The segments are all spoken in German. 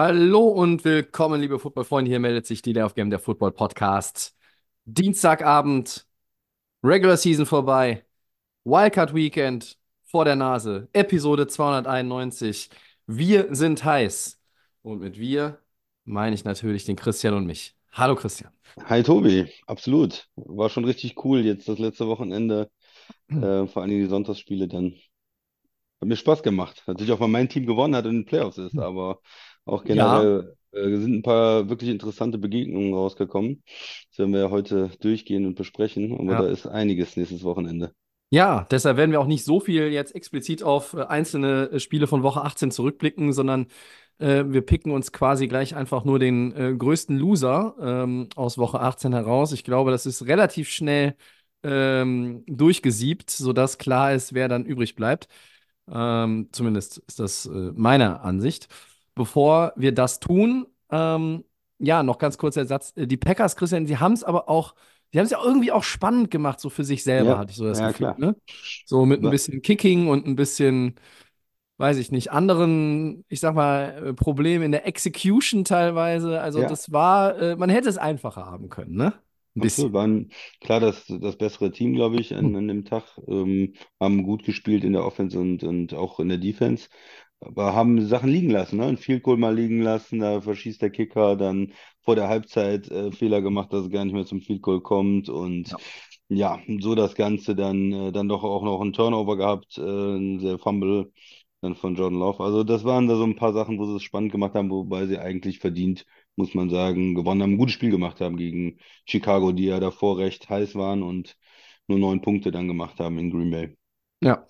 Hallo und willkommen, liebe Footballfreunde. Hier meldet sich die of Game, der Football Podcast. Dienstagabend, Regular Season vorbei, Wildcard Weekend vor der Nase, Episode 291. Wir sind heiß. Und mit wir meine ich natürlich den Christian und mich. Hallo Christian. Hi Tobi, absolut. War schon richtig cool jetzt das letzte Wochenende, äh, vor allem die Sonntagsspiele dann. Hat mir Spaß gemacht. Natürlich auch, weil mein Team gewonnen hat und in den Playoffs ist, aber auch generell äh, sind ein paar wirklich interessante Begegnungen rausgekommen. Das werden wir ja heute durchgehen und besprechen, aber Ja. da ist einiges nächstes Wochenende. Ja, deshalb werden wir auch nicht so viel jetzt explizit auf äh, einzelne äh, Spiele von Woche 18 zurückblicken, sondern äh, wir picken uns quasi gleich einfach nur den äh, größten Loser ähm, aus Woche 18 heraus. Ich glaube, das ist relativ schnell ähm, durchgesiebt, sodass klar ist, wer dann übrig bleibt. Ähm, zumindest ist das äh, meine Ansicht. Bevor wir das tun, ähm, ja, noch ganz kurz der Satz. Äh, Die Packers, Christian, sie haben es aber auch, sie haben es ja irgendwie auch spannend gemacht, so für sich selber, Ja, hatte ich so das ja, Gefühl. Ne? So mit ein bisschen Kicking und ein bisschen, weiß ich nicht, anderen, ich sag mal, äh, Problemen in der Execution teilweise. Also Ja. das war, äh, man hätte es einfacher haben können, ne? Ein Absolut, bisschen. waren klar das, das bessere Team, glaube ich, an, an dem Tag. Ähm, haben gut gespielt in der Offense und, und auch in der Defense, aber haben Sachen liegen lassen, ne? Ein Field Goal mal liegen lassen, da verschießt der Kicker, dann vor der Halbzeit äh, Fehler gemacht, dass es gar nicht mehr zum Field Goal kommt und ja, so das Ganze dann, äh, dann doch auch noch ein Turnover gehabt, äh, ein sehr Fumble dann von Jordan Love. Also das waren da so ein paar Sachen, wo sie es spannend gemacht haben, wobei sie eigentlich verdient, muss man sagen, gewonnen haben, ein gutes Spiel gemacht haben gegen Chicago, die ja davor recht heiß waren und nur neun Punkte dann gemacht haben in Green Bay. Ja.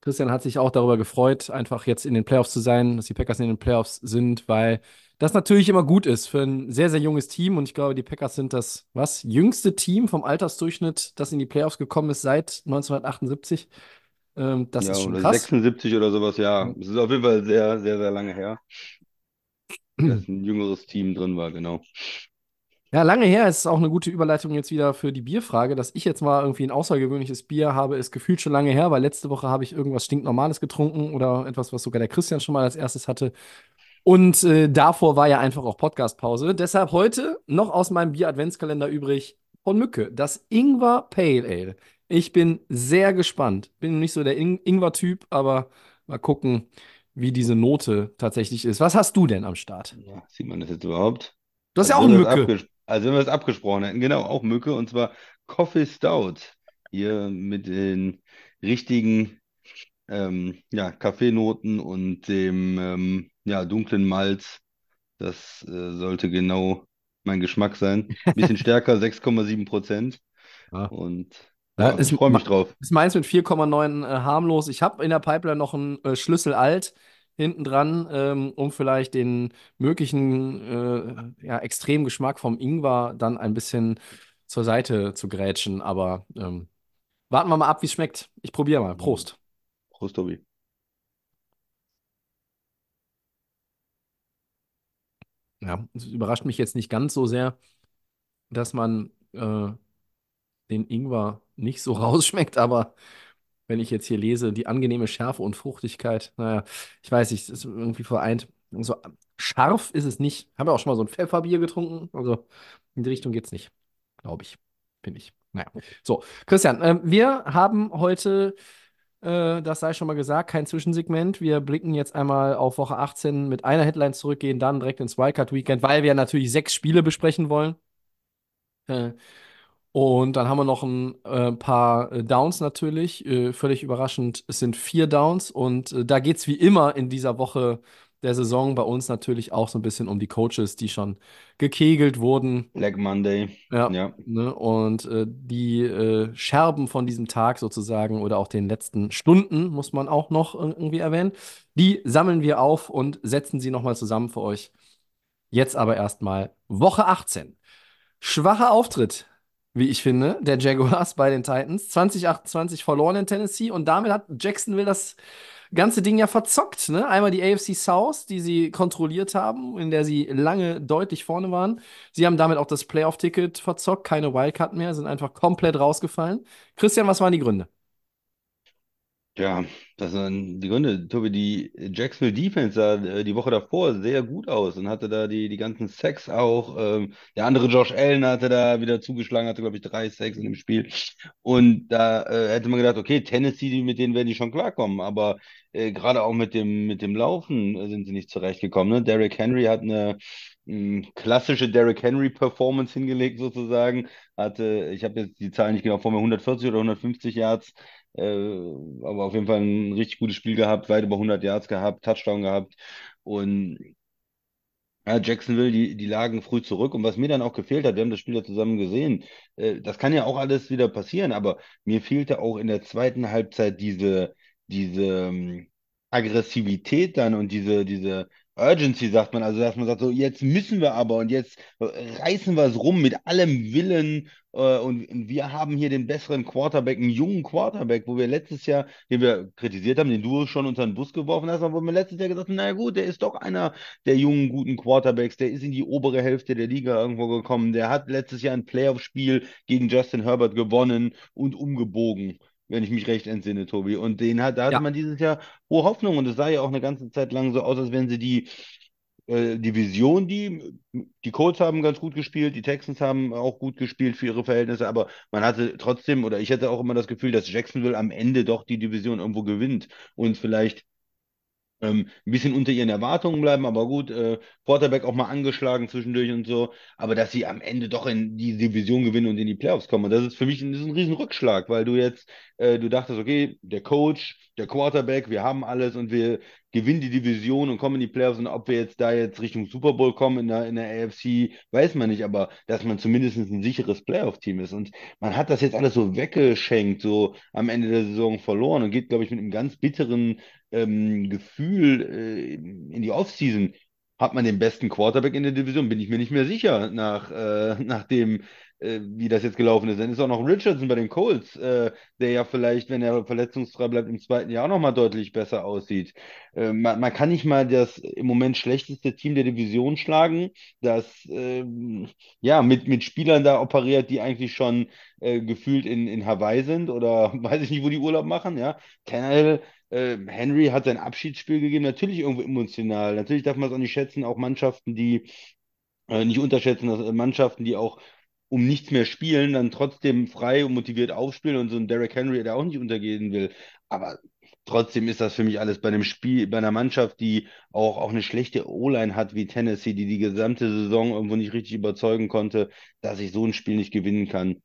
Christian hat sich auch darüber gefreut, einfach jetzt in den Playoffs zu sein, dass die Packers in den Playoffs sind, weil das natürlich immer gut ist für ein sehr, sehr junges Team. Und ich glaube, die Packers sind das, was, jüngste Team vom Altersdurchschnitt, das in die Playoffs gekommen ist seit 1978. Ähm, das Ja, ist schon oder krass. 76 oder sowas, ja. Es ist auf jeden Fall sehr, sehr, sehr lange her, dass ein jüngeres Team drin war, genau. Ja, lange her ist auch eine gute Überleitung jetzt wieder für die Bierfrage. Dass ich jetzt mal irgendwie ein außergewöhnliches Bier habe, ist gefühlt schon lange her, weil letzte Woche habe ich irgendwas stinknormales getrunken oder etwas, was sogar der Christian schon mal als erstes hatte. Und äh, davor war ja einfach auch Podcastpause. Deshalb heute noch aus meinem Bier-Adventskalender übrig von Mücke, das Ingwer Pale Ale. Ich bin sehr gespannt. Bin nicht so der In Ingwer-Typ, aber mal gucken, wie diese Note tatsächlich ist. Was hast du denn am Start? Ja, sieht man das jetzt überhaupt? Du hast ja Also auch eine Mücke. Also wenn wir es abgesprochen hätten, genau, auch Mücke, und zwar Coffee Stout. Hier mit den richtigen ähm, ja, Kaffeenoten und dem ähm, ja, dunklen Malz. Das äh, sollte genau mein Geschmack sein. Bisschen stärker, 6,7 Prozent. Ja. Und Ja, ich freue mich drauf. Ist meins mit 4,9 äh, harmlos. Ich habe in der Pipeline noch einen äh, Schlüssel alt hinten dran, ähm, um vielleicht den möglichen äh, ja, extremen Geschmack vom Ingwer dann ein bisschen zur Seite zu grätschen. Aber ähm, warten wir mal ab, wie es schmeckt. Ich probiere mal. Prost. Prost, Tobi. Ja, es überrascht mich jetzt nicht ganz so sehr, dass man äh, den Ingwer nicht so rausschmeckt, aber wenn ich jetzt hier lese, die angenehme Schärfe und Fruchtigkeit, naja, ich weiß nicht, es ist irgendwie vereint. So scharf ist es nicht. Habe ja auch schon mal so ein Pfefferbier getrunken, also in die Richtung geht's nicht, glaube ich, finde ich. Naja, so, Christian, ähm, wir haben heute, äh, das sei schon mal gesagt, kein Zwischensegment. Wir blicken jetzt einmal auf Woche 18 mit einer Headline zurückgehen, dann direkt ins Wildcard-Weekend, weil wir natürlich sechs Spiele besprechen wollen. Äh, und dann haben wir noch ein äh, paar äh, Downs natürlich. Äh, völlig überraschend, es sind vier Downs. Und äh, da geht es wie immer in dieser Woche der Saison bei uns natürlich auch so ein bisschen um die Coaches, die schon gekegelt wurden. Black Monday. Ja. Ja. Ne? Und äh, die äh, Scherben von diesem Tag sozusagen oder auch den letzten Stunden, muss man auch noch ir- irgendwie erwähnen, die sammeln wir auf und setzen sie nochmal zusammen für euch. Jetzt aber erstmal Woche 18. Schwacher Auftritt, wie ich finde, der Jaguars bei den Titans. 2028 verloren in Tennessee und damit hat Jacksonville das ganze Ding ja verzockt. Ne? Einmal die AFC South, die sie kontrolliert haben, in der sie lange deutlich vorne waren. Sie haben damit auch das Playoff-Ticket verzockt, keine Wildcard mehr, sind einfach komplett rausgefallen. Christian, was waren die Gründe? Ja, das sind die Gründe. Tobi, die Jacksonville Defense sah äh, die Woche davor sehr gut aus und hatte da die, die ganzen Sacks auch. Ähm, der andere Josh Allen hatte da wieder zugeschlagen, hatte, glaube ich, drei Sacks in dem Spiel. Und da äh, hätte man gedacht, okay, Tennessee, mit denen werden die schon klarkommen. Aber äh, gerade auch mit dem, mit dem Laufen sind sie nicht zurechtgekommen. Ne? Derrick Henry hat eine mh, klassische Derrick Henry Performance hingelegt, sozusagen. Hatte, ich habe jetzt die Zahlen nicht genau vor mir, 140 oder 150 Yards. Äh, aber auf jeden Fall ein richtig gutes Spiel gehabt, weit über 100 Yards gehabt, Touchdown gehabt. Und ja, Jacksonville, die, die lagen früh zurück. Und was mir dann auch gefehlt hat, wir haben das Spiel ja zusammen gesehen, äh, das kann ja auch alles wieder passieren, aber mir fehlte auch in der zweiten Halbzeit diese, diese ähm, Aggressivität dann und diese, diese Urgency, sagt man. Also, dass man sagt, so, jetzt müssen wir aber und jetzt reißen wir es rum mit allem Willen. Äh, und wir haben hier den besseren Quarterback, einen jungen Quarterback, wo wir letztes Jahr, den wir kritisiert haben, den du schon unter den Bus geworfen hast, aber wo wir letztes Jahr gesagt haben, naja gut, der ist doch einer der jungen, guten Quarterbacks, der ist in die obere Hälfte der Liga irgendwo gekommen, der hat letztes Jahr ein Playoff-Spiel gegen Justin Herbert gewonnen und umgebogen wenn ich mich recht entsinne, Tobi. Und den hat, da hatte Ja. man dieses Jahr hohe Hoffnung und es sah ja auch eine ganze Zeit lang so aus, als wenn sie die äh, Division, die, die Colts haben ganz gut gespielt, die Texans haben auch gut gespielt für ihre Verhältnisse, aber man hatte trotzdem, oder ich hatte auch immer das Gefühl, dass Jacksonville am Ende doch die Division irgendwo gewinnt und vielleicht ähm, ein bisschen unter ihren Erwartungen bleiben, aber gut, äh, Quarterback auch mal angeschlagen zwischendurch und so, aber dass sie am Ende doch in die Division gewinnen und in die Playoffs kommen. Und das ist für mich ein, ein riesen weil du jetzt, äh, du dachtest, okay, der Coach, der Quarterback, wir haben alles und wir gewinnen die Division und kommen in die Playoffs und ob wir jetzt da jetzt Richtung Super Bowl kommen in der, in der AFC, weiß man nicht, aber dass man zumindest ein sicheres Playoff-Team ist. Und man hat das jetzt alles so weggeschenkt, so am Ende der Saison verloren und geht, glaube ich, mit einem ganz bitteren ähm, Gefühl äh, in die Offseason. Hat man den besten Quarterback in der Division? Bin ich mir nicht mehr sicher, nach, äh, nach dem, äh, wie das jetzt gelaufen ist. Dann ist auch noch Richardson bei den Colts, äh, der ja vielleicht, wenn er verletzungsfrei bleibt, im zweiten Jahr nochmal deutlich besser aussieht. Äh, man, man kann nicht mal das im Moment schlechteste Team der Division schlagen, das ähm, ja mit, mit Spielern da operiert, die eigentlich schon äh, gefühlt in, in Hawaii sind oder weiß ich nicht, wo die Urlaub machen, ja. Tannehill äh, Henry hat sein Abschiedsspiel gegeben, natürlich irgendwo emotional. Natürlich darf man es auch nicht schätzen, auch Mannschaften, die äh, nicht unterschätzen, dass äh, Mannschaften, die auch um nichts mehr spielen, dann trotzdem frei und motiviert aufspielen und so ein Derrick Henry, der auch nicht untergehen will. Aber trotzdem ist das für mich alles bei einem Spiel, bei einer Mannschaft, die auch, auch eine schlechte O-Line hat wie Tennessee, die die gesamte Saison irgendwo nicht richtig überzeugen konnte, dass ich so ein Spiel nicht gewinnen kann.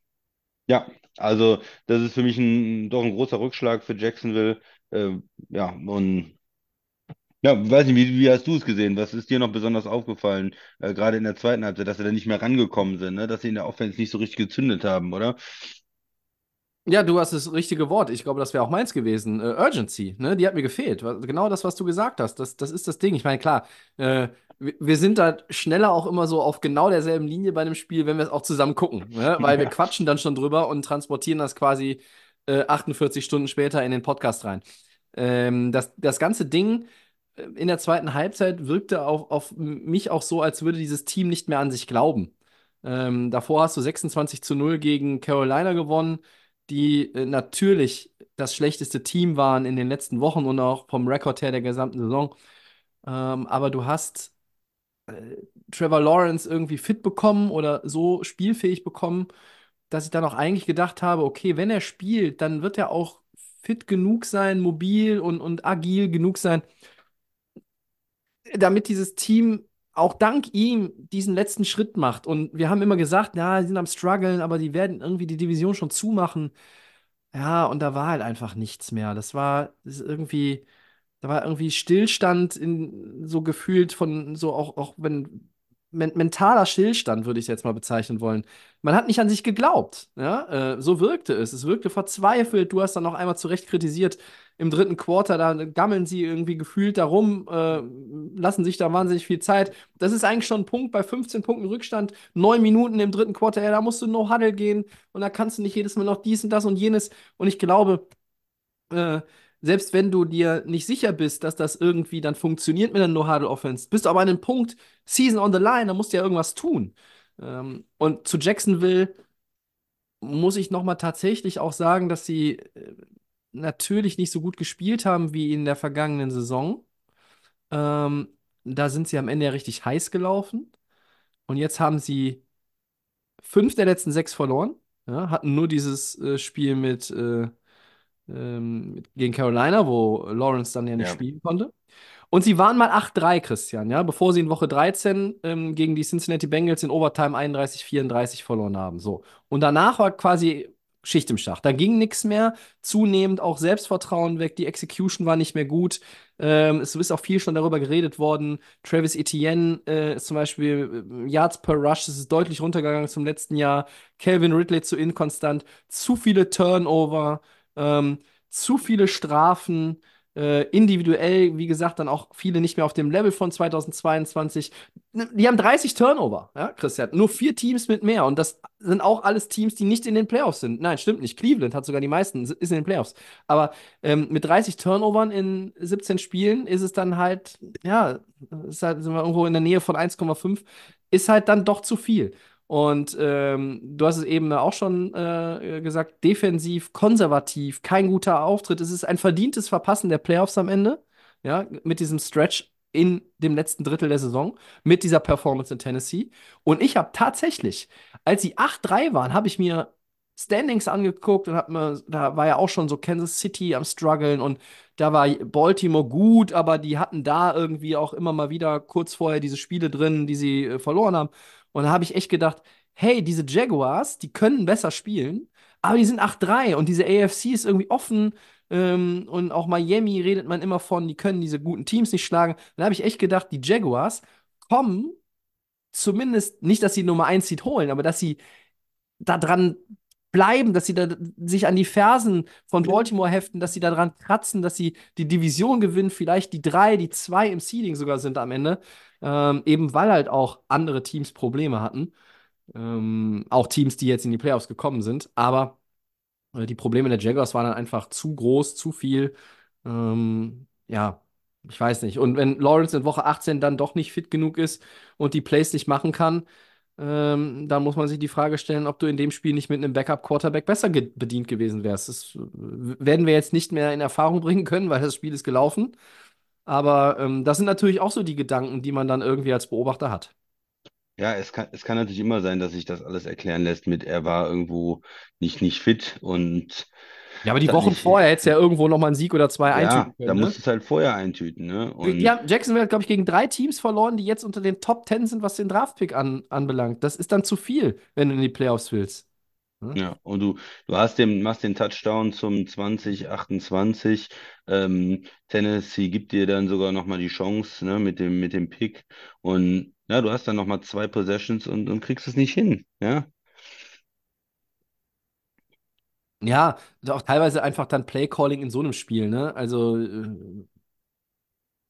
Ja, also das ist für mich ein, doch ein großer Rückschlag für Jacksonville. Äh, ja, und ja, weiß nicht, wie, wie hast du es gesehen? Was ist dir noch besonders aufgefallen, äh, gerade in der zweiten Halbzeit, dass sie da nicht mehr rangekommen sind, ne? Dass sie in der Offense nicht so richtig gezündet haben, oder? Ja, du hast das richtige Wort. Ich glaube, das wäre auch meins gewesen. Äh, Urgency, ne? Die hat mir gefehlt. Genau das, was du gesagt hast. Das, das ist das Ding. Ich meine, klar, äh, wir, wir sind da schneller auch immer so auf genau derselben Linie bei einem Spiel, wenn wir es auch zusammen gucken. Ne? Weil wir Ja. quatschen dann schon drüber und transportieren das quasi äh, 48 Stunden später in den Podcast rein. Ähm, das, das ganze Ding in der zweiten Halbzeit wirkte auf, auf mich auch so, als würde dieses Team nicht mehr an sich glauben. Ähm, davor hast du 26 zu 0 gegen Carolina gewonnen die äh, natürlich das schlechteste Team waren in den letzten Wochen und auch vom Rekord her der gesamten Saison. Ähm, aber du hast äh, Trevor Lawrence irgendwie fit bekommen oder so spielfähig bekommen, dass ich dann auch eigentlich gedacht habe, okay, wenn er spielt, dann wird er auch fit genug sein, mobil und, und agil genug sein, damit dieses Team auch dank ihm diesen letzten Schritt macht. Und wir haben immer gesagt, ja, die sind am struggeln, aber die werden irgendwie die Division schon zumachen. Ja, und da war halt einfach nichts mehr. Das war das irgendwie, da war irgendwie Stillstand in, so gefühlt von so auch, auch wenn men mentaler Stillstand, würde ich jetzt mal bezeichnen wollen. Man hat nicht an sich geglaubt. Ja? Äh, so wirkte es. Es wirkte verzweifelt. Du hast dann noch einmal zu Recht kritisiert, im dritten Quarter, da gammeln sie irgendwie gefühlt darum, äh, lassen sich da wahnsinnig viel Zeit. Das ist eigentlich schon ein Punkt bei 15 Punkten Rückstand, neun Minuten im dritten Quarter, ja, da musst du no Huddle gehen und da kannst du nicht jedes Mal noch dies und das und jenes. Und ich glaube, äh, selbst wenn du dir nicht sicher bist, dass das irgendwie dann funktioniert mit der No-Huddle-Offense, bist du aber an einem Punkt, Season on the line, da musst du ja irgendwas tun. Ähm, und zu Jacksonville muss ich nochmal tatsächlich auch sagen, dass sie äh, natürlich nicht so gut gespielt haben wie in der vergangenen Saison. Ähm, da sind sie am Ende ja richtig heiß gelaufen. Und jetzt haben sie fünf der letzten sechs verloren. Ja, hatten nur dieses äh, Spiel mit, äh, ähm, gegen Carolina, wo Lawrence dann ja nicht Ja. spielen konnte. Und sie waren mal 8-3, Christian, ja, bevor sie in Woche 13 ähm, gegen die Cincinnati Bengals in Overtime 31-34 verloren haben. So. Und danach war quasi Schicht im Schacht. Da ging nichts mehr. Zunehmend auch Selbstvertrauen weg. Die Execution war nicht mehr gut. Ähm, es ist auch viel schon darüber geredet worden. Travis Etienne äh, ist zum Beispiel äh, Yards per Rush, das ist deutlich runtergegangen zum letzten Jahr. Calvin Ridley zu inkonstant. Zu viele Turnover. Ähm, zu viele Strafen. Äh, individuell, wie gesagt, dann auch viele nicht mehr auf dem Level von 2022. Die haben 30 Turnover, ja, Christian. Nur vier Teams mit mehr. Und das sind auch alles Teams, die nicht in den Playoffs sind. Nein, stimmt nicht. Cleveland hat sogar die meisten, ist in den Playoffs. Aber ähm, mit 30 Turnovern in 17 Spielen ist es dann halt, ja, ist halt, sind wir irgendwo in der Nähe von 1,5, ist halt dann doch zu viel. Und ähm, du hast es eben auch schon äh, gesagt, defensiv, konservativ, kein guter Auftritt. Es ist ein verdientes Verpassen der Playoffs am Ende, ja, mit diesem Stretch in dem letzten Drittel der Saison, mit dieser Performance in Tennessee. Und ich habe tatsächlich, als sie 8-3 waren, habe ich mir Standings angeguckt und habe mir, da war ja auch schon so Kansas City am struggeln und da war Baltimore gut, aber die hatten da irgendwie auch immer mal wieder kurz vorher diese Spiele drin, die sie äh, verloren haben. Und da habe ich echt gedacht, hey, diese Jaguars, die können besser spielen, aber die sind 8-3 und diese AFC ist irgendwie offen. Ähm, und auch Miami redet man immer von, die können diese guten Teams nicht schlagen. Da habe ich echt gedacht, die Jaguars kommen zumindest nicht, dass sie Nummer 1 Seed holen, aber dass sie da dran bleiben, dass sie da sich an die Fersen von Baltimore heften, dass sie da dran kratzen, dass sie die Division gewinnen, vielleicht die drei, die zwei im Seeding sogar sind am Ende. Ähm, eben weil halt auch andere Teams Probleme hatten. Ähm, auch Teams, die jetzt in die Playoffs gekommen sind. Aber äh, die Probleme der Jaguars waren dann einfach zu groß, zu viel. Ähm, ja, ich weiß nicht. Und wenn Lawrence in Woche 18 dann doch nicht fit genug ist und die Plays nicht machen kann, ähm, dann muss man sich die Frage stellen, ob du in dem Spiel nicht mit einem Backup-Quarterback besser ge bedient gewesen wärst. Das äh, werden wir jetzt nicht mehr in Erfahrung bringen können, weil das Spiel ist gelaufen. Aber ähm, das sind natürlich auch so die Gedanken, die man dann irgendwie als Beobachter hat. Ja, es kann, es kann natürlich immer sein, dass sich das alles erklären lässt mit, er war irgendwo nicht, nicht fit und Ja, aber die Wochen nicht, vorher hättest du ja irgendwo noch mal einen Sieg oder zwei ja, eintüten da können, ne? musst du es halt vorher eintüten, ne? Und haben, Jacksonville hat, glaube ich, gegen drei Teams verloren, die jetzt unter den Top 10 sind, was den Draftpick an, anbelangt. Das ist dann zu viel, wenn du in die Playoffs willst. Ne? Ja, und du, du hast den, machst den Touchdown zum 2028. Ähm, Tennessee gibt dir dann sogar nochmal die Chance, ne, mit dem, mit dem Pick. Und ja, du hast dann nochmal zwei Possessions und, und kriegst es nicht hin. Ja, Ja, auch teilweise einfach dann Playcalling in so einem Spiel, ne? Also äh,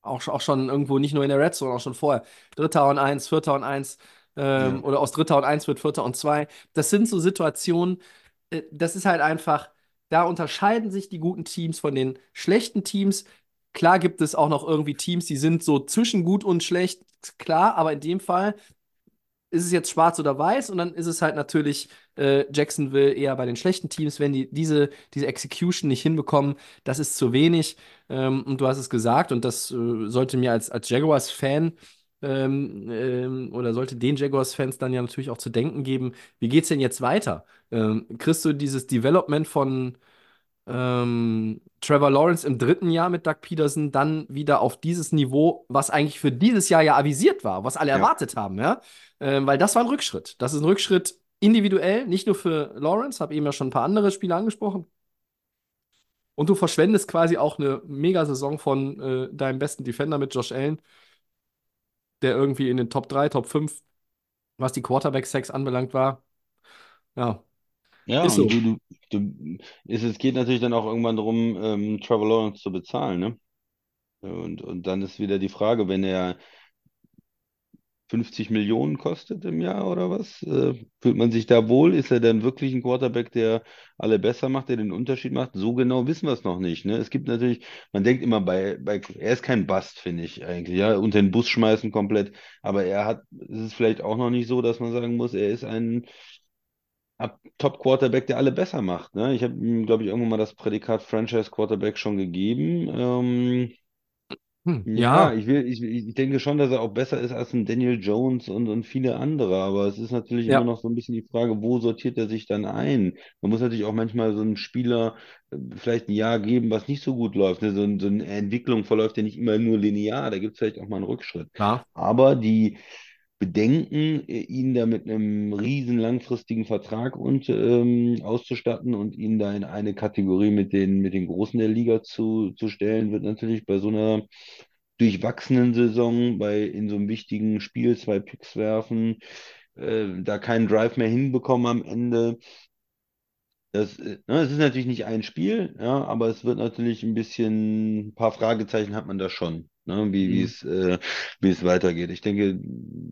auch, auch schon irgendwo nicht nur in der Red Zone, auch schon vorher. Dritter und eins, vierter und eins, ähm, ja, oder aus Dritter und eins wird Vierter und zwei. Das sind so Situationen, äh, das ist halt einfach, da unterscheiden sich die guten Teams von den schlechten Teams. Klar gibt es auch noch irgendwie Teams, die sind so zwischen gut und schlecht, klar, aber in dem Fall ist es jetzt schwarz oder weiß und dann ist es halt natürlich äh, Jacksonville eher bei den schlechten Teams, wenn die diese, diese Execution nicht hinbekommen, das ist zu wenig. Ähm, und du hast es gesagt und das äh, sollte mir als, als Jaguars-Fan ähm, ähm, oder sollte den Jaguars-Fans dann ja natürlich auch zu denken geben, wie geht's denn jetzt weiter? Ähm, kriegst du dieses Development von ähm, Trevor Lawrence im dritten Jahr mit Doug Peterson dann wieder auf dieses Niveau, was eigentlich für dieses Jahr ja avisiert war, was alle ja, erwartet haben, ja? Ähm, weil das war ein Rückschritt. Das ist ein Rückschritt individuell, nicht nur für Lawrence, habe eben ja schon ein paar andere Spieler angesprochen. Und du verschwendest quasi auch eine Mega-Saison von äh, deinem besten Defender mit Josh Allen, der irgendwie in den Top 3, Top 5 was die Quarterback-Sacks anbelangt war. Ja, Ja, ist und du, du, du es, es geht natürlich dann auch irgendwann darum, ähm, Trevor Lawrence zu bezahlen, ne? Und, und dann ist wieder die Frage, wenn er 50 Millionen kostet im Jahr oder was? Äh, fühlt man sich da wohl? Ist er dann wirklich ein Quarterback, der alle besser macht, der den Unterschied macht? So genau wissen wir es noch nicht. Ne? Es gibt natürlich, man denkt immer bei, bei, er ist kein Bust, finde ich eigentlich, ja, unter den Bus schmeißen komplett. Aber er hat, es ist vielleicht auch noch nicht so, dass man sagen muss, er ist ein Top-Quarterback, der alle besser macht. Ne? Ich habe ihm, glaube ich, irgendwann mal das Prädikat Franchise-Quarterback schon gegeben. Ähm, Hm, ja, ja, ich will, ich, ich denke schon, dass er auch besser ist als ein Daniel Jones und, und viele andere, aber es ist natürlich immer ja, noch so ein bisschen die Frage, wo sortiert er sich dann ein? Man muss natürlich auch manchmal so einem Spieler äh, vielleicht ein Jahr geben, was nicht so gut läuft. Ne? So, so eine Entwicklung verläuft ja nicht immer nur linear, da gibt es vielleicht auch mal einen Rückschritt. klar. Aber die Bedenken, äh, ihn da mit einem riesen langfristigen Vertrag und, ähm, auszustatten und ihn da in eine Kategorie mit den, mit den Großen der Liga zu, zu stellen, wird natürlich bei so einer durchwachsenen Saison, bei in so einem wichtigen Spiel zwei Picks werfen, äh, da keinen Drive mehr hinbekommen am Ende. Das, äh, ne, es ist natürlich nicht ein Spiel, ja, aber es wird natürlich ein bisschen, ein paar Fragezeichen hat man da schon, ne, wie, wie Hm, es, äh, wie es weitergeht. Ich denke,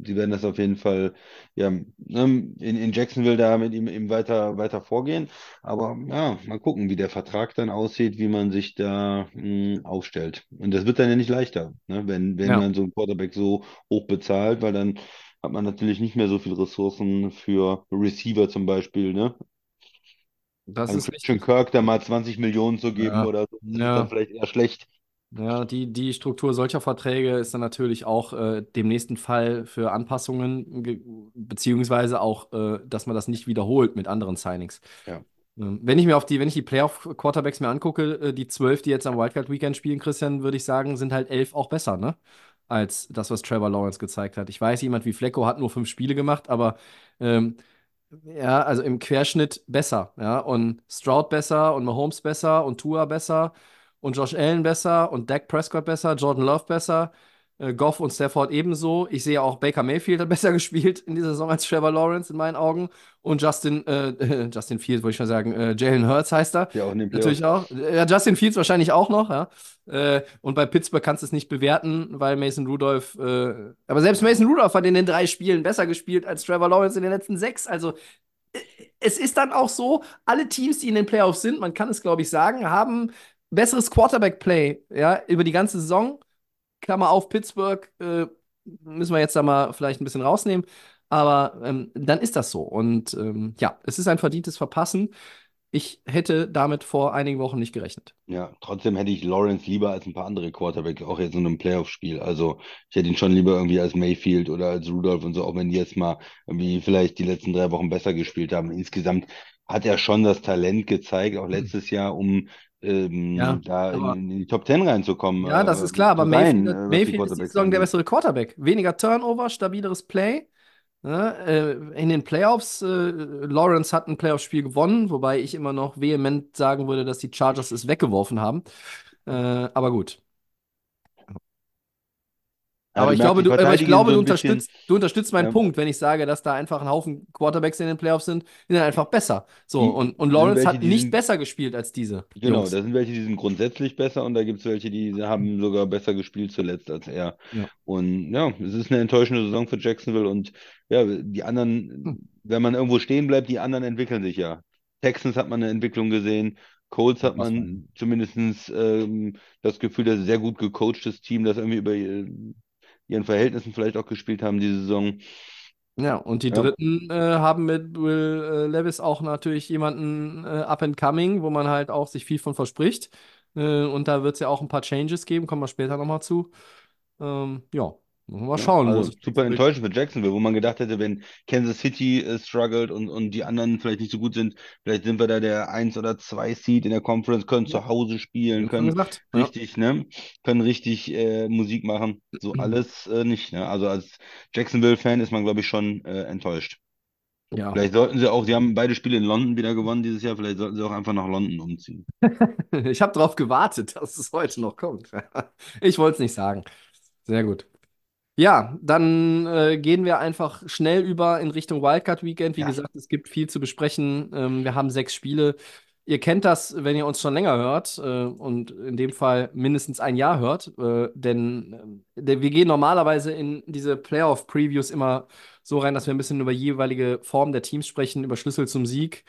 sie werden das auf jeden Fall, ja, ne, in, in Jacksonville da mit ihm, ihm weiter, weiter vorgehen. Aber ja, mal gucken, wie der Vertrag dann aussieht, wie man sich da mh, aufstellt. Und das wird dann ja nicht leichter, ne, wenn, wenn ja, man so einen Quarterback so hoch bezahlt, weil dann hat man natürlich nicht mehr so viele Ressourcen für Receiver zum Beispiel, ne? das einem ist Christian. Kirk da mal 20 Millionen zu geben Ja, oder so, das ist dann ja, vielleicht eher schlecht. Ja, die, die Struktur solcher Verträge ist dann natürlich auch äh, dem nächsten Fall für Anpassungen, ge- beziehungsweise auch, äh, dass man das nicht wiederholt mit anderen Signings. Ja. Ähm, Wenn ich mir auf die, wenn ich die Playoff-Quarterbacks mir angucke, äh, die zwölf, die jetzt am Wildcard-Weekend spielen, Christian, würde ich sagen, sind halt elf auch besser, ne? Als das, was Trevor Lawrence gezeigt hat. Ich weiß, jemand wie Flacco hat nur fünf Spiele gemacht, aber ähm, ja, also im Querschnitt besser, ja. Und Stroud besser und Mahomes besser und Tua besser und Josh Allen besser und Dak Prescott besser, Jordan Love besser, äh, Goff und Stafford ebenso. Ich sehe auch Baker Mayfield hat besser gespielt in dieser Saison als Trevor Lawrence in meinen Augen. Und Justin, äh, Justin Fields, wollte ich schon sagen, äh, Jalen Hurts heißt er. Ja, auch in Natürlich auch. Ja, Justin Fields wahrscheinlich auch noch, ja. Äh, und bei Pittsburgh kannst du es nicht bewerten, weil Mason Rudolph, äh, aber selbst Mason Rudolph hat in den drei Spielen besser gespielt als Trevor Lawrence in den letzten sechs. Also es ist dann auch so, alle Teams, die in den Playoffs sind, man kann es, glaube ich, sagen, haben besseres Quarterback-Play, ja, über die ganze Saison. Klammer auf, Pittsburgh, äh, müssen wir jetzt da mal vielleicht ein bisschen rausnehmen. Aber ähm, dann ist das so. Und ähm, ja, es ist ein verdientes Verpassen. Ich hätte damit vor einigen Wochen nicht gerechnet. Ja, trotzdem hätte ich Lawrence lieber als ein paar andere Quarterbacks, auch jetzt in einem Playoff-Spiel. Also ich hätte ihn schon lieber irgendwie als Mayfield oder als Rudolph und so, auch wenn die jetzt mal irgendwie vielleicht die letzten drei Wochen besser gespielt haben. Insgesamt hat er schon das Talent gezeigt, auch letztes Jahr, um ähm, Ja, da in, aber in die Top Ten reinzukommen, ja, das äh, ist klar. Aber Mayfield, äh, Mayfield ist die Saison der bessere Quarterback. Weniger Turnover, stabileres Play. Ja, äh, in den Playoffs, äh, Lawrence hat ein Playoff-Spiel gewonnen, wobei ich immer noch vehement sagen würde, dass die Chargers es weggeworfen haben. Äh, aber gut. Aber du ich glaube, du, aber ich glaube, so du unterstützt, du unterstützt meinen ja, Punkt, wenn ich sage, dass da einfach ein Haufen Quarterbacks in den Playoffs sind, die sind einfach besser. So, die und, und Lawrence hat nicht sind besser gespielt als diese Genau, Jungs. da sind welche, die sind grundsätzlich besser und da gibt es welche, die haben sogar besser gespielt zuletzt als er. Ja. Und ja, es ist eine enttäuschende Saison für Jacksonville und ja, die Hm. anderen, wenn man irgendwo stehen bleibt, die anderen entwickeln sich ja. Texans hat man eine Entwicklung gesehen, Colts hat man zumindest ähm, das Gefühl, dass ein sehr gut gecoachtes Team, das irgendwie über ihren Verhältnissen vielleicht auch gespielt haben diese Saison. Ja, und die Ja, Dritten äh, haben mit Will äh, Levis auch natürlich jemanden äh, up and coming, wo man halt auch sich viel von verspricht. Äh, und da wird es ja auch ein paar Changes geben, kommen wir später nochmal zu. Ähm, ja, müssen wir mal Ja, schauen, also super enttäuschend für Jacksonville, wo man gedacht hätte, wenn Kansas City äh, struggelt und, und die anderen vielleicht nicht so gut sind, vielleicht sind wir da der 1 oder 2 Seed in der Conference, können Ja, zu Hause spielen, können gesagt. Ja. richtig, ne, können richtig äh, Musik machen. So alles äh, nicht, ne? Also als Jacksonville-Fan ist man, glaube ich, schon äh, enttäuscht. Ja, Vielleicht sollten sie auch, sie haben beide Spiele in London wieder gewonnen dieses Jahr, vielleicht sollten sie auch einfach nach London umziehen. ich habe darauf gewartet, dass es heute noch kommt. Ich wollte es nicht sagen. Sehr gut. Ja, dann äh, gehen wir einfach schnell über in Richtung Wildcard Weekend. Wie Ja. gesagt, es gibt viel zu besprechen. Ähm, wir haben sechs Spiele. Ihr kennt das, wenn ihr uns schon länger hört äh, und in dem Fall mindestens ein Jahr hört, äh, denn äh, wir gehen normalerweise in diese Playoff-Previews immer so rein, dass wir ein bisschen über jeweilige Form der Teams sprechen, über Schlüssel zum Sieg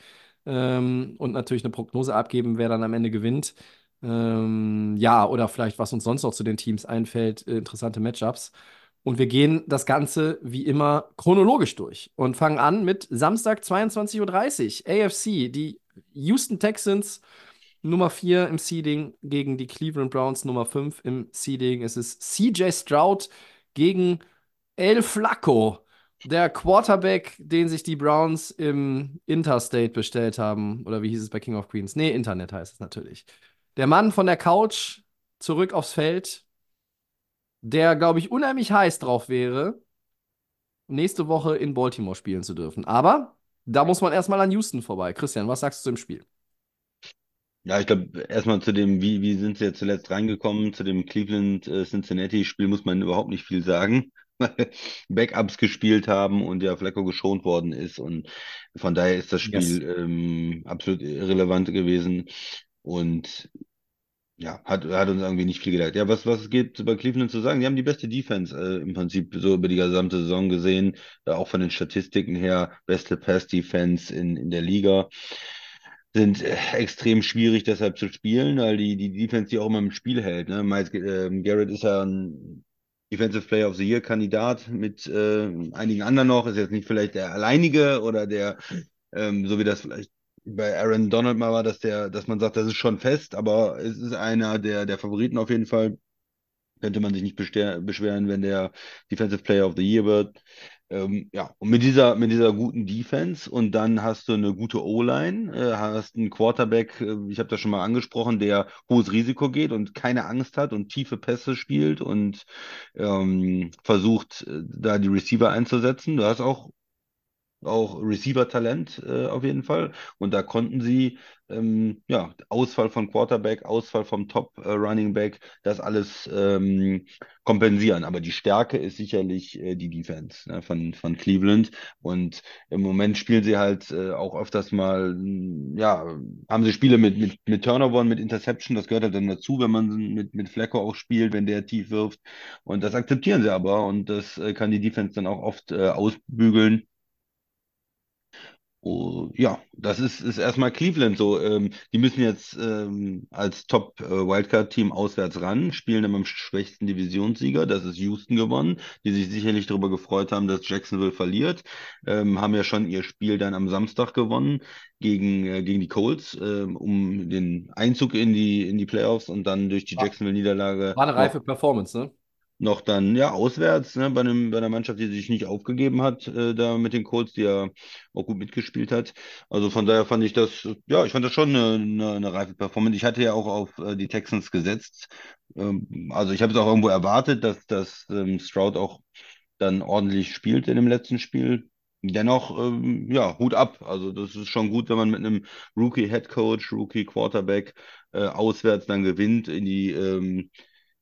ähm, und natürlich eine Prognose abgeben, wer dann am Ende gewinnt. Ähm, ja, oder vielleicht, was uns sonst noch zu den Teams einfällt, äh, interessante Matchups. Und wir gehen das Ganze wie immer chronologisch durch und fangen an mit Samstag 22.30 Uhr, AFC, die Houston Texans Nummer 4 im Seeding gegen die Cleveland Browns Nummer 5 im Seeding. Es ist CJ Stroud gegen El Flacco, der Quarterback, den sich die Browns im Interstate bestellt haben. Oder wie hieß es bei King of Queens? Nee, Internet heißt es natürlich. Der Mann von der Couch zurück aufs Feld, der, glaube ich, unheimlich heiß drauf wäre, nächste Woche in Baltimore spielen zu dürfen. Aber da muss man erstmal an Houston vorbei. Christian, was sagst du zum Spiel? Ja, ich glaube, erstmal zu dem, wie, wie sind sie jetzt zuletzt reingekommen, zu dem Cleveland-Cincinnati-Spiel muss man überhaupt nicht viel sagen, weil Backups gespielt haben und ja Flacco geschont worden ist und von daher ist das Spiel Yes. ähm, absolut irrelevant gewesen und ja, hat, hat uns irgendwie nicht viel gedacht. Ja, was, was gibt über Cleveland zu sagen? Die haben die beste Defense äh, im Prinzip so über die gesamte Saison gesehen, äh, auch von den Statistiken her, beste Pass-Defense in, in der Liga sind äh, extrem schwierig deshalb zu spielen, weil die, die Defense die auch immer im Spiel hält. Ne? Miles ähm, Garrett ist ja ein Defensive Player of the Year Kandidat mit äh, einigen anderen noch, ist jetzt nicht vielleicht der alleinige oder der, ähm, so wie das vielleicht bei Aaron Donald mal war, dass der, dass man sagt, das ist schon fest, aber es ist einer der, der Favoriten auf jeden Fall. Könnte man sich nicht beschweren, wenn der Defensive Player of the Year wird. Ähm, ja, und mit dieser, mit dieser guten Defense und dann hast du eine gute O-Line, äh, hast einen Quarterback, äh, ich habe das schon mal angesprochen, der hohes Risiko geht und keine Angst hat und tiefe Pässe spielt und ähm, versucht, äh, da die Receiver einzusetzen. Du hast auch auch Receiver-Talent äh, auf jeden Fall. Und da konnten sie, ähm, ja, Ausfall von Quarterback, Ausfall vom Top-Running Back, das alles ähm, kompensieren. Aber die Stärke ist sicherlich äh, die Defense ne, von, von Cleveland. Und im Moment spielen sie halt äh, auch öfters mal, mh, ja, haben sie Spiele mit, mit, mit Turnover, mit Interception. Das gehört halt dann dazu, wenn man mit, mit Flacco auch spielt, wenn der tief wirft. Und das akzeptieren sie aber. Und das äh, kann die Defense dann auch oft äh, ausbügeln. Oh, ja, das ist, ist erstmal Cleveland so. Ähm, die müssen jetzt ähm, als Top-Wildcard-Team auswärts ran, spielen im schwächsten Divisionssieger. Das ist Houston gewonnen, die sich sicherlich darüber gefreut haben, dass Jacksonville verliert. Ähm, haben ja schon ihr Spiel dann am Samstag gewonnen gegen, äh, gegen die Colts, ähm, um den Einzug in die, in die Playoffs und dann durch die War, Jacksonville-Niederlage war eine reife Performance, ne? Noch dann, ja, auswärts, ne, bei einem, bei einer Mannschaft, die sich nicht aufgegeben hat, äh, da mit den Colts, die ja auch gut mitgespielt hat. Also von daher fand ich das, ja, ich fand das schon eine, eine, eine reife Performance. Ich hatte ja auch auf äh, die Texans gesetzt. Ähm, also ich habe es auch irgendwo erwartet, dass, dass ähm, Stroud auch dann ordentlich spielt in dem letzten Spiel. Dennoch, ähm, ja, Hut ab. Also das ist schon gut, wenn man mit einem Rookie-Head Coach, Rookie-Quarterback äh, auswärts dann gewinnt in die ähm,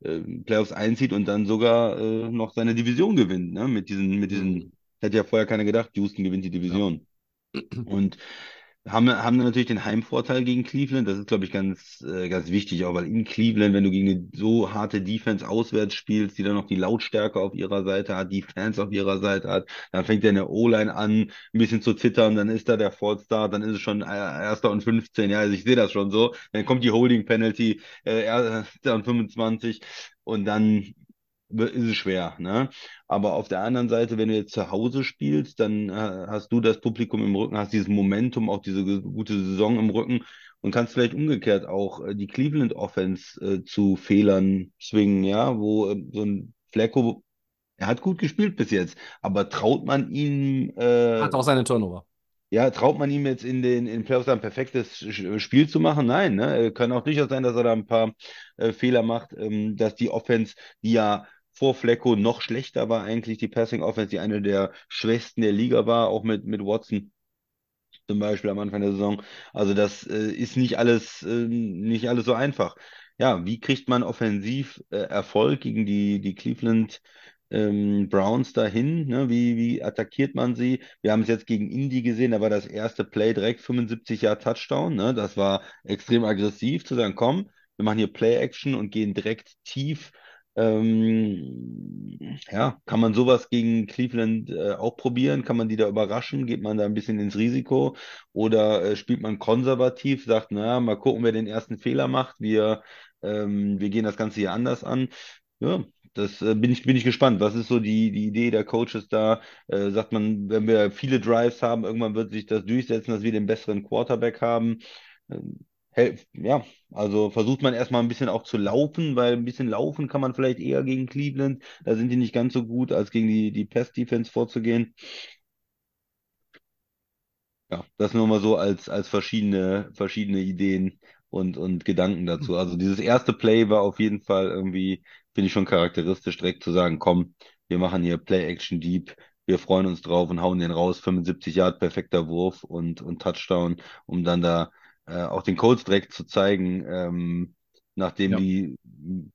äh, Playoffs einzieht und dann sogar äh, noch seine Division gewinnt, ne? Mit diesen, mit diesen, Mhm. hätte ja vorher keiner gedacht, Houston gewinnt die Ja. Division. Und haben, haben dann natürlich den Heimvorteil gegen Cleveland. Das ist, glaube ich, ganz, äh, ganz wichtig, auch weil in Cleveland, wenn du gegen eine so harte Defense auswärts spielst, die dann noch die Lautstärke auf ihrer Seite hat, die Fans auf ihrer Seite hat, dann fängt ja eine O-Line an, ein bisschen zu zittern, dann ist da der False Start, dann ist es schon äh, erster und 15, ja, also ich sehe das schon so. Dann kommt die Holding Penalty, äh, erster und 25 und dann ist es schwer, ne? Aber auf der anderen Seite, wenn du jetzt zu Hause spielst, dann äh, hast du das Publikum im Rücken, hast dieses Momentum, auch diese gute Saison im Rücken und kannst vielleicht umgekehrt auch äh, die Cleveland Offense äh, zu Fehlern zwingen, ja, wo äh, so ein Flacco, er hat gut gespielt bis jetzt, aber traut man ihm Hat äh, auch seine Turnover. ja, traut man ihm jetzt in den, in den Playoffs ein perfektes Sch- Spiel zu machen? Nein, ne? Äh, Kann auch durchaus sein, dass er da ein paar äh, Fehler macht, ähm, dass die Offense, die ja vor Flecko noch schlechter war, eigentlich die Passing Offense, die eine der schwächsten der Liga war, auch mit, mit Watson zum Beispiel am Anfang der Saison. Also das äh, ist nicht alles, äh, nicht alles so einfach. Ja, wie kriegt man offensiv äh, Erfolg gegen die, die Cleveland ähm, Browns dahin? Ne? Wie, wie attackiert man sie? Wir haben es jetzt gegen Indy gesehen, da war das erste Play direkt 75 Jahre Touchdown. Ne? Das war extrem aggressiv zu sagen, komm, wir machen hier Play-Action und gehen direkt tief. Ähm, ja, kann man sowas gegen Cleveland äh, auch probieren? Kann man die da überraschen? Geht man da ein bisschen ins Risiko? Oder äh, spielt man konservativ, sagt, naja, mal gucken, wer den ersten Fehler macht. Wir, ähm, wir gehen das Ganze hier anders an. Ja, das äh, bin ich, bin ich gespannt. Was ist so die, die Idee der Coaches da? Äh, sagt man, wenn wir viele Drives haben, irgendwann wird sich das durchsetzen, dass wir den besseren Quarterback haben. Ähm, ja, also versucht man erstmal ein bisschen auch zu laufen, weil ein bisschen laufen kann man vielleicht eher gegen Cleveland. Da sind die nicht ganz so gut, als gegen die, die Pass-Defense vorzugehen. Ja, das nur mal so als, als verschiedene, verschiedene Ideen und, und Gedanken dazu. Also dieses erste Play war auf jeden Fall irgendwie, finde ich schon charakteristisch, direkt zu sagen, komm, wir machen hier Play-Action Deep, wir freuen uns drauf und hauen den raus, 75 Yard, perfekter Wurf und, und Touchdown, um dann da äh, auch den Colts direkt zu zeigen, ähm, nachdem Ja. die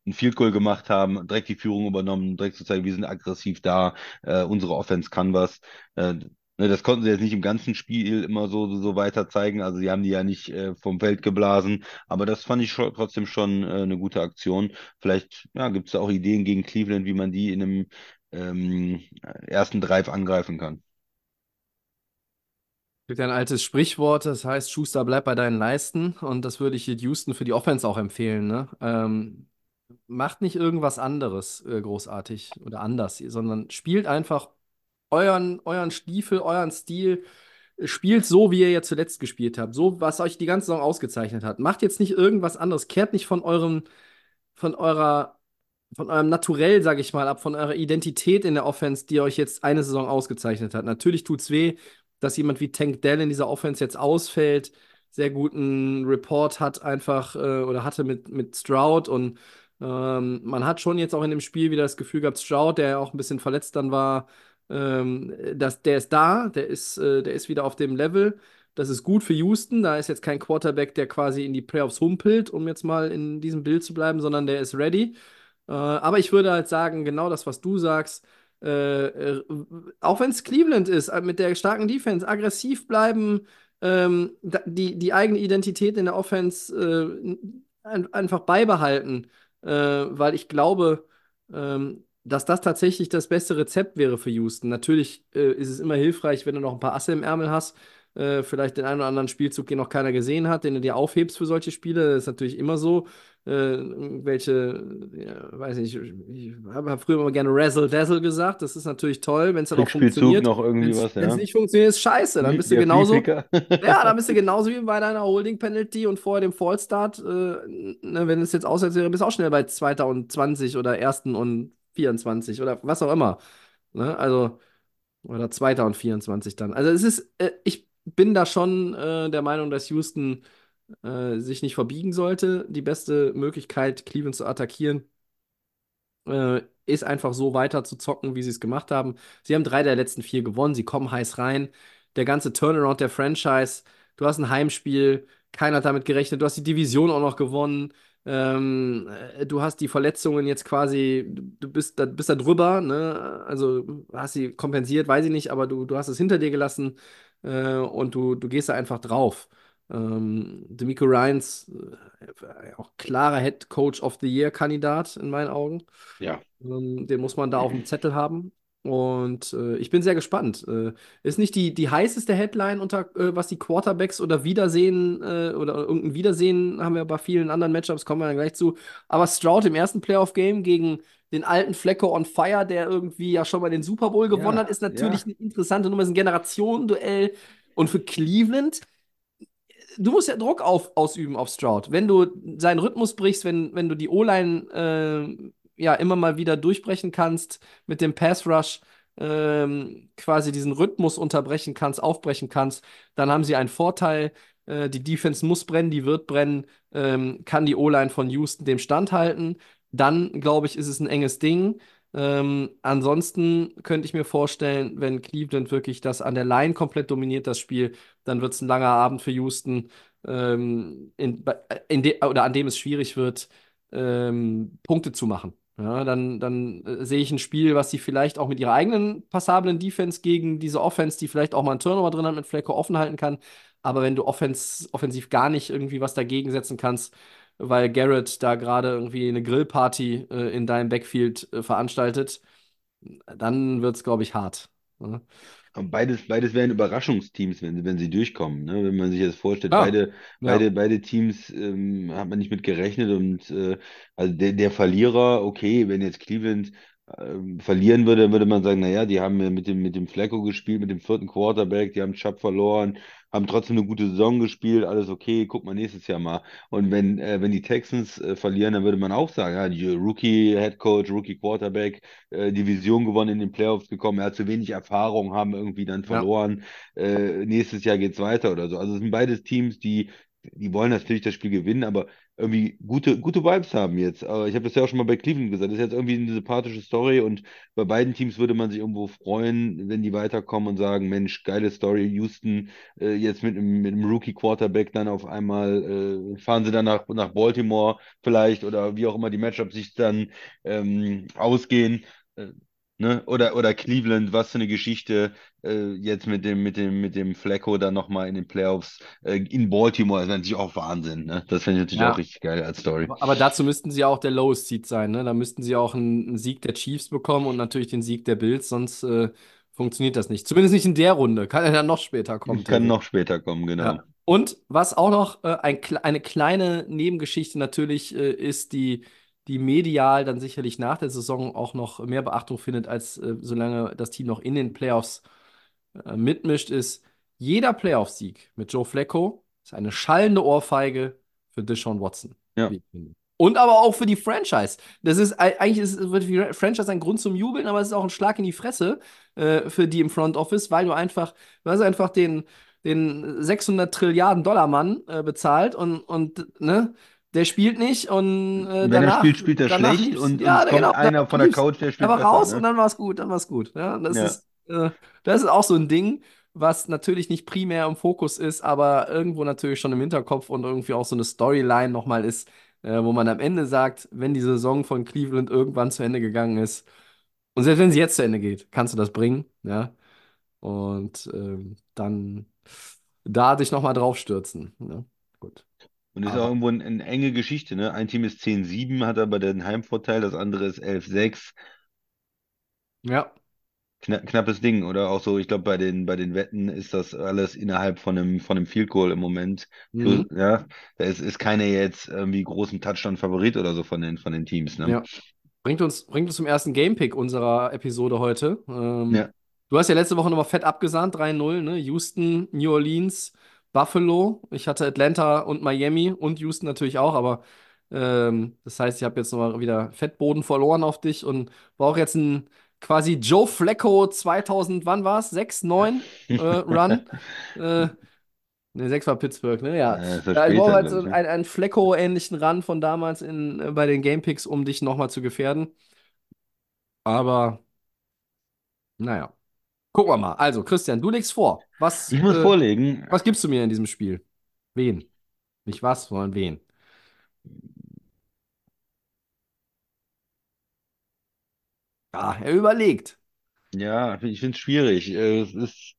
ein Field Goal gemacht haben, direkt die Führung übernommen, direkt zu zeigen, wir sind aggressiv da, äh, unsere Offense kann was. Äh, Ne, das konnten sie jetzt nicht im ganzen Spiel immer so, so weiter zeigen. Also sie haben die ja nicht äh, vom Feld geblasen. Aber das fand ich schon, trotzdem schon äh, eine gute Aktion. Vielleicht ja, gibt es da auch Ideen gegen Cleveland, wie man die in einem ähm, ersten Drive angreifen kann. Gibt ja ein altes Sprichwort, das heißt, Schuster, bleib bei deinen Leisten. Und das würde ich Houston für die Offense auch empfehlen. Ne? Ähm, macht nicht irgendwas anderes äh, großartig oder anders, sondern spielt einfach euren, euren Stiefel, euren Stil. Spielt so, wie ihr jetzt zuletzt gespielt habt. So, was euch die ganze Saison ausgezeichnet hat. Macht jetzt nicht irgendwas anderes. Kehrt nicht von eurem, von eurer, von eurem Naturell, sag ich mal, ab, von eurer Identität in der Offense, die euch jetzt eine Saison ausgezeichnet hat. Natürlich tut's weh, dass jemand wie Tank Dell in dieser Offense jetzt ausfällt. Sehr guten Report hat einfach äh, oder hatte mit, mit Stroud und ähm, man hat schon jetzt auch in dem Spiel wieder das Gefühl gehabt, Stroud, der ja auch ein bisschen verletzt dann war, ähm, dass der ist da, der ist, äh, der ist wieder auf dem Level. Das ist gut für Houston. Da ist jetzt kein Quarterback, der quasi in die Playoffs humpelt, um jetzt mal in diesem Bild zu bleiben, sondern der ist ready. Äh, aber ich würde halt sagen, genau das, was du sagst, äh, äh, auch wenn es Cleveland ist, äh, mit der starken Defense, aggressiv bleiben, ähm, die, die eigene Identität in der Offense äh, ein, einfach beibehalten, äh, weil ich glaube, ähm, dass das tatsächlich das beste Rezept wäre für Houston. Natürlich äh, ist es immer hilfreich, wenn du noch ein paar Asse im Ärmel hast, vielleicht den einen oder anderen Spielzug, den noch keiner gesehen hat, den du dir aufhebst für solche Spiele. Das ist natürlich immer so. Äh, welche, ja, weiß nicht, ich habe hab früher immer gerne Razzle Dazzle gesagt. Das ist natürlich toll, wenn es dann auch funktioniert. noch irgendwie Wenn's, was, ja. nicht funktioniert, ist scheiße. Dann bist du Der genauso. Fleepicker. Ja, dann bist du genauso wie bei deiner Holding Penalty und vorher dem Fallstart. Äh, ne, wenn es jetzt auswärts wäre, bist du auch schnell bei 2. und 20 oder 1. und 24 oder was auch immer. Ne? Also, oder 2. und 24 dann. Also, es ist, äh, ich bin da schon äh, der Meinung, dass Houston äh, sich nicht verbiegen sollte. Die beste Möglichkeit, Cleveland zu attackieren, äh, ist einfach so weiter zu zocken, wie sie es gemacht haben. Sie haben drei der letzten vier gewonnen, sie kommen heiß rein. Der ganze Turnaround der Franchise, du hast ein Heimspiel, keiner hat damit gerechnet, du hast die Division auch noch gewonnen. Ähm, äh, du hast die Verletzungen jetzt quasi, du bist da, bist da drüber, ne? Also hast sie kompensiert, weiß ich nicht, aber du, du hast es hinter dir gelassen äh, und du, du gehst da einfach drauf. Ähm, D'Amico Ryans, äh, auch klarer Head Coach of the Year Kandidat in meinen Augen. Ja, Ähm, den muss man da auf dem Zettel haben. Und äh, ich bin sehr gespannt. Äh, ist nicht die, die heißeste Headline unter, äh, was die Quarterbacks oder Wiedersehen äh, oder irgendein Wiedersehen haben wir bei vielen anderen Matchups, kommen wir dann gleich zu. Aber Stroud im ersten Playoff-Game gegen den alten Flecko on Fire, der irgendwie ja schon mal den Super Bowl gewonnen Ja, hat, ist natürlich ja. eine interessante Nummer, ist ein Generationenduell. Und für Cleveland du musst ja Druck auf, ausüben auf Stroud. Wenn du seinen Rhythmus brichst, wenn, wenn du die O-Line äh, ja immer mal wieder durchbrechen kannst mit dem Pass Rush, ähm, quasi diesen Rhythmus unterbrechen kannst, aufbrechen kannst, dann haben sie einen Vorteil. Äh, die Defense muss brennen, die wird brennen, ähm, kann die O-Line von Houston dem standhalten. Dann, glaube ich, ist es ein enges Ding. Ähm, ansonsten könnte ich mir vorstellen, wenn Cleveland wirklich das an der Line komplett dominiert, das Spiel, dann wird es ein langer Abend für Houston, ähm, in, in de, oder an dem es schwierig wird, ähm, Punkte zu machen. Ja, dann dann äh, sehe ich ein Spiel, was sie vielleicht auch mit ihrer eigenen passablen Defense gegen diese Offense, die vielleicht auch mal einen Turnover drin hat, mit Flacco offen halten kann. Aber wenn du Offense, offensiv gar nicht irgendwie was dagegen setzen kannst, weil Garrett da gerade irgendwie eine Grillparty äh, in deinem Backfield äh, veranstaltet, dann wird es, glaube ich, hart. Und beides, beides wären Überraschungsteams, wenn, wenn sie durchkommen. Ne? Wenn man sich das vorstellt, Ja, beide, ja. beide, beide Teams ähm, hat man nicht mit gerechnet. Und äh, also der, der Verlierer, okay, wenn jetzt Cleveland ähm, verlieren würde, dann würde man sagen, naja, die haben ja mit dem, mit dem Flacco gespielt, mit dem vierten Quarterback, die haben Chubb verloren, haben trotzdem eine gute Saison gespielt, alles okay, guck mal nächstes Jahr mal. Und wenn, äh, wenn die Texans äh, verlieren, dann würde man auch sagen, ja, die Rookie Head Coach, Rookie Quarterback, äh, Division gewonnen, in den Playoffs gekommen, er hat zu wenig Erfahrung, haben irgendwie dann Ja. verloren, äh, nächstes Jahr geht's weiter oder so. Also es sind beides Teams, die, die wollen natürlich das Spiel gewinnen, aber irgendwie gute, gute Vibes haben jetzt. Aber ich habe das ja auch schon mal bei Cleveland gesagt. Das ist jetzt irgendwie eine sympathische Story und bei beiden Teams würde man sich irgendwo freuen, wenn die weiterkommen und sagen, Mensch, geile Story, Houston äh, jetzt mit, mit einem Rookie-Quarterback dann auf einmal äh, fahren sie dann nach, nach Baltimore vielleicht oder wie auch immer die Matchups sich dann ähm, ausgehen. Ne? Oder, oder Cleveland, was für eine Geschichte äh, jetzt mit dem, mit dem, mit dem Flacco dann nochmal in den Playoffs äh, in Baltimore. Das ist natürlich auch Wahnsinn. Ne? Das finde ich natürlich Ja. auch richtig geil als Story. Aber aber dazu müssten sie auch der Lowest Seed sein, ne? Da müssten sie auch einen, einen Sieg der Chiefs bekommen und natürlich den Sieg der Bills, sonst äh, funktioniert das nicht. Zumindest nicht in der Runde. Kann ja dann noch später kommen. Kann noch später kommen, genau. Ja. Und was auch noch äh, ein, eine kleine Nebengeschichte natürlich äh, ist, die, die medial dann sicherlich nach der Saison auch noch mehr Beachtung findet, als äh, solange das Team noch in den Playoffs äh, mitmischt, ist jeder Playoff-Sieg mit Joe Flacco ist eine schallende Ohrfeige für Deshaun Watson. Ja. wie ich finde. Und aber auch für die Franchise. Das ist ei- eigentlich ist, wird für die Franchise ein Grund zum Jubeln, aber es ist auch ein Schlag in die Fresse äh, für die im Front Office, weil du einfach, du hast einfach den, den 600 Trilliarden Dollar Mann äh, bezahlt und, und ne, der spielt nicht und äh, Wenn er danach, spielt, spielt er schlecht lief's. und, ja, und kommt genau, einer von der. Couch, der Er spielt war besser. raus ne? und dann war es gut, dann war es gut. Ja, das Ja. ist, äh, das ist auch so ein Ding, was natürlich nicht primär im Fokus ist, aber irgendwo natürlich schon im Hinterkopf und irgendwie auch so eine Storyline nochmal ist, äh, wo man am Ende sagt, wenn die Saison von Cleveland irgendwann zu Ende gegangen ist, und selbst wenn sie jetzt zu Ende geht, kannst du das bringen, ja. Und ähm, dann da dich nochmal draufstürzen. Ne? Und ist Aber- auch irgendwo eine, eine enge Geschichte, ne? Ein Team ist 10-7, hat aber den Heimvorteil, das andere ist 11-6. Ja, Kna knappes Ding, oder? Auch so, ich glaube, bei den, bei den Wetten ist das alles innerhalb von einem, von einem Field Goal im Moment. Plus, mhm. ja, da ist, ist keiner jetzt irgendwie großen Touchdown-Favorit oder so von den, von den Teams, ne? Ja. Bringt uns, bringt uns zum ersten Gamepick unserer Episode heute. Ähm, Ja. Du hast ja letzte Woche nochmal fett abgesahnt, 3-0, ne? Houston, New Orleans, Buffalo. Ich hatte Atlanta und Miami und Houston natürlich auch, aber ähm, das heißt, ich habe jetzt nochmal wieder Fettboden verloren auf dich und brauche jetzt ein quasi Joe Flacco 2000, wann war es? 6, 9 äh, Run. äh, ne, 6 war Pittsburgh, ne? Ja. Ja Ja, ich brauche halt so ne? einen, einen Flecko-ähnlichen Run von damals in, äh, bei den Gamepicks, um dich nochmal zu gefährden. Aber, naja. Gucken wir mal. Also, Christian, du legst vor. Was, Ich muss äh, vorlegen. was gibst du mir in diesem Spiel? Wen? Nicht was, sondern wen? Ah, er überlegt. Ja, ich finde es schwierig. Äh, Es ist,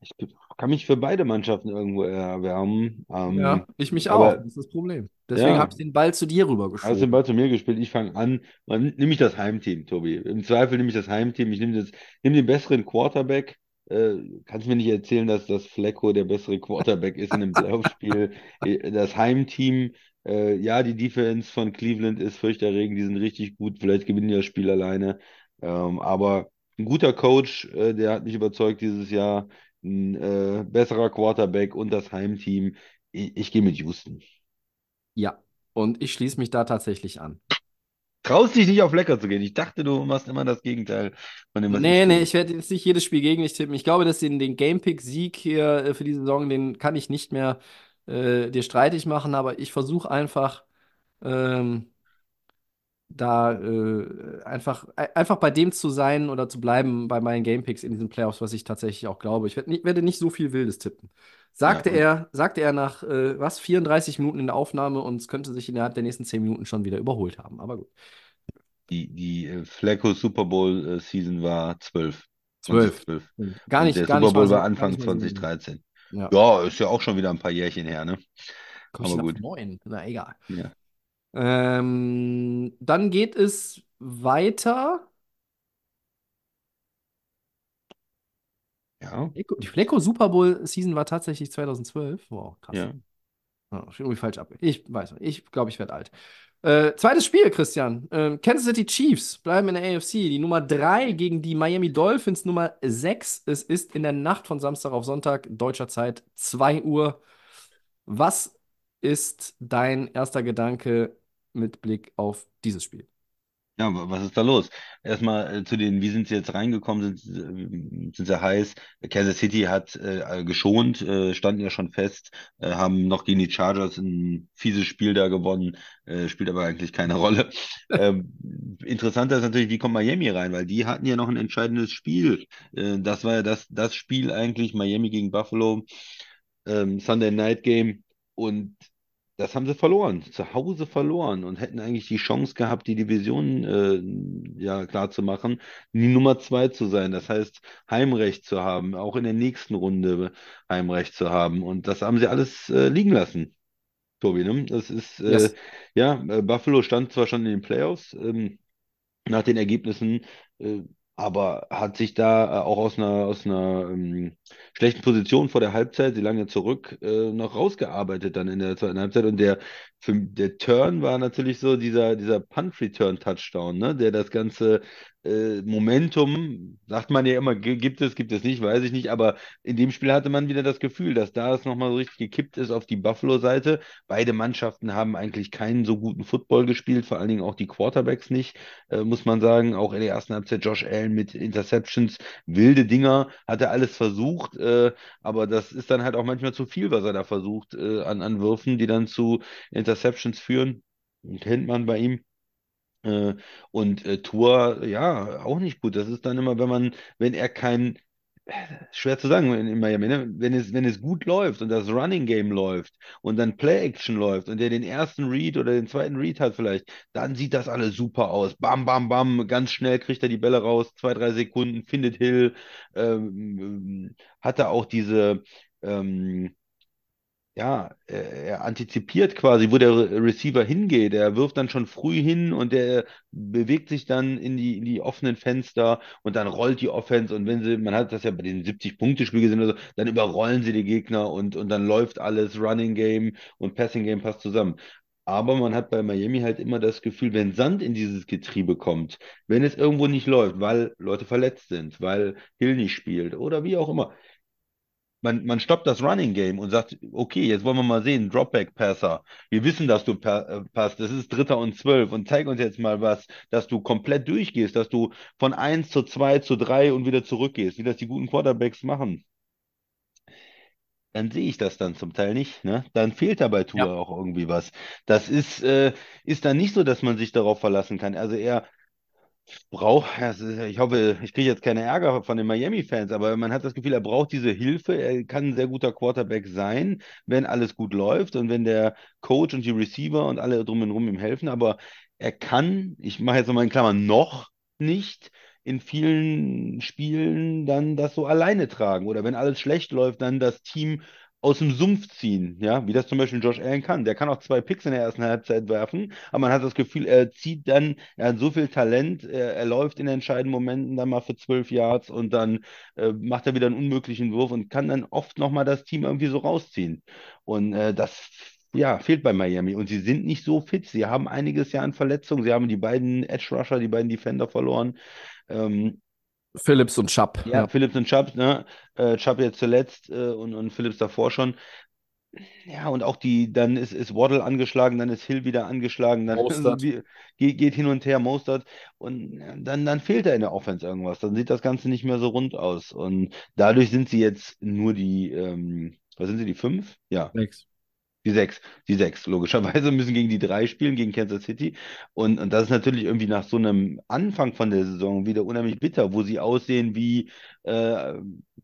ich kann mich für beide Mannschaften irgendwo erwärmen. Ähm, Ja, ich mich aber- auch. Das ist das Problem. Deswegen Ja. habe ich den Ball zu dir Hast den rübergeschoben. Ball zu mir gespielt, ich fange an. Man, nimm ich das Heimteam, Tobi. Im Zweifel nehme ich das Heimteam. Ich nehme nimm den besseren Quarterback. Äh, kannst mir nicht erzählen, dass das Flecko der bessere Quarterback ist in einem Playoff-Spiel. Äh, Das Heimteam, äh, ja, die Defense von Cleveland ist furchterregend, die sind richtig gut. Vielleicht gewinnen die das Spiel alleine. Ähm, aber ein guter Coach, äh, der hat mich überzeugt dieses Jahr. Ein äh, besserer Quarterback und das Heimteam. Ich, ich gehe mit Houston. Ja, und ich schließe mich da tatsächlich an. Traust dich nicht auf Lecker zu gehen. Ich dachte, du machst immer das Gegenteil von dem, was Nee, ich nee, ich werde jetzt nicht jedes Spiel gegen dich tippen. Ich glaube, dass den, den Gamepick-Sieg hier äh, für die Saison, den kann ich nicht mehr äh, dir streitig machen, aber ich versuche einfach ähm, da äh, einfach, äh, einfach bei dem zu sein oder zu bleiben bei meinen Gamepicks in diesen Playoffs, was ich tatsächlich auch glaube. Ich werd nicht, werde nicht so viel Wildes tippen. Sagte Ja. er, sagte er nach äh, was, 34 Minuten in der Aufnahme und es könnte sich innerhalb der nächsten 10 Minuten schon wieder überholt haben. Aber gut. Die, die äh, Flacco Super Bowl äh, Season war 12. Zwölf. 2012. Gar Und nicht, der gar Super Bowl war Anfang nicht mal so. 2013. Ja. Ja, ist ja auch schon wieder ein paar Jährchen her, ne? Komm aber gut. neun. Na egal. Ja. Ähm, dann geht es weiter. Ja, Die Flecko Super Bowl Season war tatsächlich 2012. Wow, krass. ja. Steht irgendwie falsch ab. Ich weiß nicht. Ich glaube, ich werde alt. Äh, zweites Spiel, Christian. Ähm, Kansas City Chiefs bleiben in der AFC. Die Nummer 3 gegen die Miami Dolphins Nummer 6. Es ist in der Nacht von Samstag auf Sonntag, deutscher Zeit, 2 Uhr. Was ist dein erster Gedanke mit Blick auf dieses Spiel? Ja, wa- was ist da los? Erstmal äh, zu den, wie sind sie jetzt reingekommen? Sind, äh, sind sie heiß? Kansas City hat äh, geschont, äh, standen ja schon fest, äh, haben noch gegen die Chargers ein fieses Spiel da gewonnen, spielt aber eigentlich keine Rolle. Ähm, interessanter ist natürlich, wie kommt Miami rein, weil die hatten ja noch ein entscheidendes Spiel. Das war ja das, das Spiel eigentlich, Miami gegen Buffalo, ähm, Sunday Night Game. Und das haben sie verloren, zu Hause verloren und hätten eigentlich die Chance gehabt, die Division äh, ja klar zu machen, die Nummer zwei zu sein. Das heißt, Heimrecht zu haben, auch in der nächsten Runde Heimrecht zu haben. Und das haben sie alles äh, liegen lassen, Tobi. Ne? Das ist äh, Yes. ja, äh, Buffalo stand zwar schon in den Playoffs ähm, nach den Ergebnissen, äh, aber hat sich da äh, auch aus einer, aus einer ähm, schlechten Position vor der Halbzeit, sie lange zurück, äh, noch rausgearbeitet dann in der zweiten Halbzeit. Und der, der Turn war natürlich so dieser, dieser Punt-Return-Touchdown, ne? Der das ganze äh, Momentum, sagt man ja immer, gi- gibt es, gibt es nicht, weiß ich nicht, aber in dem Spiel hatte man wieder das Gefühl, dass da es nochmal so richtig gekippt ist auf die Buffalo-Seite. Beide Mannschaften haben eigentlich keinen so guten Football gespielt, vor allen Dingen auch die Quarterbacks nicht, äh, muss man sagen. Auch in der ersten Halbzeit Josh Allen mit Interceptions, wilde Dinger, hat er alles versucht, äh, aber das ist dann halt auch manchmal zu viel, was er da versucht äh, an, an Würfen, die dann zu Interceptions führen. Kennt man bei ihm. Äh, und äh, Tour, ja, auch nicht gut. Das ist dann immer, wenn man, wenn er kein, schwer zu sagen in, Miami, ne? Wenn es, wenn es gut läuft und das Running Game läuft und dann Play-Action läuft und der den ersten Read oder den zweiten Read hat vielleicht, dann sieht das alles super aus. Bam, bam, bam, ganz schnell kriegt er die Bälle raus, zwei, drei Sekunden, findet Hill, ähm, hat er auch diese, ähm, ja, er, er antizipiert quasi, wo der Re- Receiver hingeht. Er wirft dann schon früh hin und der bewegt sich dann in die, in die offenen Fenster und dann rollt die Offense. Und wenn sie, man hat das ja bei den 70-Punkte-Spiel gesehen, oder so, dann überrollen sie die Gegner und, und dann läuft alles, Running Game und Passing Game passt zusammen. Aber man hat bei Miami halt immer das Gefühl, wenn Sand in dieses Getriebe kommt, wenn es irgendwo nicht läuft, weil Leute verletzt sind, weil Hill nicht spielt oder wie auch immer, man, man stoppt das Running Game und sagt, okay, jetzt wollen wir mal sehen, Dropback-Passer. Wir wissen, dass du pa äh, passt. Das ist Dritter und Zwölf und zeig uns jetzt mal was, dass du komplett durchgehst, dass du von eins zu zwei zu drei und wieder zurückgehst, wie das die guten Quarterbacks machen. Dann sehe ich das dann zum Teil nicht, ne? Dann fehlt da bei Tua Ja. auch irgendwie was. Das ist, äh, ist dann nicht so, dass man sich darauf verlassen kann. Also er braucht, ist- ich hoffe, ich kriege jetzt keine Ärger von den Miami-Fans, aber man hat das Gefühl, er braucht diese Hilfe. Er kann ein sehr guter Quarterback sein, wenn alles gut läuft und wenn der Coach und die Receiver und alle drum und drum ihm helfen. Aber er kann, ich mache jetzt nochmal in Klammern, noch nicht in vielen Spielen dann das so alleine tragen. Oder wenn alles schlecht läuft, dann das Team aus dem Sumpf ziehen, ja, wie das zum Beispiel Josh Allen kann. Der kann auch zwei Picks in der ersten Halbzeit werfen, aber man hat das Gefühl, er zieht dann, er hat so viel Talent, er, er läuft in entscheidenden Momenten dann mal für zwölf Yards und dann äh, macht er wieder einen unmöglichen Wurf und kann dann oft nochmal das Team irgendwie so rausziehen. Und äh, das ja, fehlt bei Miami. Und sie sind nicht so fit. Sie haben einiges Jahr an Verletzungen. Sie haben die beiden Edge Rusher, die beiden Defender verloren. Ähm, Phillips und Chubb. ja, Ja. Phillips und Chubb, ne? Äh, Chubb jetzt zuletzt äh, und, und Phillips davor schon. Ja, und auch die, dann ist, ist Waddle angeschlagen, dann ist Hill wieder angeschlagen, dann geht, geht hin und her, Mostert und dann, dann fehlt da in der Offense irgendwas. Dann sieht das Ganze nicht mehr so rund aus. Und dadurch sind sie jetzt nur die, ähm, was sind sie, die fünf? Ja, Sechs. Die sechs, die sechs, logischerweise müssen gegen die drei spielen, gegen Kansas City. Und, und das ist natürlich irgendwie nach so einem Anfang von der Saison wieder unheimlich bitter, wo sie aussehen wie, äh,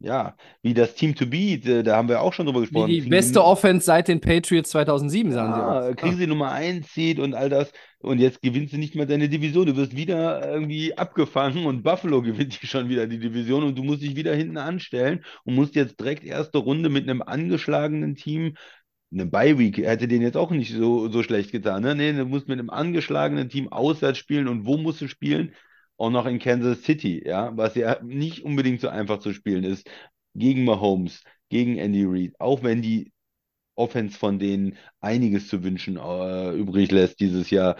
ja, wie das Team to beat. Da haben wir auch schon drüber Wie gesprochen. die Kriegen beste sie, Offense seit den Patriots 2007, sagen sie ja, auch. kriegen sie Nummer eins Seed und all das. Und jetzt gewinnst du nicht mehr deine Division. Du wirst wieder irgendwie abgefangen und Buffalo gewinnt die schon wieder die Division und du musst dich wieder hinten anstellen und musst jetzt direkt erste Runde mit einem angeschlagenen Team eine Bye-Week hätte den jetzt auch nicht so, so schlecht getan. Ne? Nee, du musst mit einem angeschlagenen Team auswärts spielen. Und wo musst du spielen? Auch noch in Kansas City, ja, was ja nicht unbedingt so einfach zu spielen ist. Gegen Mahomes, gegen Andy Reid, auch wenn die Offense von denen einiges zu wünschen äh, übrig lässt dieses Jahr.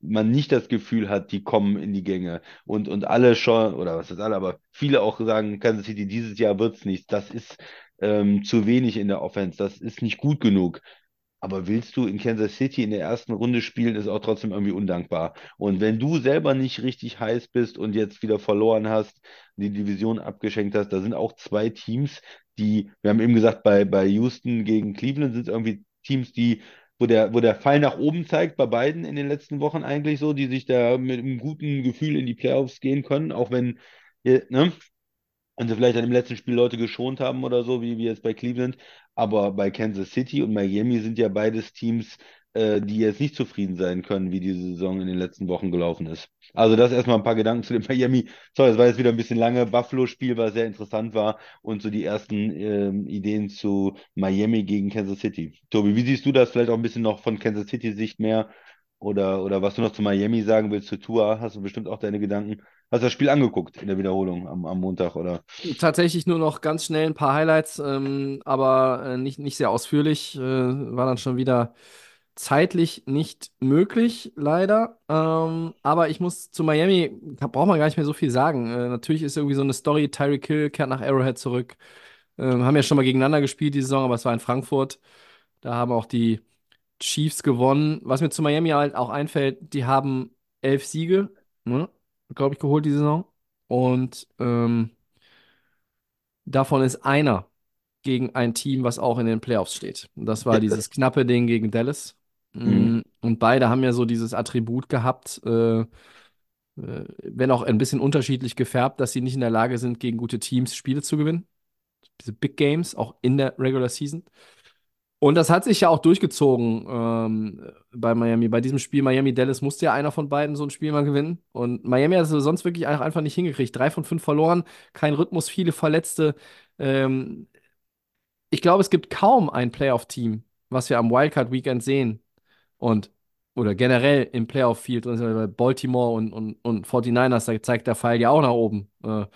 Man nicht das Gefühl hat, die kommen in die Gänge. Und, und alle schon, oder was ist alle, aber viele auch sagen, Kansas City, dieses Jahr wird's nichts. Das ist ähm, zu wenig in der Offense. Das ist nicht gut genug. Aber willst du in Kansas City in der ersten Runde spielen, ist auch trotzdem irgendwie undankbar. Und wenn du selber nicht richtig heiß bist und jetzt wieder verloren hast, die Division abgeschenkt hast, da sind auch zwei Teams, die, wir haben eben gesagt, bei, bei Houston gegen Cleveland sind es irgendwie Teams, die, wo der, wo der Fall nach oben zeigt, bei beiden in den letzten Wochen eigentlich so, die sich da mit einem guten Gefühl in die Playoffs gehen können, auch wenn, ne? Und sie vielleicht dann im letzten Spiel Leute geschont haben oder so, wie, wie jetzt bei Cleveland. Aber bei Kansas City und Miami sind ja beides Teams, äh, die jetzt nicht zufrieden sein können, wie diese Saison in den letzten Wochen gelaufen ist. Also das erstmal ein paar Gedanken zu dem Miami. Sorry, das war jetzt wieder ein bisschen lange. Buffalo-Spiel, was sehr interessant war und so die ersten ähm, Ideen zu Miami gegen Kansas City. Tobi, wie siehst du das? Vielleicht auch ein bisschen noch von Kansas City-Sicht mehr oder, oder was du noch zu Miami sagen willst, zu Tua, hast du bestimmt auch deine Gedanken. Hast du das Spiel angeguckt in der Wiederholung am, am Montag, oder? Tatsächlich nur noch ganz schnell ein paar Highlights, ähm, aber äh, nicht, nicht sehr ausführlich. Äh, war dann schon wieder zeitlich nicht möglich, leider. Ähm, aber ich muss zu Miami, da braucht man gar nicht mehr so viel sagen. Äh, natürlich ist irgendwie so eine Story, Tyreek Hill kehrt nach Arrowhead zurück. Ähm, haben ja schon mal gegeneinander gespielt die Saison, aber es war in Frankfurt. Da haben auch die Chiefs gewonnen. Was mir zu Miami halt auch einfällt, die haben elf Siege, ne, glaube ich, geholt die Saison. Und ähm, davon ist einer gegen ein Team, was auch in den Playoffs steht. Und das war dieses knappe Ding gegen Dallas. Mhm. Mm, Und beide haben ja so dieses Attribut gehabt, äh, äh, wenn auch ein bisschen unterschiedlich gefärbt, dass sie nicht in der Lage sind, gegen gute Teams Spiele zu gewinnen. Diese Big Games, auch in der Regular Season. Und das hat sich ja auch durchgezogen ähm, bei Miami. Bei diesem Spiel Miami-Dallas musste ja einer von beiden so ein Spiel mal gewinnen. Und Miami hat es sonst wirklich einfach nicht hingekriegt. Drei von fünf verloren, kein Rhythmus, viele Verletzte. Ähm, ich glaube, es gibt kaum ein Playoff-Team, was wir am Wildcard-Weekend sehen. Und, oder generell im Playoff-Field, Baltimore und, und, und 49ers, da zeigt der Pfeil ja auch nach oben. Äh,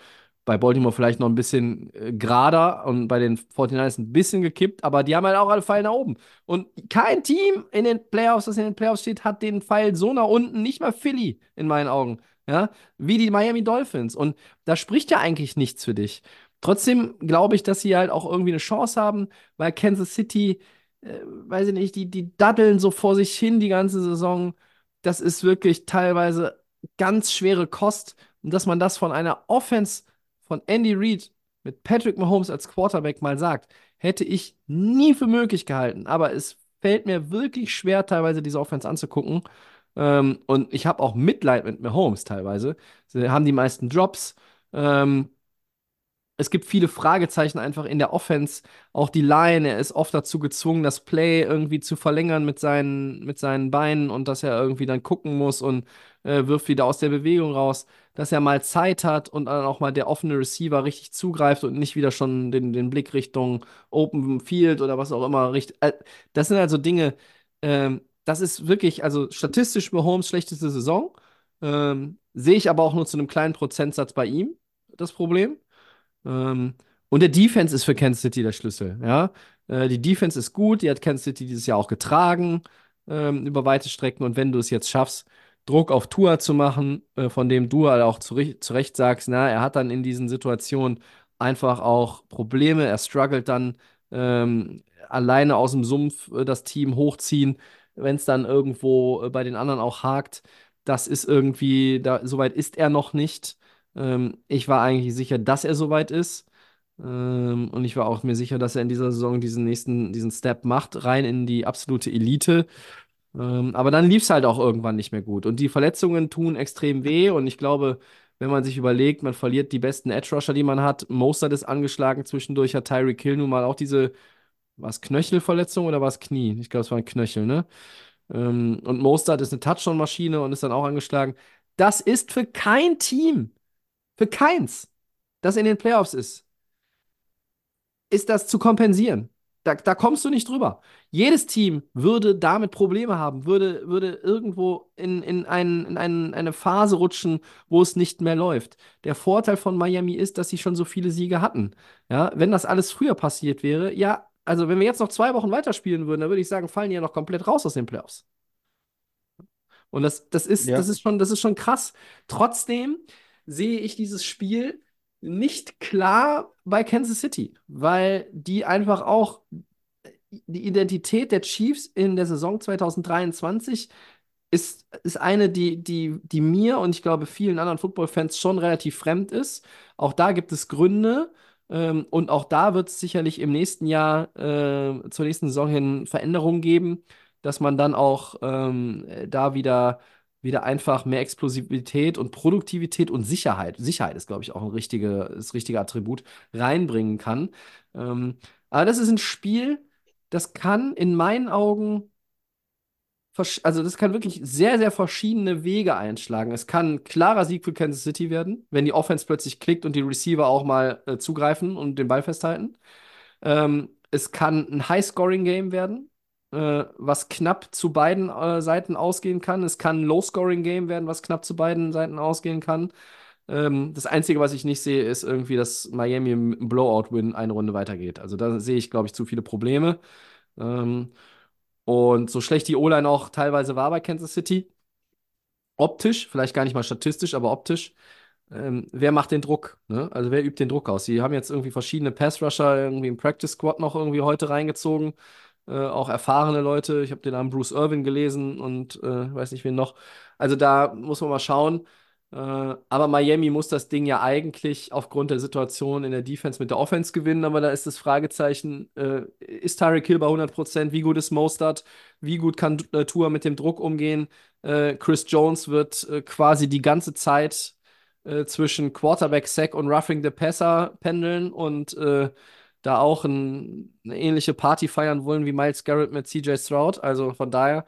bei Baltimore vielleicht noch ein bisschen äh, gerader und bei den 49ers ein bisschen gekippt, aber die haben halt auch alle Pfeil nach oben. Und kein Team in den Playoffs, das in den Playoffs steht, hat den Pfeil so nach unten, nicht mal Philly in meinen Augen, ja, wie die Miami Dolphins. Und da spricht ja eigentlich nichts für dich. Trotzdem glaube ich, dass sie halt auch irgendwie eine Chance haben, weil Kansas City, äh, weiß ich nicht, die, die daddeln so vor sich hin die ganze Saison. Das ist wirklich teilweise ganz schwere Kost. Und dass man das von einer Offense von Andy Reid mit Patrick Mahomes als Quarterback mal sagt, hätte ich nie für möglich gehalten. Aber es fällt mir wirklich schwer, teilweise diese Offense anzugucken. Ähm, und ich habe auch Mitleid mit Mahomes teilweise. Sie haben die meisten Drops. Ähm, es gibt viele Fragezeichen einfach in der Offense. Auch die Line, er ist oft dazu gezwungen, das Play irgendwie zu verlängern mit seinen, mit seinen Beinen und dass er irgendwie dann gucken muss und äh, wirft wieder aus der Bewegung raus. Dass er mal Zeit hat und dann auch mal der offene Receiver richtig zugreift und nicht wieder schon den, den Blick Richtung Open Field oder was auch immer richtet. Äh, das sind also Dinge, ähm, das ist wirklich, also statistisch Mahomes schlechteste Saison. Ähm, sehe ich aber auch nur zu einem kleinen Prozentsatz bei ihm das Problem. Ähm, und der Defense ist für Kansas City der Schlüssel. Ja? Äh, die Defense ist gut, die hat Kansas City dieses Jahr auch getragen ähm, über weite Strecken. Und wenn du es jetzt schaffst, Druck auf Tua zu machen, äh, von dem du halt auch zu, zu Recht sagst, na, er hat dann in diesen Situationen einfach auch Probleme, er struggelt dann ähm, alleine aus dem Sumpf äh, das Team hochziehen, wenn es dann irgendwo äh, bei den anderen auch hakt. Das ist irgendwie, da, soweit ist er noch nicht. Ähm, ich war eigentlich sicher, dass er soweit ist. Ähm, und ich war auch mir sicher, dass er in dieser Saison diesen nächsten, diesen Step macht, rein in die absolute Elite. Ähm, aber dann lief es halt auch irgendwann nicht mehr gut. Und die Verletzungen tun extrem weh. Und ich glaube, wenn man sich überlegt, man verliert die besten Edge-Rusher, die man hat. Mostert ist angeschlagen. Zwischendurch hat Tyreek Hill nun mal auch diese, war es Knöchelverletzung oder war es Knie? Ich glaube, es war ein Knöchel, ne? Ähm, und Mostert ist eine Touchdown-Maschine und ist dann auch angeschlagen. Das ist für kein Team, für keins, das in den Playoffs ist, ist das zu kompensieren. Da, da kommst du nicht drüber. Jedes Team würde damit Probleme haben, würde, würde irgendwo in, in, ein, in ein, eine Phase rutschen, wo es nicht mehr läuft. Der Vorteil von Miami ist, dass sie schon so viele Siege hatten. Ja, wenn das alles früher passiert wäre, ja, also wenn wir jetzt noch zwei Wochen weiterspielen würden, dann würde ich sagen, fallen die ja noch komplett raus aus den Playoffs. Und das, das ist, Ja. das ist schon, das ist schon krass. Trotzdem sehe ich dieses Spiel nicht klar bei Kansas City, weil die einfach auch die Identität der Chiefs in der Saison 2023 ist, ist eine, die, die, die mir und ich glaube vielen anderen Football-Fans schon relativ fremd ist. Auch da gibt es Gründe. Ähm, und auch da wird es sicherlich im nächsten Jahr, äh, zur nächsten Saison hin Veränderungen geben, dass man dann auch ähm, da wieder, wieder einfach mehr Explosivität und Produktivität und Sicherheit, Sicherheit ist, glaube ich, auch ein richtige, das richtige Attribut, reinbringen kann. Ähm, aber das ist ein Spiel, das kann in meinen Augen, also das kann wirklich sehr, sehr verschiedene Wege einschlagen. Es kann ein klarer Sieg für Kansas City werden, wenn die Offense plötzlich klickt und die Receiver auch mal äh, zugreifen und den Ball festhalten. Ähm, es kann ein High-Scoring-Game werden, äh, was knapp zu beiden äh, Seiten ausgehen kann. Es kann ein Low-Scoring-Game werden, was knapp zu beiden Seiten ausgehen kann. Ähm, das Einzige, was ich nicht sehe, ist irgendwie, dass Miami im Blowout-Win eine Runde weitergeht. Also da sehe ich, glaube ich, zu viele Probleme. Ähm, und so schlecht die O-Line auch teilweise war bei Kansas City, optisch, vielleicht gar nicht mal statistisch, aber optisch, ähm, wer macht den Druck? Ne? Also wer übt den Druck aus? Sie haben jetzt irgendwie verschiedene Pass-Rusher irgendwie im Practice Squad noch irgendwie heute reingezogen. Äh, auch erfahrene Leute. Ich habe den Namen Bruce Irvin gelesen und äh, weiß nicht wen noch. Also da muss man mal schauen. Äh, aber Miami muss das Ding ja eigentlich aufgrund der Situation in der Defense mit der Offense gewinnen. Aber da ist das Fragezeichen, äh, ist Tyreek Hill bei 100%? Wie gut ist Mostert? Wie gut kann äh, Tua mit dem Druck umgehen? Äh, Chris Jones wird quasi die ganze Zeit zwischen Quarterback-Sack und Roughing the Passer pendeln und da auch ein, eine ähnliche Party feiern wollen wie Miles Garrett mit CJ Stroud. Also von daher,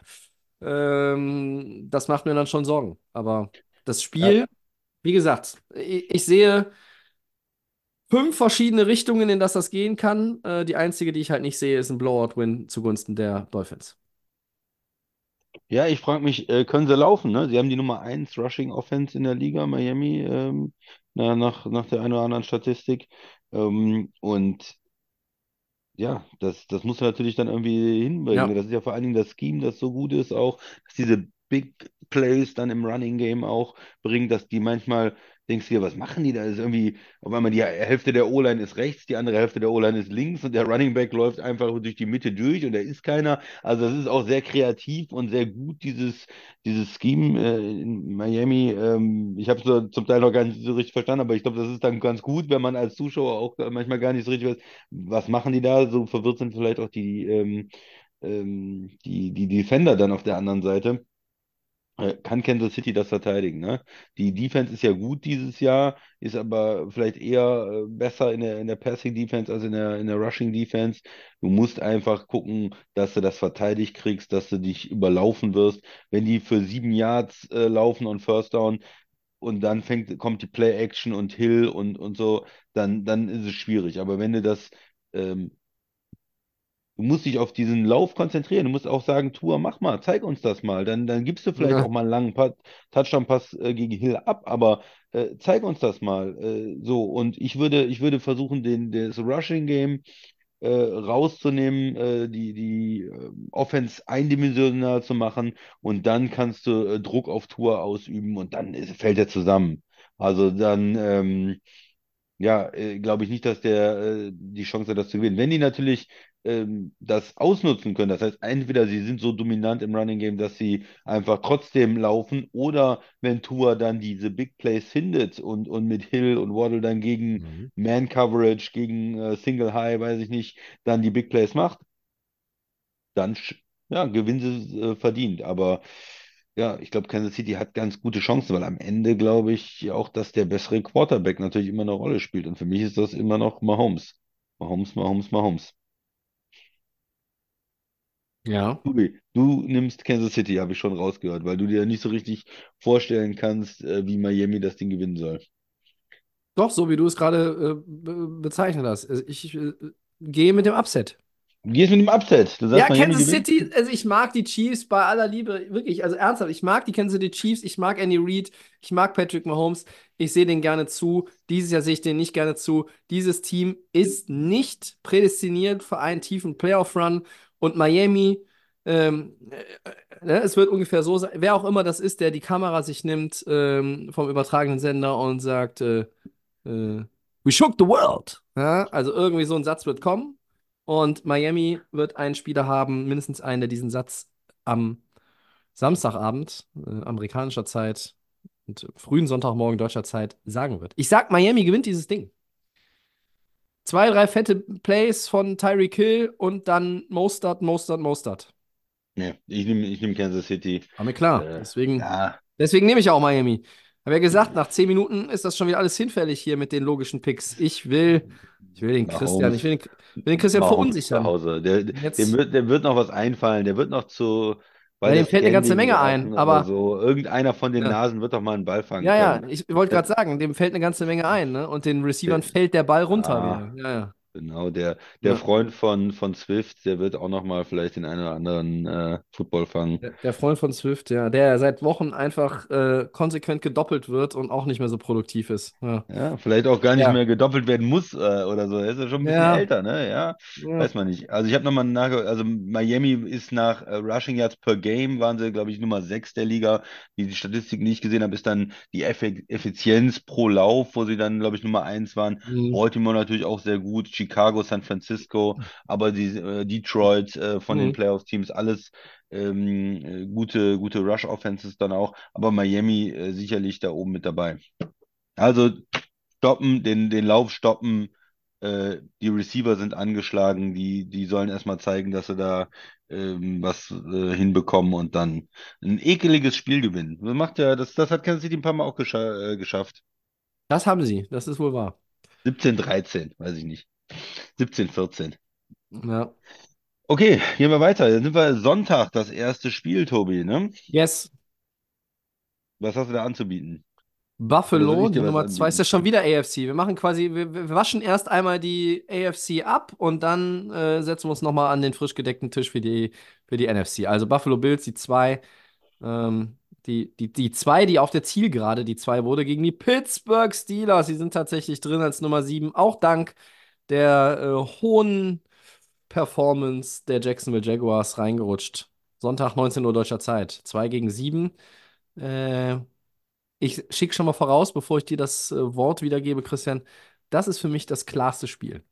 ähm, das macht mir dann schon Sorgen. Aber das Spiel, Ja. wie gesagt, ich, ich sehe fünf verschiedene Richtungen, in das das gehen kann. Äh, die einzige, die ich halt nicht sehe, ist ein Blowout-Win zugunsten der Dolphins. Ja, ich frage mich, äh, können sie laufen, ne? Sie haben die Nummer 1 Rushing Offense in der Liga, Miami, ähm, na, nach, nach der einen oder anderen Statistik. Ähm, und ja, das, das muss natürlich dann irgendwie hinbringen. Ja. Das ist ja vor allen Dingen das Scheme, das so gut ist, auch, dass diese Big Plays dann im Running Game auch bringt, dass die manchmal denkst du dir, was machen die da? Ist irgendwie, auf einmal die Hälfte der O-Line ist rechts, die andere Hälfte der O-Line ist links und der Running Back läuft einfach durch die Mitte durch und da ist keiner. Also das ist auch sehr kreativ und sehr gut, dieses, dieses Scheme äh, in Miami. Ähm, ich habe es zum Teil noch gar nicht so richtig verstanden, aber ich glaube, das ist dann ganz gut, wenn man als Zuschauer auch manchmal gar nicht so richtig weiß, was machen die da? So verwirrt sind vielleicht auch die, ähm, ähm, die, die Defender dann auf der anderen Seite. Äh, Kann Kansas City das verteidigen, ne? Die Defense ist ja gut dieses Jahr, ist aber vielleicht eher äh, besser in der, in der Passing Defense als in der, in der Rushing Defense. Du musst einfach gucken, dass du das verteidigt kriegst, dass du dich überlaufen wirst. Wenn die für sieben Yards äh, laufen und First Down und dann fängt, kommt die Play-Action und Hill und, und so, dann, dann ist es schwierig. Aber wenn du das ähm, Du musst dich auf diesen Lauf konzentrieren. Du musst auch sagen, Tua, mach mal, zeig uns das mal. Dann, dann gibst du vielleicht Ja. auch mal einen langen Pa- Touchdown-Pass äh, gegen Hill ab, aber äh, zeig uns das mal. Äh, so, und ich würde, ich würde versuchen, den, das Rushing-Game äh, rauszunehmen, äh, die, die äh, Offense eindimensional zu machen und dann kannst du äh, Druck auf Tua ausüben und dann ist, fällt er zusammen. Also dann, ähm, ja, äh, glaube ich nicht, dass der äh, die Chance hat, das zu gewinnen. Wenn die natürlich ähm, das ausnutzen können. Das heißt, entweder sie sind so dominant im Running Game, dass sie einfach trotzdem laufen, oder wenn Tua dann diese Big Plays findet und, und mit Hill und Waddle dann gegen Mhm. Man Coverage, gegen äh, Single High, weiß ich nicht, dann die Big Plays macht, dann ja, gewinnen sie äh, verdient. Aber ja, ich glaube, Kansas City hat ganz gute Chancen, weil am Ende glaube ich auch, dass der bessere Quarterback natürlich immer eine Rolle spielt. Und für mich ist das immer noch Mahomes. Mahomes, Mahomes, Mahomes. Ja. Tobi, du nimmst Kansas City, habe ich schon rausgehört, weil du dir nicht so richtig vorstellen kannst, äh, wie Miami das Ding gewinnen soll. Doch, so wie du es gerade äh, be bezeichnet hast. Also ich äh, gehe mit dem Upset. Du gehst mit dem Upset. Du sagst, Ja, Miami Kansas gewinnt. City, also ich mag die Chiefs bei aller Liebe, wirklich, also ernsthaft, ich mag die Kansas City Chiefs, ich mag Andy Reid, ich mag Patrick Mahomes, ich sehe den gerne zu. Dieses Jahr sehe ich den nicht gerne zu. Dieses Team ist nicht prädestiniert für einen tiefen Playoff-Run und Miami, ähm, äh, ne, es wird ungefähr so sein, wer auch immer das ist, der die Kamera sich nimmt ähm, vom übertragenen Sender und sagt, äh, äh, We shook the world. Ja, also irgendwie so ein Satz wird kommen. Und Miami wird einen Spieler haben, mindestens einen, der diesen Satz am Samstagabend, äh, amerikanischer Zeit und frühen Sonntagmorgen deutscher Zeit sagen wird. Ich sag, Miami gewinnt dieses Ding. Zwei, drei fette Plays von Tyreek Hill und dann Mostert, Mostert, Mostert. Nee, ich nehme ich nehm Kansas City. War mir klar. Äh, Deswegen, Ja, deswegen nehme ich auch Miami. Habe ja gesagt, nach zehn Minuten ist das schon wieder alles hinfällig hier mit den logischen Picks. Ich will, ich will den Christian, ich will den, will den Christian Mahomes verunsichern. Der, der, wird, dem wird noch was einfallen. Der wird noch zu. Ja, dem fällt eine ganze Menge ein, aber- so. Irgendeiner von den Ja. Nasen wird doch mal einen Ball fangen Ja, ja, können. ich wollte gerade sagen, dem fällt eine ganze Menge ein, ne? Und den Receivern fällt der Ball runter Ah. Ja, ja. Genau, der, der Ja. Freund von, von Swift, der wird auch noch mal vielleicht den einen oder anderen äh, Football fangen. Der, der Freund von Swift, ja, der seit Wochen einfach äh, konsequent gedoppelt wird und auch nicht mehr so produktiv ist. Ja. Ja, vielleicht auch gar nicht Ja. mehr gedoppelt werden muss äh, oder so. Er ist ja schon ein bisschen älter, ne? Ja, weiß man nicht. Also ich habe nochmal nachge... Also Miami ist nach äh, Rushing Yards per Game, waren sie, glaube ich, Nummer 6 der Liga. Die die Statistik nicht gesehen habe, ist dann die Effizienz pro Lauf, wo sie dann, glaube ich, Nummer 1 waren. Mhm. Baltimore natürlich auch sehr gut, Chicago, San Francisco, aber die äh, Detroit äh, von den Mhm. Playoff-Teams, alles ähm, äh, gute, gute Rush-Offenses dann auch, aber Miami äh, sicherlich da oben mit dabei. Also stoppen, den, den Lauf stoppen, äh, die Receiver sind angeschlagen, die, die sollen erstmal zeigen, dass sie da ähm, was äh, hinbekommen und dann ein ekeliges Spiel gewinnen. Das macht ja, das, das hat Kansas City ein paar Mal auch gescha äh, geschafft. Das haben sie, das ist wohl wahr. 17, 13, weiß ich nicht. 17, 14. Ja. Okay, gehen wir weiter. Dann sind wir Sonntag, das erste Spiel, Tobi, ne? Yes. Was hast du da anzubieten? Buffalo, die Nummer zwei ist anbieten? ja schon wieder AFC. Wir machen quasi, wir, wir waschen erst einmal die AFC ab und dann äh, setzen wir uns nochmal an den frisch gedeckten Tisch für die, für die NFC. Also Buffalo Bills, die zwei, ähm, die, die, die zwei, die auf der Zielgerade, die zwei wurde gegen die Pittsburgh Steelers. Die sind tatsächlich drin als Nummer sieben, auch dank der äh, hohen Performance der Jacksonville Jaguars reingerutscht. Sonntag 19 Uhr deutscher Zeit. Zwei gegen sieben. Äh, ich schicke schon mal voraus, bevor ich dir das äh, Wort wiedergebe, Christian. Das ist für mich das klarste Spiel.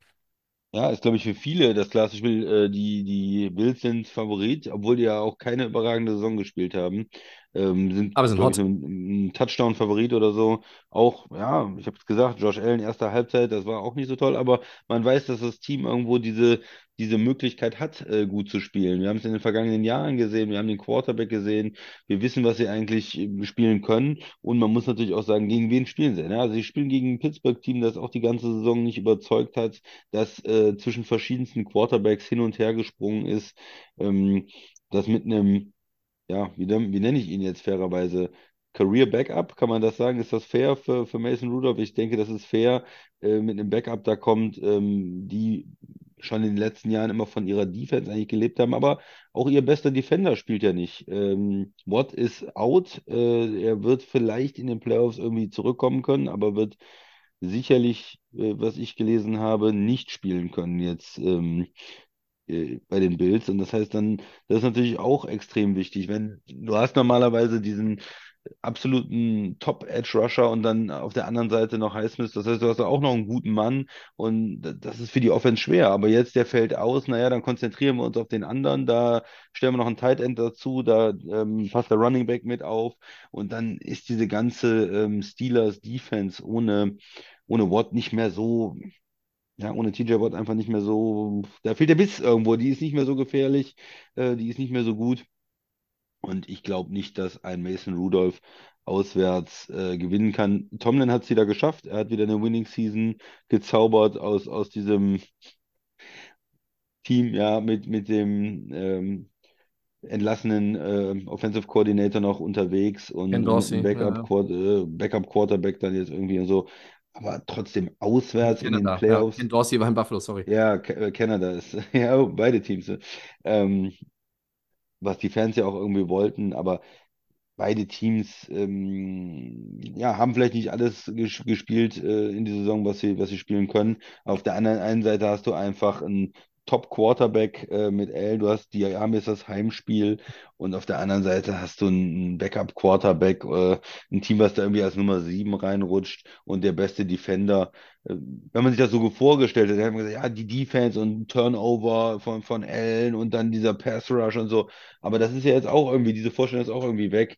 Ja, ist, glaube ich, für viele das klassische Spiel. Äh, die, die Bills sind Favorit, obwohl die ja auch keine überragende Saison gespielt haben. Ähm, sind, Aber sind hot. ein, ein Touchdown-Favorit oder so. Auch, ja, ich habe es gesagt, Josh Allen, erste Halbzeit, das war auch nicht so toll, aber man weiß, dass das Team irgendwo diese, diese Möglichkeit hat, äh, gut zu spielen. Wir haben es in den vergangenen Jahren gesehen, wir haben den Quarterback gesehen, wir wissen, was sie eigentlich äh, spielen können und man muss natürlich auch sagen, gegen wen spielen sie? Ne? Also sie spielen gegen ein Pittsburgh-Team, das auch die ganze Saison nicht überzeugt hat, das äh, zwischen verschiedensten Quarterbacks hin und her gesprungen ist, ähm, das mit einem, ja, wie, wie nenne ich ihn jetzt fairerweise? Career Backup, kann man das sagen? Ist das fair für, für Mason Rudolph? Ich denke, das ist fair, äh, mit einem Backup da kommt, ähm, die schon in den letzten Jahren immer von ihrer Defense eigentlich gelebt haben, aber auch ihr bester Defender spielt ja nicht. Ähm, Watt ist out, äh, er wird vielleicht in den Playoffs irgendwie zurückkommen können, aber wird sicherlich, äh, was ich gelesen habe, nicht spielen können jetzt ähm, äh, bei den Bills. Und das heißt dann, das ist natürlich auch extrem wichtig. Wenn du hast normalerweise diesen absoluten Top-Edge-Rusher und dann auf der anderen Seite noch Highsmith. Das heißt, du hast auch noch einen guten Mann und das ist für die Offense schwer. Aber jetzt, der fällt aus, naja, dann konzentrieren wir uns auf den anderen. Da stellen wir noch einen Tight End dazu, da ähm, passt der Running Back mit auf und dann ist diese ganze ähm, Steelers-Defense ohne, ohne Watt nicht mehr so ja, ohne TJ Watt einfach nicht mehr so, da fehlt der Biss irgendwo, die ist nicht mehr so gefährlich, äh, die ist nicht mehr so gut. Und ich glaube nicht, dass ein Mason Rudolph auswärts äh, gewinnen kann. Tomlin hat es wieder geschafft. Er hat wieder eine Winning Season gezaubert aus, aus diesem Team, ja, mit, mit dem ähm, entlassenen äh, Offensive Coordinator noch unterwegs und, und Backup, ja. Äh, Backup Quarterback dann jetzt irgendwie und so. Aber trotzdem auswärts in den Canada, ja. Playoffs. Ken Dorsey war in Buffalo, sorry. Ja, Ka- äh, Canada ist, ja, oh, beide Teams, ne? ähm, was die Fans ja auch irgendwie wollten, aber beide Teams, ähm, ja, haben vielleicht nicht alles ges gespielt äh, in der Saison, was sie, was sie spielen können. Auf der anderen einen Seite hast du einfach einen Top-Quarterback äh, mit L, du hast, die haben jetzt das Heimspiel und auf der anderen Seite hast du einen Backup-Quarterback, äh, ein Team, was da irgendwie als Nummer 7 reinrutscht und der beste Defender. Äh, wenn man sich das so vorgestellt dann haben wir gesagt, ja, die Defense und Turnover von, von Allen und dann dieser Pass-Rush und so. Aber das ist ja jetzt auch irgendwie, diese Vorstellung ist auch irgendwie weg.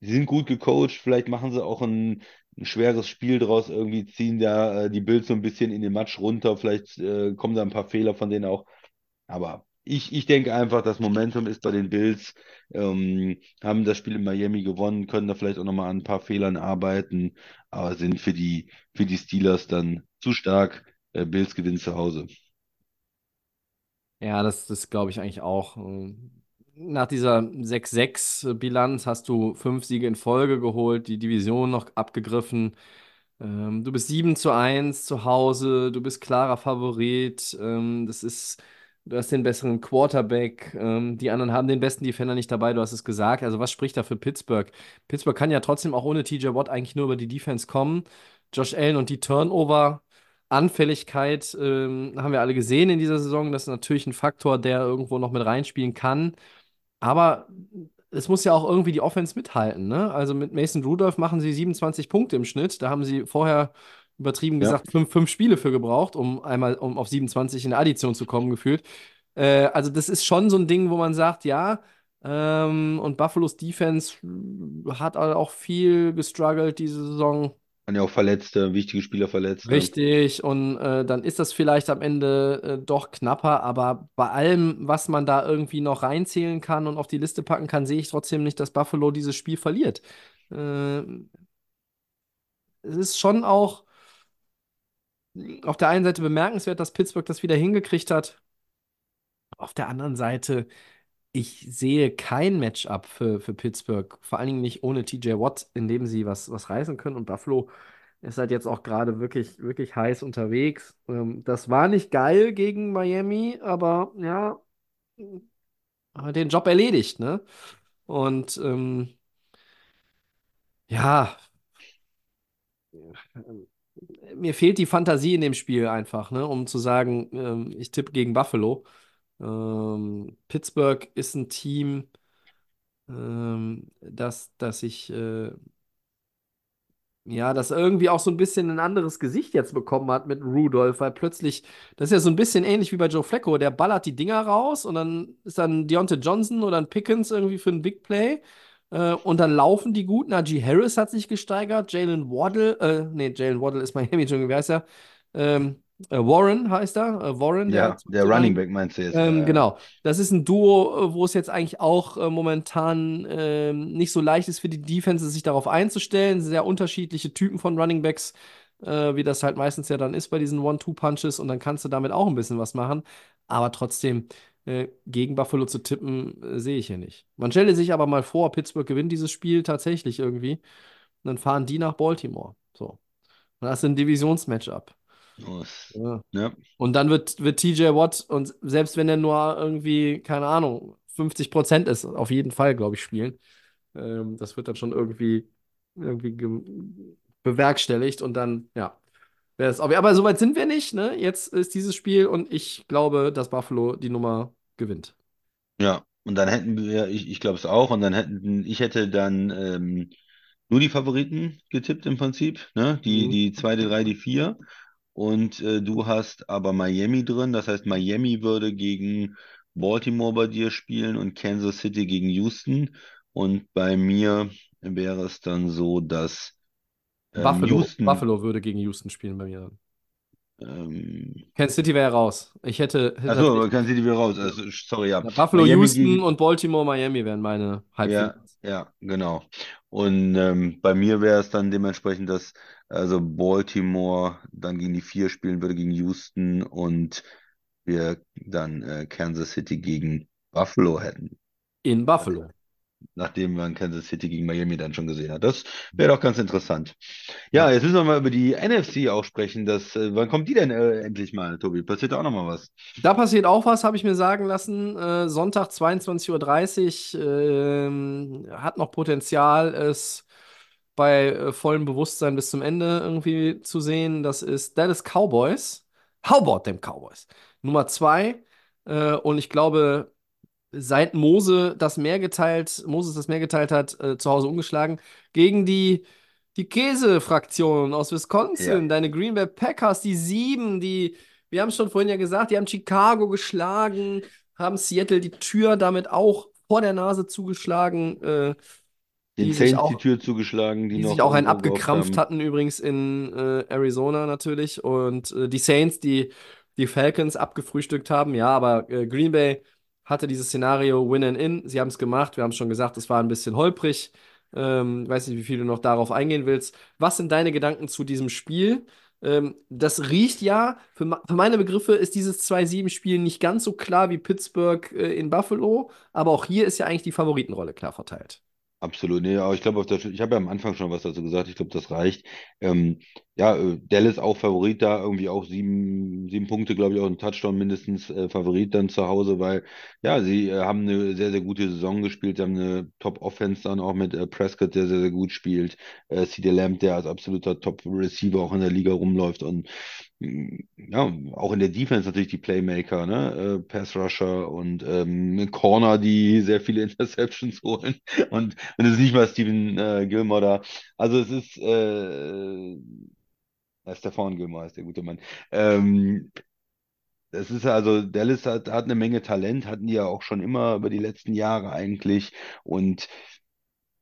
Sie sind gut gecoacht, vielleicht machen sie auch ein, ein schweres Spiel draus, irgendwie ziehen da äh, die Bills so ein bisschen in den Matsch runter, vielleicht äh, kommen da ein paar Fehler von denen auch. Aber ich, ich denke einfach, das Momentum ist bei den Bills, ähm, haben das Spiel in Miami gewonnen, können da vielleicht auch nochmal an ein paar Fehlern arbeiten, aber sind für die, für die Steelers dann zu stark. Äh, Bills gewinnen zu Hause. Ja, das, das glaube ich eigentlich auch. Nach dieser 6-6-Bilanz hast du fünf Siege in Folge geholt, die Division noch abgegriffen. Ähm, du bist 7 zu 1 zu Hause, du bist klarer Favorit. Ähm, das ist, du hast den besseren Quarterback. Ähm, die anderen haben den besten Defender nicht dabei, du hast es gesagt. Also, was spricht da für Pittsburgh? Pittsburgh kann ja trotzdem auch ohne TJ Watt eigentlich nur über die Defense kommen. Josh Allen und die Turnover. Anfälligkeit ähm, haben wir alle gesehen in dieser Saison. Das ist natürlich ein Faktor, der irgendwo noch mit reinspielen kann. Aber es muss ja auch irgendwie die Offense mithalten, ne? Also mit Mason Rudolph machen sie 27 Punkte im Schnitt. Da haben sie vorher übertrieben Ja. gesagt fünf, fünf Spiele für gebraucht, um einmal um auf 27 in der Addition zu kommen, gefühlt. Äh, also das ist schon so ein Ding, wo man sagt, ja, ähm, und Buffalos Defense hat auch viel gestruggelt diese Saison. Waren ja auch Verletzte, wichtige Spieler verletzt. ne? Richtig, und äh, dann ist das vielleicht am Ende äh, doch knapper, aber bei allem, was man da irgendwie noch reinzählen kann und auf die Liste packen kann, sehe ich trotzdem nicht, dass Buffalo dieses Spiel verliert. Äh, es ist schon auch auf der einen Seite bemerkenswert, dass Pittsburgh das wieder hingekriegt hat. Auf der anderen Seite, ich sehe kein Matchup für, für Pittsburgh, vor allen Dingen nicht ohne TJ Watt, in dem sie was, was reißen können. Und Buffalo ist halt jetzt auch gerade wirklich, wirklich heiß unterwegs. Ähm, das war nicht geil gegen Miami, aber ja, hat den Job erledigt, ne? Und ähm, ja, mir fehlt die Fantasie in dem Spiel einfach, ne? Um zu sagen, ähm, ich tippe gegen Buffalo. Ähm, Pittsburgh ist ein Team, ähm, das, das ich äh, ja, das irgendwie auch so ein bisschen ein anderes Gesicht jetzt bekommen hat mit Rudolph, weil plötzlich, das ist ja so ein bisschen ähnlich wie bei Joe Flacco, der ballert die Dinger raus und dann ist dann Deontay Johnson oder ein Pickens irgendwie für ein Big Play äh, und dann laufen die gut. Najee Harris hat sich gesteigert, Jalen Waddle, äh, nee, Jalen Waddle ist Miami, Junge, wie heißt er? Ähm, äh, Warren heißt er, äh, Warren, Ja, der Running Back meinst du jetzt. ähm, ja. genau. Das ist ein Duo, äh, wo es jetzt eigentlich auch äh, momentan ähm, nicht so leicht ist für die Defenses, sich darauf einzustellen. Sehr unterschiedliche Typen von Running Backs, äh, wie das halt meistens ja dann ist bei diesen One-Two-Punches und dann kannst du damit auch ein bisschen was machen. Aber trotzdem, äh, gegen Buffalo zu tippen, äh, sehe ich hier nicht. Man stelle sich aber mal vor, Pittsburgh gewinnt dieses Spiel tatsächlich irgendwie. Und dann fahren die nach Baltimore. So. Und das ist ein Divisionsmatchup. Ja. Ja. Und dann wird, wird TJ Watt, und selbst wenn er nur irgendwie, keine Ahnung, 50% ist, auf jeden Fall, glaube ich, spielen. Ähm, das wird dann schon irgendwie, irgendwie ge- bewerkstelligt und dann, ja. Aber soweit sind wir nicht, ne? Jetzt ist dieses Spiel und ich glaube, dass Buffalo die Nummer gewinnt. Ja, Und dann hätten wir, ich, ich glaube es auch, und dann hätten, ich hätte dann ähm, nur die Favoriten getippt im Prinzip, ne? Die, Mhm. die zwei, die drei, die vier. Und äh, du hast aber Miami drin, das heißt, Miami würde gegen Baltimore bei dir spielen und Kansas City gegen Houston. Und bei mir wäre es dann so, dass ähm, Buffalo, Houston, Buffalo würde gegen Houston spielen bei mir. Ähm, Kansas City wäre raus. Ich hätte, achso, Kansas City wieder raus. Also, sorry, ja. Ja, Buffalo, Miami Houston gegen- und Baltimore, Miami wären meine Ja, Halbfinals. ja, genau. Und ähm, bei mir wäre es dann dementsprechend, dass also Baltimore dann gegen die vier spielen würde, gegen Houston und wir dann äh, Kansas City gegen Buffalo hätten, In Buffalo. Nachdem man Kansas City gegen Miami dann schon gesehen hat. Das wäre doch ganz interessant. Ja, jetzt müssen wir mal über die NFC auch sprechen. Das, äh, wann kommt die denn äh, endlich mal, Tobi? Passiert da auch noch mal was? Da passiert auch was, habe ich mir sagen lassen. Äh, Sonntag 22.30 Uhr ähm, hat noch Potenzial, es bei äh, vollem Bewusstsein bis zum Ende irgendwie zu sehen. Das ist Dallas Cowboys. How about them Cowboys? Nummer zwei. Äh, und ich glaube, seit Mose das Meer geteilt, Moses das Meer geteilt hat, äh, zu Hause umgeschlagen, gegen die, die Käse-Fraktion aus Wisconsin, Ja. deine Green Bay Packers, die sieben, die, wir haben es schon vorhin ja gesagt, die haben Chicago geschlagen, haben Seattle die Tür damit auch vor der Nase zugeschlagen, äh, Den die sich Saints die auch, Tür zugeschlagen, die die noch sich auch einen abgekrampft haben. hatten, übrigens in äh, Arizona natürlich. Und äh, die Saints, die die Falcons abgefrühstückt haben. Ja, aber äh, Green Bay hatte dieses Szenario Win and In. Sie haben es gemacht. Wir haben schon gesagt, es war ein bisschen holprig. Ähm, ich weiß nicht, wie viel du noch darauf eingehen willst. Was sind deine Gedanken zu diesem Spiel? Ähm, das riecht ja, für, für meine Begriffe ist dieses 2-7-Spiel nicht ganz so klar wie Pittsburgh äh, in Buffalo, aber auch hier ist ja eigentlich die Favoritenrolle klar verteilt. Absolut, nee, aber ich glaube, ich habe ja am Anfang schon was dazu gesagt, ich glaube, das reicht. Ähm, ja, äh, Dallas auch Favorit da, irgendwie auch sieben, sieben Punkte, glaube ich, auch ein Touchdown mindestens äh, Favorit dann zu Hause, weil ja, sie äh, haben eine sehr, sehr gute Saison gespielt, sie haben eine Top-Offense dann auch mit äh, Prescott, der sehr, sehr gut spielt, äh, CeeDee Lamb, der als absoluter Top-Receiver auch in der Liga rumläuft und mm, ja, auch in der Defense natürlich die Playmaker, ne? Äh, Pass-Rusher und ähm, Corner, die sehr viele Interceptions holen und und es ist nicht mal Steven äh, Gilmore da. Also es ist Stefan Gilmore ist der gute Mann. Ähm, es ist also, Dallas hat, hat eine Menge Talent, hatten die ja auch schon immer über die letzten Jahre eigentlich. Und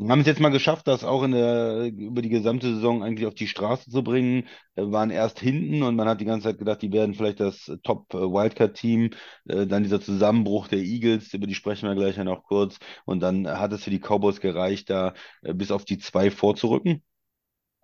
haben es jetzt mal geschafft, das auch in der, über die gesamte Saison eigentlich auf die Straße zu bringen. Äh, waren erst hinten und man hat die ganze Zeit gedacht, die werden vielleicht das äh, Top äh, dann dieser Zusammenbruch der Eagles, über die sprechen wir gleich ja noch kurz. Und dann hat es für die Cowboys gereicht, da bis auf die zwei vorzurücken.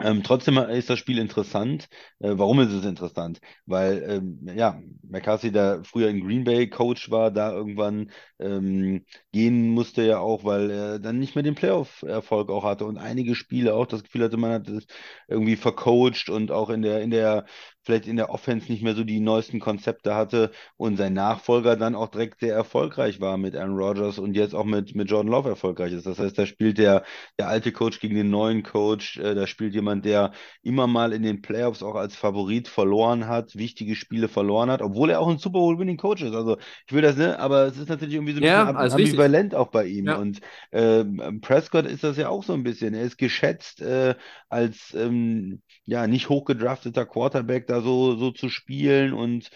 Ähm, trotzdem ist das Spiel interessant. Äh, warum ist es interessant? Weil, ähm, ja, McCarthy, der früher in Green Bay Coach war, da irgendwann ähm, gehen musste ja auch, weil er dann nicht mehr den Playoff-Erfolg auch hatte und einige Spiele auch das Gefühl hatte, man hat es irgendwie vercoacht und auch in der, in der, vielleicht in der Offense nicht mehr so die neuesten Konzepte hatte und sein Nachfolger dann auch direkt sehr erfolgreich war mit Aaron Rodgers und jetzt auch mit, mit Jordan Love erfolgreich ist. Das heißt, da spielt der, der alte Coach gegen den neuen Coach, äh, da spielt jemand, der immer mal in den Playoffs auch als Favorit verloren hat, wichtige Spiele verloren hat, obwohl er auch ein Super Bowl-Winning Coach ist. Also ich will das, ne, aber es ist natürlich irgendwie so ein Ja, bisschen richtig. ambivalent auch bei ihm. Ja. Und ähm, Prescott ist das ja auch so ein bisschen. Er ist geschätzt äh, als ähm, ja nicht hochgedrafteter Quarterback da so, so zu spielen und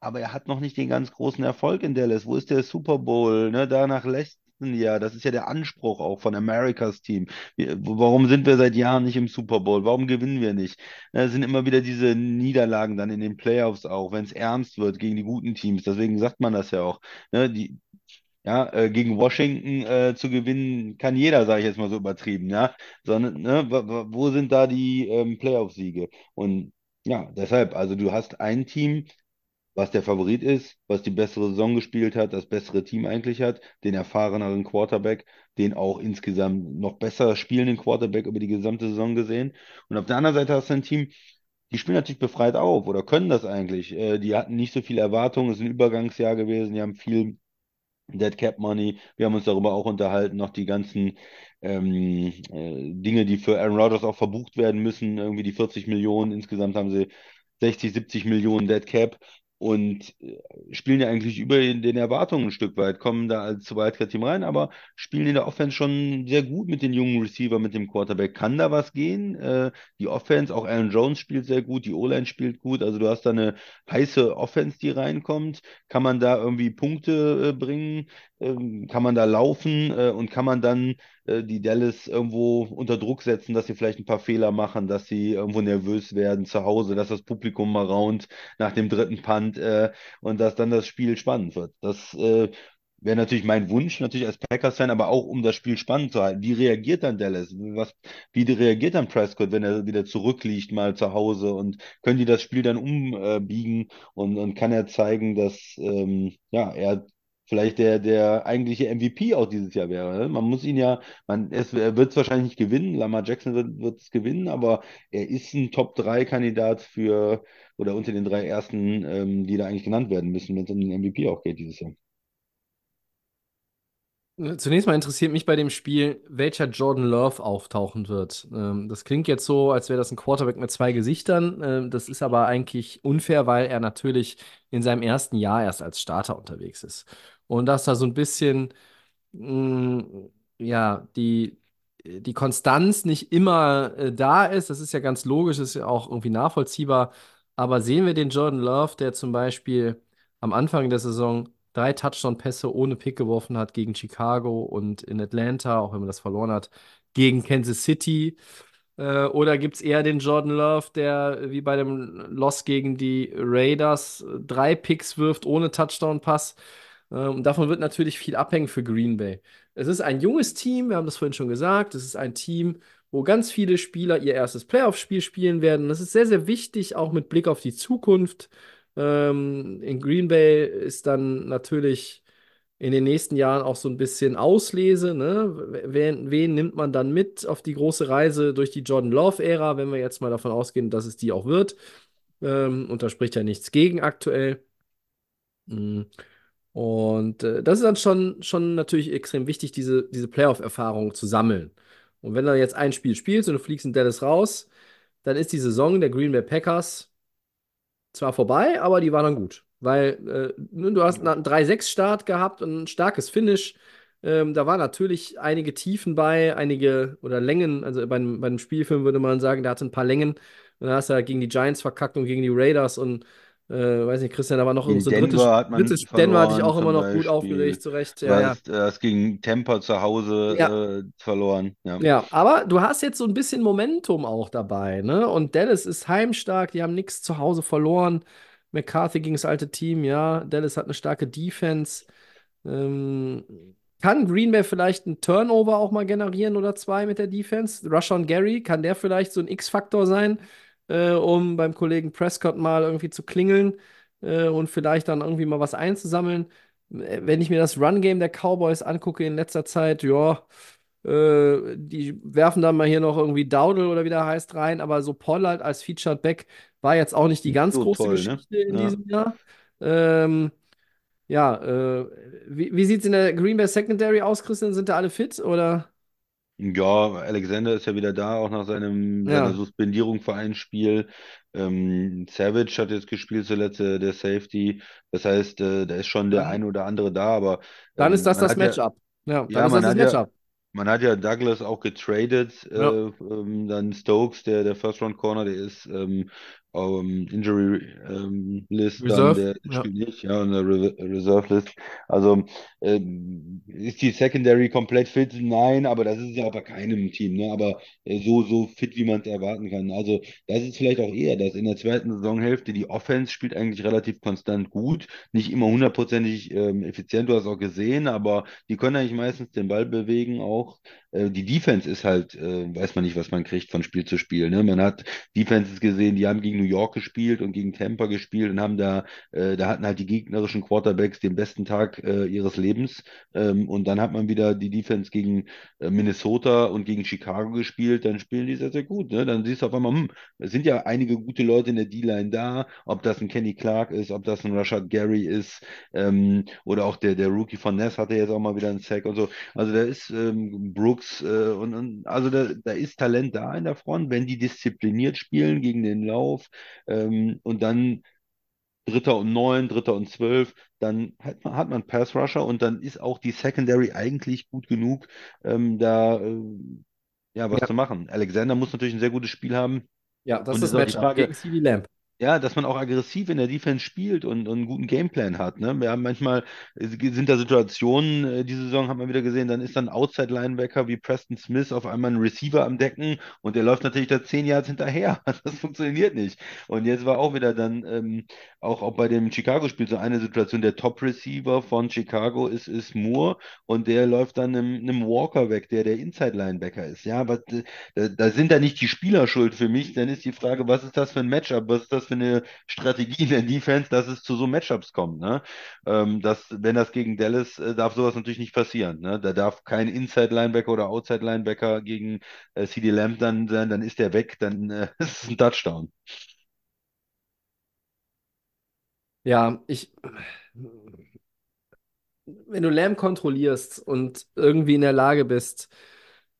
aber er hat noch nicht den ganz großen Erfolg in Dallas. Wo ist der Super Bowl? Ne, danach letzten Jahr. Das ist ja der Anspruch auch von Americas Team. Warum sind wir seit Jahren nicht im Super Bowl? Warum gewinnen wir nicht? Ne, Es sind immer wieder diese Niederlagen dann in den Playoffs auch, wenn es ernst wird gegen die guten Teams. Deswegen sagt man das ja auch. Ne, die, ja, äh, gegen Washington äh, zu gewinnen kann jeder, sage ich jetzt mal so übertrieben, ja. Sondern, ne, wo sind da die ähm, Playoff-Siege? Und ja, deshalb, also du hast ein Team, was der Favorit ist, was die bessere Saison gespielt hat, das bessere Team eigentlich hat, den erfahreneren Quarterback, den auch insgesamt noch besser spielenden Quarterback über die gesamte Saison gesehen. Und auf der anderen Seite hast du ein Team, die spielen natürlich befreit auf oder können das eigentlich. Äh, die hatten nicht so viel Erwartung, es ist ein Übergangsjahr gewesen, die haben viel Dead Cap Money. Wir haben uns darüber auch unterhalten, noch die ganzen ähm, äh, Dinge, die für Aaron Rodgers auch verbucht werden müssen. Irgendwie die 40 Millionen. Insgesamt haben sie 60, 70 Millionen Dead Cap. und äh, spielen ja eigentlich über den Erwartungen ein Stück weit, kommen da als Wildcard-Team rein, aber spielen in der Offense schon sehr gut mit den jungen Receiver, mit dem Quarterback. Kann da was gehen? Äh, die Offense, auch Aaron Jones spielt sehr gut, die O-Line spielt gut, also du hast da eine heiße Offense, die reinkommt. Kann man da irgendwie Punkte äh, bringen? Ähm, kann man da laufen äh, und kann man dann die Dallas irgendwo unter Druck setzen, dass sie vielleicht ein paar Fehler machen, dass sie irgendwo nervös werden zu Hause, dass das Publikum mal raunt nach dem dritten Punt äh, und dass dann das Spiel spannend wird. Das äh, wäre natürlich mein Wunsch, natürlich als Packers-Fan, aber auch um das Spiel spannend zu halten. Wie reagiert dann Dallas? Was, wie reagiert dann Prescott, wenn er wieder zurückliegt mal zu Hause und können die das Spiel dann umbiegen und, und kann er zeigen, dass ähm, ja, er vielleicht der, der eigentliche MVP auch dieses Jahr wäre. Ne? Man muss ihn ja, man, es, er wird es wahrscheinlich nicht gewinnen, Lamar Jackson wird es gewinnen, aber er ist ein Top-3-Kandidat für oder unter den drei ersten, ähm, die da eigentlich genannt werden müssen, wenn es um den MVP auch geht dieses Jahr. Zunächst mal interessiert mich bei dem Spiel, welcher Jordan Love auftauchen wird. Ähm, das klingt jetzt so, als wäre das ein Quarterback mit zwei Gesichtern. Ähm, das ist aber eigentlich unfair, weil er natürlich in seinem ersten Jahr erst als Starter unterwegs ist. Und dass da so ein bisschen, mh, mm, ja, die, die Konstanz nicht immer äh, da ist, das ist ja ganz logisch, ist ja auch irgendwie nachvollziehbar. Aber sehen wir den Jordan Love, der zum Beispiel am Anfang der Saison drei Touchdown-Pässe ohne Pick geworfen hat gegen Chicago und in Atlanta, auch wenn man das verloren hat, gegen Kansas City. Äh, oder gibt es eher den Jordan Love, der wie bei dem Loss gegen die Raiders drei Picks wirft ohne Touchdown-Pass? Und davon wird natürlich viel abhängen für Green Bay. Es ist ein junges Team, wir haben das vorhin schon gesagt. Es ist ein Team, wo ganz viele Spieler ihr erstes Playoff-Spiel spielen werden. Das ist sehr, sehr wichtig, auch mit Blick auf die Zukunft. Ähm, in Green Bay ist dann natürlich in den nächsten Jahren auch so ein bisschen Auslese. Ne? Wen, wen nimmt man dann mit auf die große Reise durch die Jordan Love-Ära, wenn wir jetzt mal davon ausgehen, dass es die auch wird? Ähm, und da spricht ja nichts gegen aktuell. Mhm. Und äh, das ist dann schon, schon natürlich extrem wichtig, diese, diese Playoff-Erfahrung zu sammeln. Und wenn du jetzt ein Spiel spielst und du fliegst in Dallas raus, dann ist die Saison der Green Bay Packers zwar vorbei, aber die war dann gut. Weil äh, ne, du hast einen 3-6-Start gehabt und ein starkes Finish. Ähm, da waren natürlich einige Tiefen bei, einige oder Längen. Also bei, bei einem Spielfilm würde man sagen, der hatte ein paar Längen. Und dann hast du ja gegen die Giants verkackt und gegen die Raiders und äh, weiß nicht, Christian, da war noch In so Denver hat man drittes Denver hatte ich auch verloren immer noch gut Beispiel. aufgeregt, zu Recht. Ja, ja. hast, äh, gegen Tampa zu Hause Ja. äh, verloren. Ja. Ja, aber du hast jetzt so ein bisschen Momentum auch dabei, ne? Und Dallas ist heimstark, die haben nichts zu Hause verloren. McCarthy gegen das alte Team, ja. Dallas hat eine starke Defense. Ähm, kann Green Bay vielleicht einen Turnover auch mal generieren oder zwei mit der Defense? Rushawn Gary, kann der vielleicht so ein X-Faktor sein, äh, um beim Kollegen Prescott mal irgendwie zu klingeln äh, und vielleicht dann irgendwie mal was einzusammeln? Äh, Wenn ich mir das Run-Game der Cowboys angucke in letzter Zeit, ja, äh, die werfen dann mal hier noch irgendwie Dowdle oder wie der heißt rein, aber so Pollard als Featured Back war jetzt auch nicht die ganz so große toll, ne? Geschichte in Ja. diesem Jahr. Ähm, ja, äh, wie, wie sieht es in der Green Bay Secondary aus, Christian? Sind da alle fit oder? Ja, Alexander ist ja wieder da, auch nach seinem, seiner Ja, Suspendierung für ein Spiel. Ähm, Savage hat jetzt gespielt zuletzt, äh, der Safety. Das heißt, äh, da ist schon der dann, ein oder andere da, aber dann ist ähm, das man das hat ja, Matchup. Ja, dann ja, ist das man das hat ja, Matchup. man hat ja Douglas auch getradet. Äh, Ja, ähm, dann Stokes, der, der First Round Corner, der ist ähm, ähm, Injury ähm, List, dann Reserve. der, Ja. nicht, ja, und der Re Reserve List. Also ähm, ist die Secondary komplett fit? Nein, aber das ist ja bei keinem Team, ne? Aber äh, so, so fit, wie man es erwarten kann. Also das ist vielleicht auch eher, dass in der zweiten Saisonhälfte die Offense spielt eigentlich relativ konstant gut, nicht immer hundertprozentig ähm, effizient, du hast auch gesehen, aber die können eigentlich meistens den Ball bewegen auch. Äh, die Defense ist halt, äh, weiß man nicht, was man kriegt von Spiel zu Spiel. Ne? Man hat Defenses gesehen, die haben gegen New York gespielt und gegen Tampa gespielt und haben da, äh, da hatten halt die gegnerischen Quarterbacks den besten Tag äh, ihres Lebens. Ähm, und dann hat man wieder die Defense gegen äh, Minnesota und gegen Chicago gespielt, dann spielen die sehr, sehr gut. Ne? Dann siehst du auf einmal, hm, es sind ja einige gute Leute in der D-Line da, ob das ein Kenny Clark ist, ob das ein Rashad Gary ist, ähm, oder auch der, der Rookie von Ness hatte jetzt auch mal wieder einen Sack und so. Also da ist ähm, Brooks äh, und, und also da, da ist Talent da in der Front, wenn die diszipliniert spielen gegen den Lauf ähm, und dann Dritter und Neun, Dritter und Zwölf, dann hat man, hat man Pass Rusher und dann ist auch die Secondary eigentlich gut genug, ähm, da äh, ja, was Ja. zu machen. Alexander muss natürlich ein sehr gutes Spiel haben. Ja, das Und ist das Matchup gegen CD Lamb. Ja, dass man auch aggressiv in der Defense spielt und, und einen guten Gameplan hat. Ne? Wir haben manchmal sind da Situationen, äh, diese Saison hat man wieder gesehen, dann ist dann Outside-Linebacker wie Preston Smith auf einmal ein Receiver am Decken und der läuft natürlich da zehn Yards hinterher. Das funktioniert nicht. Und jetzt war auch wieder dann ähm, auch, auch bei dem Chicago-Spiel so eine Situation, der Top-Receiver von Chicago ist, ist Moore und der läuft dann einem, einem Walker weg, der der Inside-Linebacker ist. Ja, aber äh, da, da sind da nicht die Spieler schuld für mich. Dann ist die Frage, was ist das für ein Matchup? Was ist das für eine Strategie in der Defense, dass es zu so Matchups kommt? Ne? Ähm, das, wenn das gegen Dallas, äh, darf sowas natürlich nicht passieren. Ne? Da darf kein Inside-Linebacker oder Outside-Linebacker gegen äh, CD Lamb dann sein, dann ist der weg, dann äh, ist es ein Touchdown. Ja, ich. Wenn du Lamb kontrollierst und irgendwie in der Lage bist,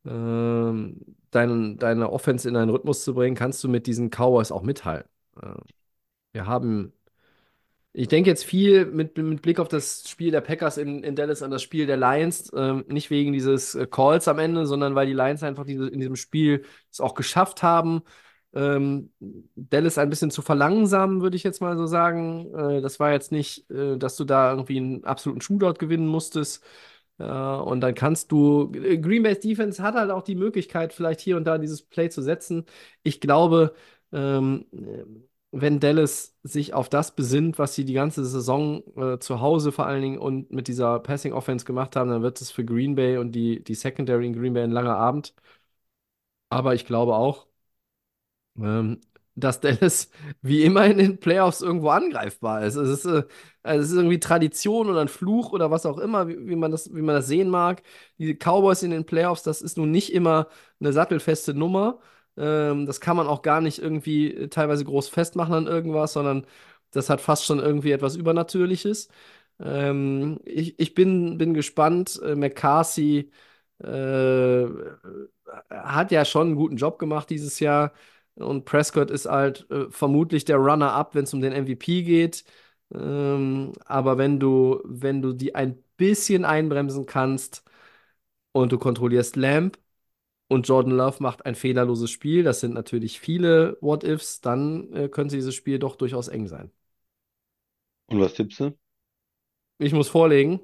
ähm, dein, deine Offense in einen Rhythmus zu bringen, kannst du mit diesen Cowboys auch mithalten. Äh, wir haben, ich denke jetzt viel mit, mit Blick auf das Spiel der Packers in, in Dallas an das Spiel der Lions, ähm, nicht wegen dieses äh, Calls am Ende, sondern weil die Lions einfach diese, in diesem Spiel es auch geschafft haben, ähm, Dallas ein bisschen zu verlangsamen, würde ich jetzt mal so sagen. Äh, das war jetzt nicht, äh, dass du da irgendwie einen absoluten Shootout gewinnen musstest. Äh, und dann kannst du, Green Bay's Defense hat halt auch die Möglichkeit, vielleicht hier und da dieses Play zu setzen. Ich glaube, ähm, wenn Dallas sich auf das besinnt, was sie die ganze Saison äh, zu Hause vor allen Dingen und mit dieser Passing Offense gemacht haben, dann wird es für Green Bay und die, die Secondary in Green Bay ein langer Abend. Aber ich glaube auch, ähm, dass Dallas wie immer in den Playoffs irgendwo angreifbar ist. Es ist, äh, also es ist irgendwie Tradition oder ein Fluch oder was auch immer, wie, wie man das, wie man das sehen mag. Die Cowboys in den Playoffs, das ist nun nicht immer eine sattelfeste Nummer. Ähm, das kann man auch gar nicht irgendwie äh, teilweise groß festmachen an irgendwas, sondern das hat fast schon irgendwie etwas Übernatürliches. Ähm, ich, ich bin, bin gespannt. Äh, McCarthy äh, hat ja schon einen guten Job gemacht dieses Jahr. Und Prescott ist halt äh, vermutlich der Runner-up, wenn es um den MVP geht. Ähm, aber wenn du, wenn du die ein bisschen einbremsen kannst und du kontrollierst Lamb und Jordan Love macht ein fehlerloses Spiel, das sind natürlich viele What-Ifs, dann äh, könnte dieses Spiel doch durchaus eng sein. Und was tippst du? Ich muss vorlegen.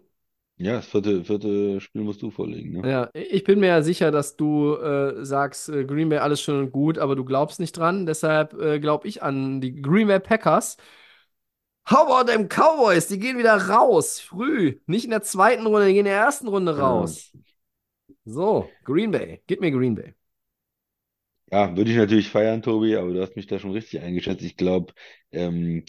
Ja, das vierte, vierte Spiel musst du vorlegen, ne? Ja, ich bin mir ja sicher, dass du äh, sagst, äh, Green Bay alles schön und gut, aber du glaubst nicht dran. Deshalb äh, glaube ich an die Green Bay Packers. How about them Cowboys? Die gehen wieder raus, früh. Nicht in der zweiten Runde, die gehen in der ersten Runde raus. So, Green Bay. Gib mir Green Bay. Ja, würde ich natürlich feiern, Tobi, aber du hast mich da schon richtig eingeschätzt. Ich glaube, ähm,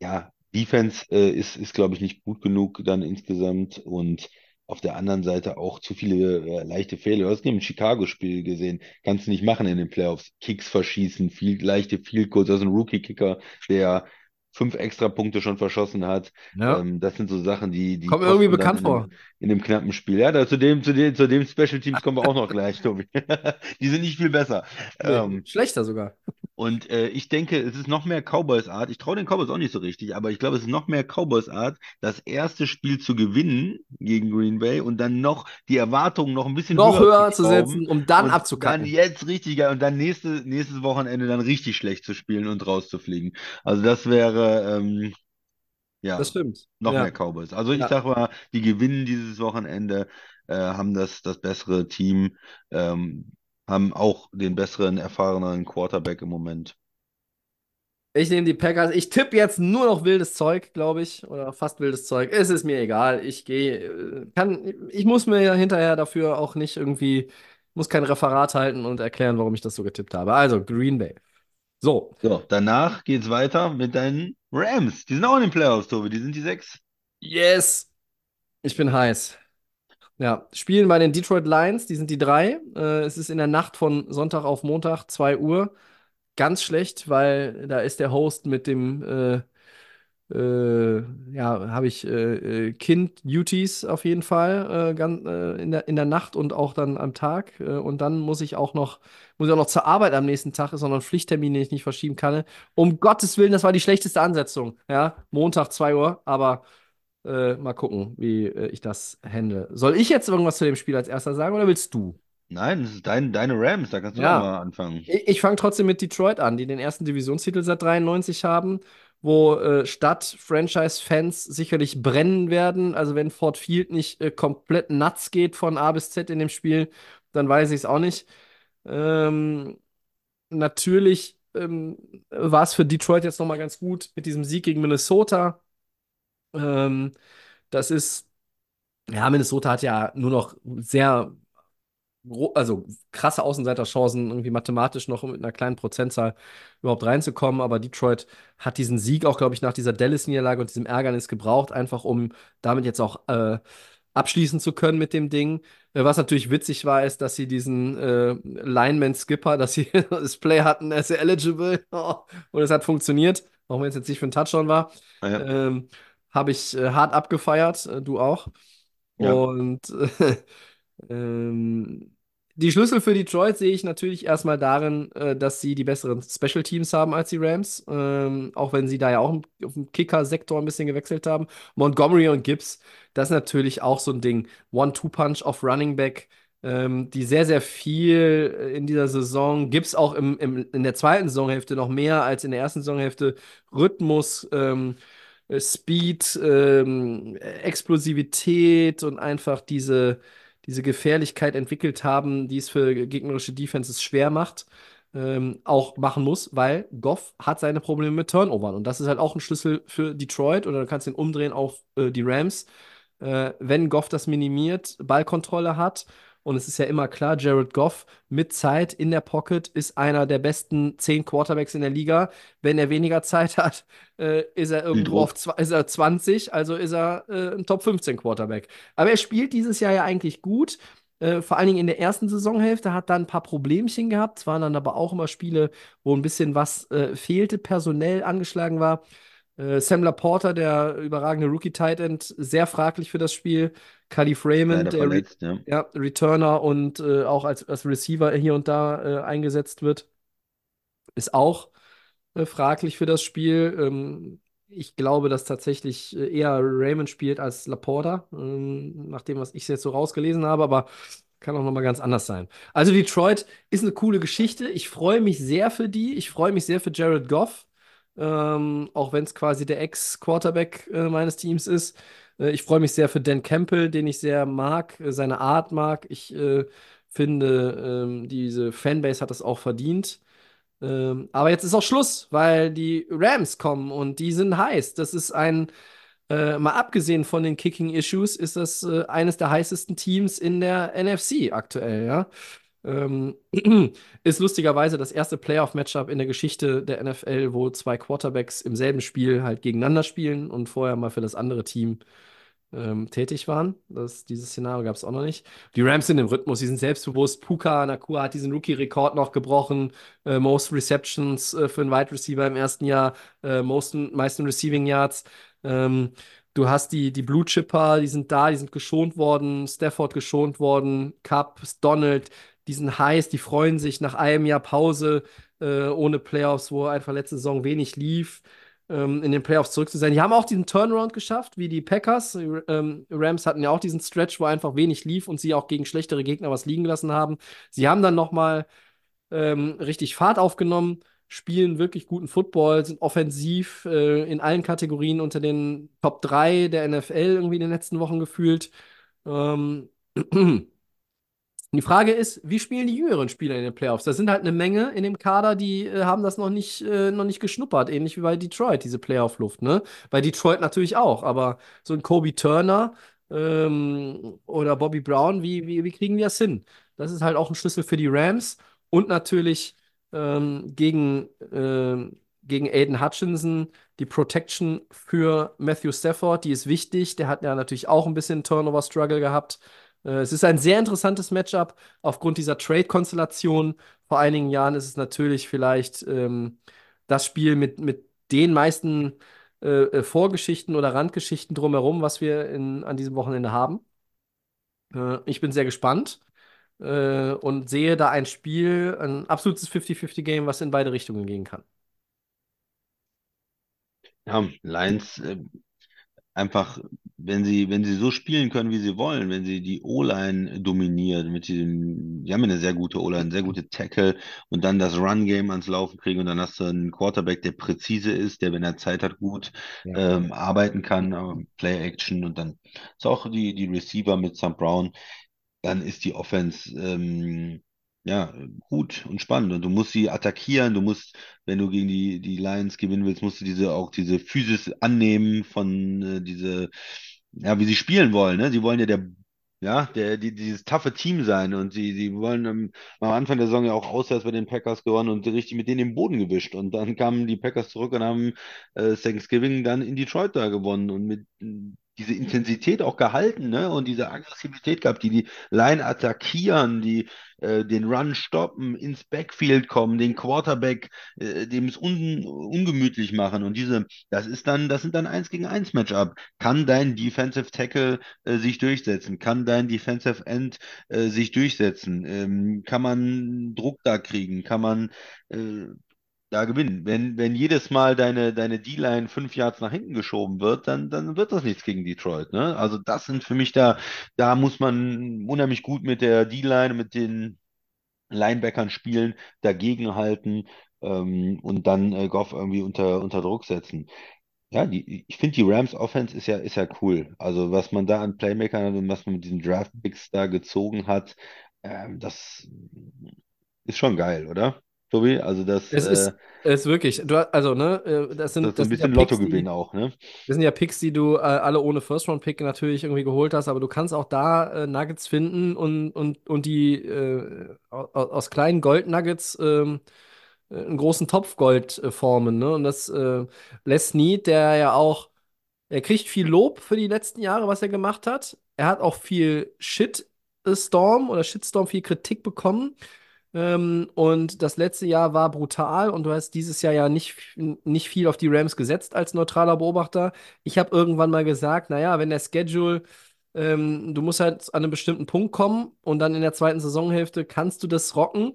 ja, Defense äh, ist, ist glaube ich, nicht gut genug dann insgesamt und auf der anderen Seite auch zu viele äh, leichte Fehler. Du hast im Chicago-Spiel gesehen, kannst du nicht machen in den Playoffs. Kicks verschießen, viel, leichte Field Goals, also ein Rookie-Kicker, der fünf extra Punkte schon verschossen hat. Ja. Ähm, das sind so Sachen, die, die Kommt mir irgendwie bekannt in vor. einem, in dem knappen Spiel. Ja, da, zu dem, zu dem, zu dem Special Teams kommen wir auch noch gleich, Tobi. Die sind nicht viel besser. Ähm, Nee, schlechter sogar. und äh, ich denke, es ist noch mehr Cowboys-Art. Ich traue den Cowboys auch nicht so richtig, aber ich glaube, es ist noch mehr Cowboys-Art, das erste Spiel zu gewinnen gegen Green Bay und dann noch die Erwartungen noch ein bisschen Noch höher zu schrauben setzen, um dann abzukacken. Dann jetzt richtig geil und dann nächste, nächstes Wochenende dann richtig schlecht zu spielen und rauszufliegen. Also das wäre ähm, ja Das stimmt. noch Ja. mehr Cowboys. Also ich Ja. sag mal, die gewinnen dieses Wochenende, äh, haben das, das bessere Team, ähm, haben auch den besseren, erfahreneren Quarterback im Moment. Ich nehme die Packers. Ich tippe jetzt nur noch wildes Zeug, glaube ich. Oder fast wildes Zeug. Es ist mir egal. Ich gehe. äh, Kann, ich muss mir ja hinterher dafür auch nicht irgendwie. Muss kein Referat halten und erklären, warum ich das so getippt habe. Also, Green Bay. So. So, danach geht's weiter mit deinen Rams. Die sind auch in den Playoffs, Tobi. Die sind die sechs. Yes. Ich bin heiß. Ja, spielen bei den Detroit Lions, die sind die drei. Äh, es ist in der Nacht von Sonntag auf Montag, 2 Uhr. Ganz schlecht, weil da ist der Host mit dem, äh, äh, ja, habe ich äh, äh, Kind-Duties auf jeden Fall äh, ganz, äh, in der, in der Nacht und auch dann am Tag. Äh, und dann muss ich auch noch, muss ich auch noch zur Arbeit am nächsten Tag, ist auch noch ein Pflichttermin, den ich nicht verschieben kann. Um Gottes Willen, das war die schlechteste Ansetzung. Ja, Montag 2 Uhr, aber mal gucken, wie ich das handle. Soll ich jetzt irgendwas zu dem Spiel als erster sagen oder willst du? Nein, das ist dein, deine Rams, da kannst du Ja. doch mal anfangen. Ich, ich fange trotzdem mit Detroit an, die den ersten Divisionstitel seit 93 haben, wo äh, Stadt-Franchise-Fans sicherlich brennen werden. Also wenn Ford Field nicht äh, komplett nuts geht von A bis Z in dem Spiel, dann weiß ich es auch nicht. Ähm, natürlich ähm, war es für Detroit jetzt nochmal ganz gut mit diesem Sieg gegen Minnesota. Ähm, das ist, ja, Minnesota hat ja nur noch sehr also krasse Außenseiterchancen, irgendwie mathematisch noch mit einer kleinen Prozentzahl überhaupt reinzukommen. Aber Detroit hat diesen Sieg auch, glaube ich, nach dieser Dallas-Niederlage und diesem Ärgernis gebraucht, einfach um damit jetzt auch äh, abschließen zu können mit dem Ding. Äh, Was natürlich witzig war, ist, dass sie diesen äh, Lineman-Skipper, dass sie das Play hatten, er ist eligible und es hat funktioniert, auch wenn es jetzt nicht für einen Touchdown war. Ah, ja. Ähm, habe ich äh, hart abgefeiert, äh, du auch. Ja. Und ähm, die Schlüssel für Detroit sehe ich natürlich erstmal darin, äh, dass sie die besseren Special Teams haben als die Rams, ähm, auch wenn sie da ja auch im- auf dem Kicker-Sektor ein bisschen gewechselt haben. Montgomery und Gibbs, das ist natürlich auch so ein Ding. One-Two-Punch auf Running Back, ähm, die sehr, sehr viel äh, in dieser Saison, Gibbs auch im, im, in der zweiten Saisonhälfte noch mehr als in der ersten Saisonhälfte, Rhythmus, ähm, äh, Speed, ähm, Explosivität und einfach diese, diese Gefährlichkeit entwickelt haben, die es für gegnerische Defenses schwer macht, ähm, auch machen muss, weil Goff hat seine Probleme mit Turnovern. Und das ist halt auch ein Schlüssel für Detroit oder du kannst den umdrehen auf äh, die Rams. Äh, wenn Goff das minimiert, Ballkontrolle hat. Und es ist ja immer klar, Jared Goff mit Zeit in der Pocket ist einer der besten zehn Quarterbacks in der Liga. Wenn er weniger Zeit hat, äh, ist er irgendwo auf ist er 20, also ist er äh, ein Top 15 Quarterback. Aber er spielt dieses Jahr ja eigentlich gut. Äh, vor allen Dingen in der ersten Saisonhälfte hat er ein paar Problemchen gehabt. Es waren dann aber auch immer Spiele, wo ein bisschen was äh, fehlte, personell angeschlagen war. Äh, Sam Laporta, der überragende Rookie-Tight End, sehr fraglich für das Spiel. Khalif Raymond, der Re ja. ja, Returner und äh, auch als, als Receiver hier und da äh, eingesetzt wird, ist auch äh, fraglich für das Spiel. Ähm, ich glaube, dass tatsächlich äh, eher Raymond spielt als Laporta, ähm, nach dem, was ich jetzt so rausgelesen habe, aber kann auch nochmal ganz anders sein. Also Detroit ist eine coole Geschichte. Ich freue mich sehr für die. Ich freue mich sehr für Jared Goff, ähm, auch wenn es quasi der Ex-Quarterback äh, meines Teams ist. Äh, ich freue mich sehr für Dan Campbell, den ich sehr mag, äh, seine Art mag. Ich äh, finde, ähm, diese Fanbase hat das auch verdient. Ähm, aber jetzt ist auch Schluss, weil die Rams kommen und die sind heiß. Das ist ein, äh, mal abgesehen von den Kicking-Issues, ist das äh, eines der heißesten Teams in der NFC aktuell, ja. Ähm, ist lustigerweise das erste Playoff-Matchup in der Geschichte der NFL, wo zwei Quarterbacks im selben Spiel halt gegeneinander spielen und vorher mal für das andere Team ähm, tätig waren. Das, dieses Szenario gab es auch noch nicht. Die Rams sind im Rhythmus, sie sind selbstbewusst. Puka Nakua hat diesen Rookie-Rekord noch gebrochen. Äh, most Receptions äh, für einen Wide Receiver im ersten Jahr, äh, mosten, meisten Receiving Yards. Ähm, du hast die, die Blue Chipper, die sind da, die sind geschont worden. Stafford geschont worden. Cup, Donald, die sind heiß, die freuen sich nach einem Jahr Pause äh, ohne Playoffs, wo einfach letzte Saison wenig lief ähm, in den Playoffs zurück zu sein. Die haben auch diesen Turnaround geschafft, wie die Packers. Die, ähm, Rams hatten ja auch diesen Stretch, wo einfach wenig lief und sie auch gegen schlechtere Gegner was liegen gelassen haben. Sie haben dann nochmal ähm, richtig Fahrt aufgenommen, spielen wirklich guten Football, sind offensiv äh, in allen Kategorien unter den Top 3 der NFL irgendwie in den letzten Wochen gefühlt. Ähm, Die Frage ist, wie spielen die jüngeren Spieler in den Playoffs? Da sind halt eine Menge in dem Kader, die äh, haben das noch nicht, äh, noch nicht geschnuppert, ähnlich wie bei Detroit, diese Playoff-Luft, ne? Bei Detroit natürlich auch, aber so ein Kobe Turner ähm, oder Bobby Brown, wie, wie, wie kriegen die das hin? Das ist halt auch ein Schlüssel für die Rams und natürlich ähm, gegen, ähm, gegen Aiden Hutchinson die Protection für Matthew Stafford, die ist wichtig. Der hat ja natürlich auch ein bisschen Turnover-Struggle gehabt. Äh, Es ist ein sehr interessantes Matchup aufgrund dieser Trade-Konstellation. Vor einigen Jahren ist es natürlich vielleicht ähm, das Spiel mit, mit den meisten äh, äh, Vorgeschichten oder Randgeschichten drumherum, was wir in, an diesem Wochenende haben. Äh, ich bin sehr gespannt äh, und sehe da ein Spiel, ein absolutes 50-50-Game, was in beide Richtungen gehen kann. Ja, Lions äh, einfach, wenn sie, wenn sie so spielen können, wie sie wollen, wenn sie die O-Line dominieren, mit diesem, die haben eine sehr gute O-Line, sehr gute Tackle und dann das Run-Game ans Laufen kriegen und dann hast du einen Quarterback, der präzise ist, der, wenn er Zeit hat, gut Ja. ähm, arbeiten kann, äh, Play-Action und dann ist auch die, die Receiver mit Sam Brown, dann ist die Offense ähm, ja gut und spannend und du musst sie attackieren, du musst, wenn du gegen die, die Lions gewinnen willst, musst du diese auch diese Physis annehmen von äh, diese, ja, wie sie spielen wollen, ne? Sie wollen ja der ja, der, die, dieses taffe Team sein und sie, sie wollen am, am Anfang der Saison ja auch auswärts bei den Packers gewonnen und richtig mit denen im Boden gewischt. Und dann kamen die Packers zurück und haben äh, Thanksgiving dann in Detroit da gewonnen und mit diese Intensität auch gehalten, ne? Und diese Aggressivität gehabt, die die Line attackieren, die äh, den Run stoppen, ins Backfield kommen, den Quarterback, äh, dem es un, ungemütlich machen. Und diese, das ist dann, das sind dann eins gegen eins Matchup. Kann dein Defensive Tackle äh, sich durchsetzen? Kann dein Defensive End äh, sich durchsetzen? Ähm, kann man Druck da kriegen? Kann man äh, da gewinnen? Wenn, wenn jedes Mal deine, deine D-Line fünf Yards nach hinten geschoben wird, dann, dann wird das nichts gegen Detroit. Ne? Also das sind für mich da, da muss man unheimlich gut mit der D-Line, mit den Linebackern spielen, dagegenhalten ähm, und dann äh, Goff irgendwie unter, unter Druck setzen. Ja, die, ich finde, die Rams Offense ist ja, ist ja cool. Also, was man da an Playmakern hat und was man mit diesen Draft Picks da gezogen hat, ähm, das ist schon geil, oder? Tobi? Also, das, Es äh, ist, es ist wirklich, du, also, ne, äh, das das sind, so das ein ja bisschen Picks, Lottogewinn die, auch, ne? das sind ja Picks, die du äh, alle ohne First-Round-Pick natürlich irgendwie geholt hast, aber du kannst auch da äh, Nuggets finden und, und, und die äh, aus, aus kleinen Gold-Nuggets ähm, äh, einen großen Topf Gold äh, formen, ne? Und das äh, Les Snead, der ja auch, er kriegt viel Lob für die letzten Jahre, was er gemacht hat. Er hat auch viel Shitstorm oder Shitstorm, viel Kritik bekommen. Ähm, und das letzte Jahr war brutal und du hast dieses Jahr ja nicht, nicht viel auf die Rams gesetzt als neutraler Beobachter. Ich habe irgendwann mal gesagt, naja, wenn der Schedule, ähm, du musst halt an einen bestimmten Punkt kommen und dann in der zweiten Saisonhälfte kannst du das rocken.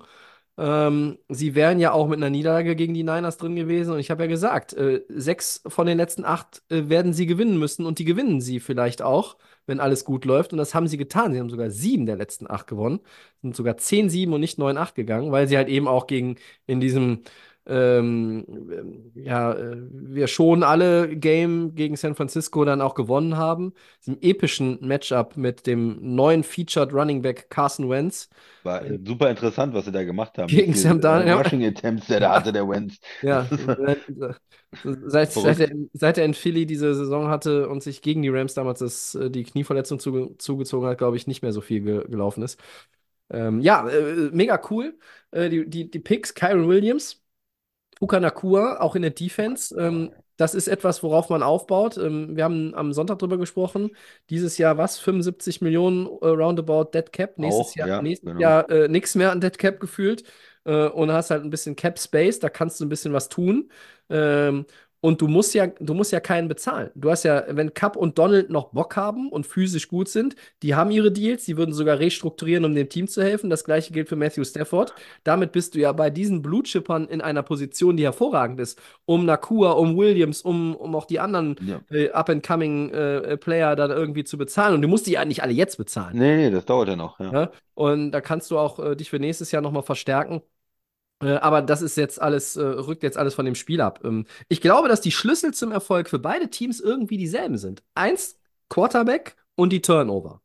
Ähm, sie wären ja auch mit einer Niederlage gegen die Niners drin gewesen und ich habe ja gesagt, äh, sechs von den letzten acht äh, werden sie gewinnen müssen und die gewinnen sie vielleicht auch, wenn alles gut läuft und das haben sie getan. Sie haben sogar sieben der letzten acht gewonnen, sind sogar 10-7 und nicht 9-8 gegangen, weil sie halt eben auch gegen in diesem ähm, ja, äh, wir schon alle Game gegen San Francisco dann auch gewonnen haben. Diesem epischen Matchup mit dem neuen Featured Running Back Carson Wentz. War super interessant, was sie da gemacht haben. Gegen Sam Darnold, äh, ja. Rushing Attempts, der da hatte, der Wentz. Ja, seit, seit, er, seit er in Philly diese Saison hatte und sich gegen die Rams damals das, äh, die Knieverletzung zuge zugezogen hat, glaube ich, nicht mehr so viel ge gelaufen ist. Ähm, ja, äh, mega cool. Äh, die, die, die Picks, Kyron Williams, Puka Nakua, auch in der Defense. Ähm, das ist etwas, worauf man aufbaut. Ähm, wir haben am Sonntag drüber gesprochen. Dieses Jahr was? 75 Millionen äh, roundabout Dead Cap. Nächstes Auch, Jahr, ja, nächstes genau. Jahr äh, nichts mehr an Dead Cap gefühlt. Äh, und hast halt ein bisschen Cap Space. Da kannst du ein bisschen was tun. Ähm, und du musst ja, du musst ja keinen bezahlen. Du hast ja, wenn Cup und Donald noch Bock haben und physisch gut sind, die haben ihre Deals, die würden sogar restrukturieren, um dem Team zu helfen. Das gleiche gilt für Matthew Stafford. Damit bist du ja bei diesen Blue Chippern in einer Position, die hervorragend ist, um Nakua, um Williams, um, um auch die anderen Ja. äh, up-and-coming äh, Player dann irgendwie zu bezahlen. Und du musst die ja nicht alle jetzt bezahlen. Nee, nee, das dauert ja noch. Ja. Ja? Und da kannst du auch äh, dich für nächstes Jahr nochmal verstärken. Äh, aber das ist jetzt alles, äh, rückt jetzt alles von dem Spiel ab. Ähm, ich glaube, dass die Schlüssel zum Erfolg für beide Teams irgendwie dieselben sind. Eins, Quarterback und die Turnover.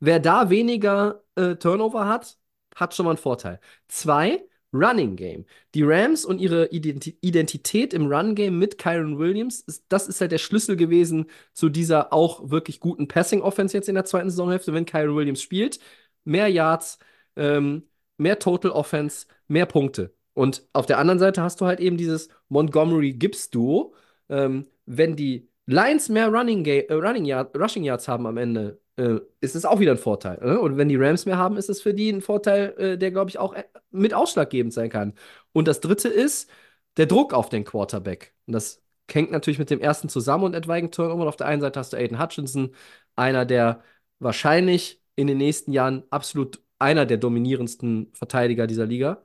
Wer da weniger äh, Turnover hat, hat schon mal einen Vorteil. Zwei, Running Game. Die Rams und ihre Identi Identität im Run Game mit Kyron Williams, das ist halt der Schlüssel gewesen zu dieser auch wirklich guten Passing Offense jetzt in der zweiten Saisonhälfte, wenn Kyron Williams spielt. Mehr Yards, ähm, mehr Total Offense, mehr Punkte. Und auf der anderen Seite hast du halt eben dieses Montgomery-Gibbs-Duo. Ähm, wenn die Lions mehr Running, äh, Running Yard, Rushing Yards haben am Ende, äh, ist es auch wieder ein Vorteil. Ne? Und wenn die Rams mehr haben, ist es für die ein Vorteil, äh, der, glaube ich, auch äh, mit ausschlaggebend sein kann. Und das dritte ist der Druck auf den Quarterback. Und das hängt natürlich mit dem ersten zusammen und etwaigen Turnover. Auf der einen Seite hast du Aiden Hutchinson, einer der wahrscheinlich in den nächsten Jahren absolut einer der dominierendsten Verteidiger dieser Liga.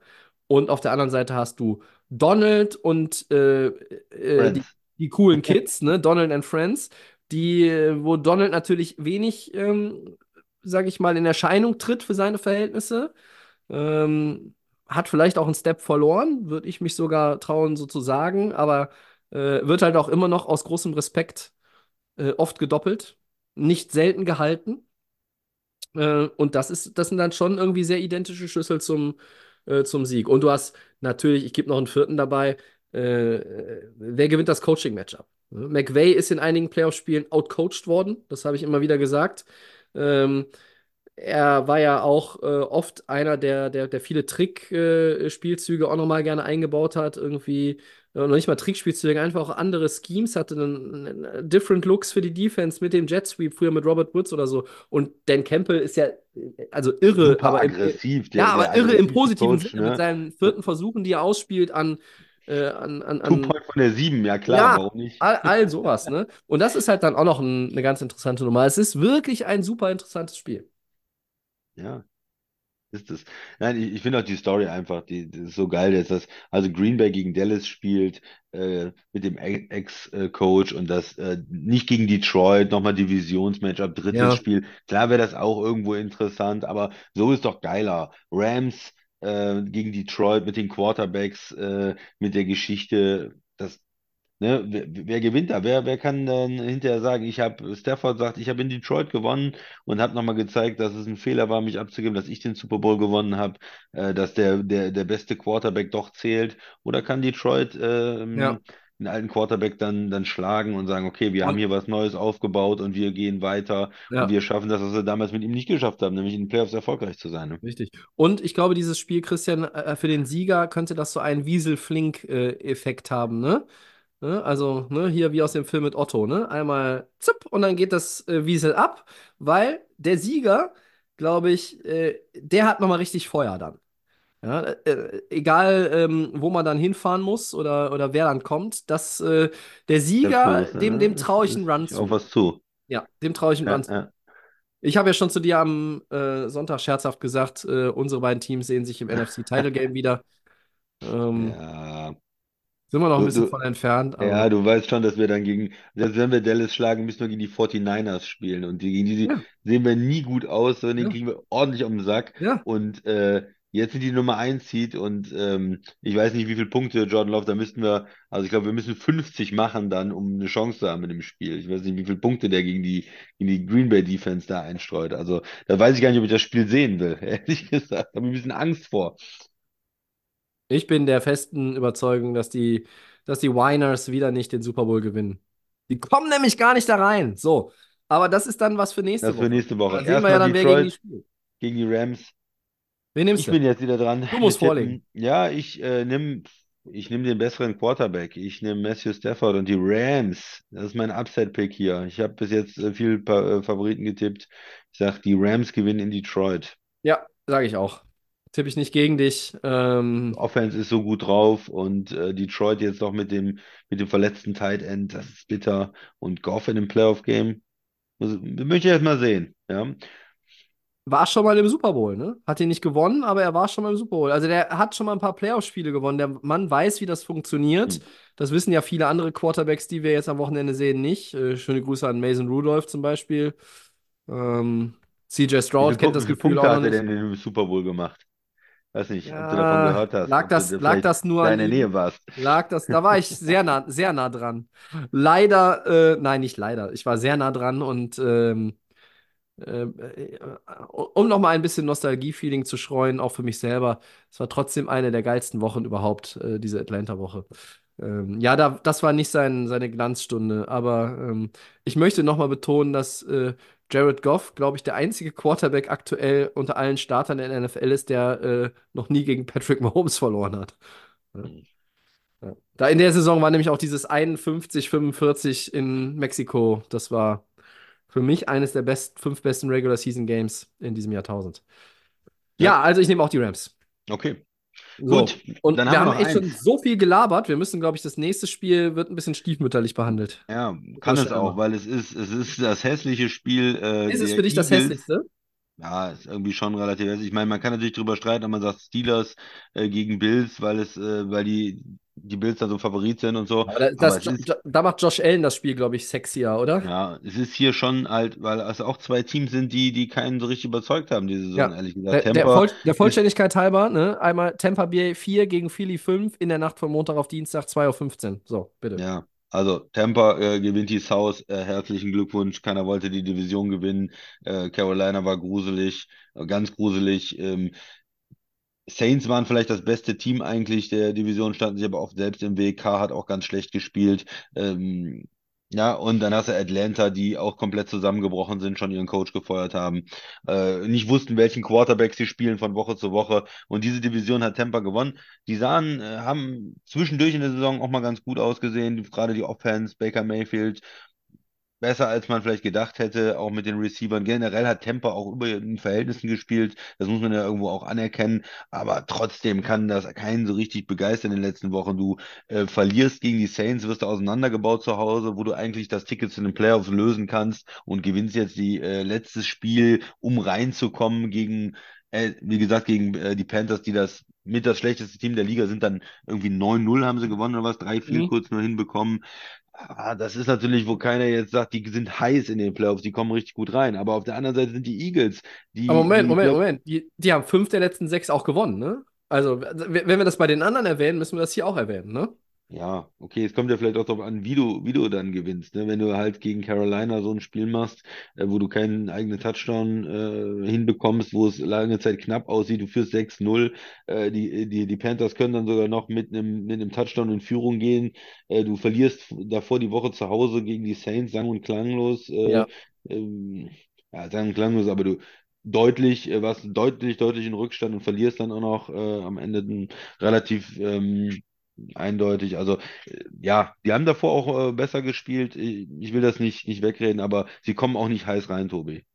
Und auf der anderen Seite hast du Donald und äh, äh, die, die, coolen Kids, ne? Donald and Friends, die, wo Donald natürlich wenig, ähm, sag ich mal, in Erscheinung tritt für seine Verhältnisse. Ähm, hat vielleicht auch einen Step verloren, würde ich mich sogar trauen, so zu sagen, aber äh, wird halt auch immer noch aus großem Respekt äh, oft gedoppelt, nicht selten gehalten. Äh, und das ist, das sind dann schon irgendwie sehr identische Schlüssel zum, äh, zum Sieg. Und du hast natürlich, ich gebe noch einen vierten dabei, äh, wer gewinnt das Coaching-Matchup? McVay ist in einigen Playoff-Spielen outcoached worden, das habe ich immer wieder gesagt. Ähm, er war ja auch äh, oft einer, der, der, der viele Trick-Spielzüge äh, auch nochmal gerne eingebaut hat. Irgendwie, noch nicht mal Trickspielzüge, einfach auch andere Schemes hatte, dann, different Looks für die Defense mit dem Jet Sweep, früher mit Robert Woods oder so. Und Dan Campbell ist ja, also irre, Super aber aggressiv. Im, ja, aber irre im positiven Sinne, ne? mit seinen vierten Versuchen, die er ausspielt an äh, an, an, an von der 7, ja klar, ja, warum nicht? All, all sowas, ne? Und das ist halt dann auch noch ein, eine ganz interessante Nummer. Es ist wirklich ein super interessantes Spiel. Ja, ist es. Nein, ich, ich finde auch die Story einfach, die, die ist so geil, dass das, also Green Bay gegen Dallas spielt, äh, mit dem Ex-Coach und das äh, nicht gegen Detroit, nochmal Divisionsmatchup, drittes Ja. Spiel. Klar wäre das auch irgendwo interessant, aber so ist doch geiler. Rams äh, gegen Detroit mit den Quarterbacks, äh, mit der Geschichte, das, Ne, wer, wer gewinnt da? Wer, wer kann dann hinterher sagen, ich habe, Stafford sagt, ich habe in Detroit gewonnen und habe nochmal gezeigt, dass es ein Fehler war, mich abzugeben, dass ich den Super Bowl gewonnen habe, äh, dass der, der, der beste Quarterback doch zählt? Oder kann Detroit äh, Ja. einen alten Quarterback dann, dann schlagen und sagen, okay, wir haben Und, hier was Neues aufgebaut und wir gehen weiter und ja. wir schaffen das, was wir damals mit ihm nicht geschafft haben, nämlich in den Playoffs erfolgreich zu sein. Ne? Richtig. Und ich glaube, dieses Spiel, Christian, äh, für den Sieger könnte das so einen Wiesel-Flink-Effekt haben, ne? Ne? Also, ne, hier wie aus dem Film mit Otto, ne? Einmal zipp und dann geht das äh, Wiesel ab, weil der Sieger, glaube ich, äh, der hat nochmal richtig Feuer dann. Ja, äh, egal, ähm, wo man dann hinfahren muss oder, oder wer dann kommt, das, äh, der Sieger, los, dem, dem ne? traue ich einen Run ist auf zu. was zu. Ja, dem traue ich einen Ja, Run zu. ja. Ich habe ja schon zu dir am äh, Sonntag scherzhaft gesagt, äh, unsere beiden Teams sehen sich im NFC Title Game wieder. Ähm, Ja, sind wir noch ein du, bisschen du, von entfernt, Ja, aber du weißt schon, dass wir dann gegen, selbst wenn wir Dallas schlagen, müssen wir gegen die 49ers spielen. Und die, gegen die ja, sehen wir nie gut aus, sondern den ja, kriegen wir ordentlich um den Sack. ja. Und äh, jetzt sind die Nummer 1 Seed und ähm, ich weiß nicht, wie viele Punkte Jordan Love, da müssten wir, also ich glaube, wir müssen 50 machen dann, um eine Chance zu haben in dem Spiel. Ich weiß nicht, wie viele Punkte der gegen die, gegen die Green Bay Defense da einstreut. Also da weiß ich gar nicht, ob ich das Spiel sehen will, ehrlich gesagt. Da habe ich ein bisschen Angst vor. Ich bin der festen Überzeugung, dass die, dass die Winers wieder nicht den Super Bowl gewinnen. Die kommen nämlich gar nicht da rein. So. Aber das ist dann was für nächste Das für Woche. nächste Woche. Da sehen wir ja dann, wer gegen die Detroit spielt. gegen die Rams. Wen nimmst Ich du? bin jetzt wieder dran. Du musst vorlegen. Ja, ich äh, nehme ich nehm den besseren Quarterback. Ich nehme Matthew Stafford und die Rams. Das ist mein Upside-Pick hier. Ich habe bis jetzt äh, viel pa äh, Favoriten getippt. Ich sage, die Rams gewinnen in Detroit. Ja, sage ich auch. Tippe ich nicht gegen dich. Ähm, Offense ist so gut drauf und äh, Detroit jetzt noch mit dem, mit dem verletzten Tight End, das ist bitter. Und Goff in dem Playoff-Game. Möchte ich erst mal sehen. Ja. war schon mal im Super Bowl, ne? Hat ihn nicht gewonnen, aber er war schon mal im Super Bowl. Also der hat schon mal ein paar Playoff-Spiele gewonnen. Der Mann weiß, wie das funktioniert. Hm. Das wissen ja viele andere Quarterbacks, die wir jetzt am Wochenende sehen, nicht. Äh, schöne Grüße an Mason Rudolph zum Beispiel. Ähm, CJ Wie viele, Stroud kennt das wie viele Gefühl Punkte auch noch hat er denn im Super Bowl gemacht? Weiß nicht, ob du davon Ja, gehört hast, lag das, da lag das nur an in der ihm? Nähe warst. Lag das, da war ich sehr nah, sehr nah dran. Leider, äh, nein, nicht leider. Ich war sehr nah dran und ähm, äh, äh, um nochmal ein bisschen Nostalgie-Feeling zu streuen, auch für mich selber, es war trotzdem eine der geilsten Wochen überhaupt, äh, diese Atlanta-Woche. Ähm, ja, da, das war nicht sein, seine Glanzstunde, aber ähm, ich möchte nochmal betonen, dass äh, Jared Goff, glaube ich, der einzige Quarterback aktuell unter allen Startern in der NFL ist, der äh, noch nie gegen Patrick Mahomes verloren hat. Ja. Ja. Da in der Saison war nämlich auch dieses 51, 45 in Mexiko. Das war für mich eines der best, fünf besten Regular Season Games in diesem Jahrtausend. Ja, Ja, also ich nehme auch die Rams. okay. So. Gut, Und dann wir haben haben echt schon so viel gelabert. Wir müssen, glaube ich, das nächste Spiel wird ein bisschen stiefmütterlich behandelt. Ja, kann es auch, weil es ist, es ist das hässliche Spiel äh, Ist es für dich das Eagles. hässlichste? Ja, ist irgendwie schon relativ hässlich. Ich meine, man kann natürlich drüber streiten, ob man sagt Steelers äh, gegen Bills, weil es, äh, weil die, die Bills da so Favorit sind und so. Da, das, ist, da macht Josh Allen das Spiel, glaube ich, sexier, oder? ja, es ist hier schon halt, weil es auch zwei Teams sind, die, die keinen so richtig überzeugt haben diese Saison, Ja. ehrlich gesagt. Der, der, Voll, der ist, Vollständigkeit halber, ne? Einmal Tampa Bay 4 gegen Philly 5 in der Nacht von Montag auf Dienstag 2.15 Uhr. So, bitte. ja, also Tampa äh, gewinnt die South, äh, herzlichen Glückwunsch. Keiner wollte die Division gewinnen. Äh, Carolina war gruselig, äh, ganz gruselig. Ähm, Saints waren vielleicht das beste Team eigentlich der Division, standen sich aber oft selbst im Weg. Carr hat auch ganz schlecht gespielt. Ähm, ja, und dann hast du Atlanta, die auch komplett zusammengebrochen sind, schon ihren Coach gefeuert haben, äh, nicht wussten, welchen Quarterback sie spielen von Woche zu Woche. Und diese Division hat Tampa gewonnen. Die sahen, äh, haben zwischendurch in der Saison auch mal ganz gut ausgesehen, gerade die Offense, Baker Mayfield, besser als man vielleicht gedacht hätte, auch mit den Receivern. Generell hat Tampa auch über den Verhältnissen gespielt, das muss man ja irgendwo auch anerkennen, aber trotzdem kann das keinen so richtig begeistern in den letzten Wochen. Du äh, verlierst gegen die Saints, wirst du auseinandergebaut zu Hause, wo du eigentlich das Ticket zu den Playoffs lösen kannst und gewinnst jetzt die äh, letztes Spiel, um reinzukommen gegen, äh, wie gesagt, gegen äh, die Panthers, die das mit das schlechteste Team der Liga sind, dann irgendwie 9-0 haben sie gewonnen oder was, drei, vier Mhm. kurz nur hinbekommen. Ah, das ist natürlich, wo keiner jetzt sagt, die sind heiß in den Playoffs, die kommen richtig gut rein. Aber auf der anderen Seite sind die Eagles, die, Aber Moment, die, Moment, Moment. Die, die haben fünf der letzten sechs auch gewonnen, ne? Also, wenn wir das bei den anderen erwähnen, müssen wir das hier auch erwähnen, ne? Ja, okay, es kommt ja vielleicht auch darauf an, wie du, wie du dann gewinnst. Ne? Wenn du halt gegen Carolina so ein Spiel machst, äh, wo du keinen eigenen Touchdown äh, hinbekommst, wo es lange Zeit knapp aussieht, du führst 6-0, äh, die, die, die Panthers können dann sogar noch mit einem, mit einem Touchdown in Führung gehen. Äh, du verlierst davor die Woche zu Hause gegen die Saints, sang- und klanglos. Äh, Ja. ähm, ja, sang- und klanglos, aber du deutlich, äh, warst deutlich, deutlich in Rückstand und verlierst dann auch noch äh, am Ende ein relativ ähm, eindeutig. Also äh, ja, die haben davor auch äh, besser gespielt. Ich, ich will das nicht, nicht wegreden, aber sie kommen auch nicht heiß rein, Tobi.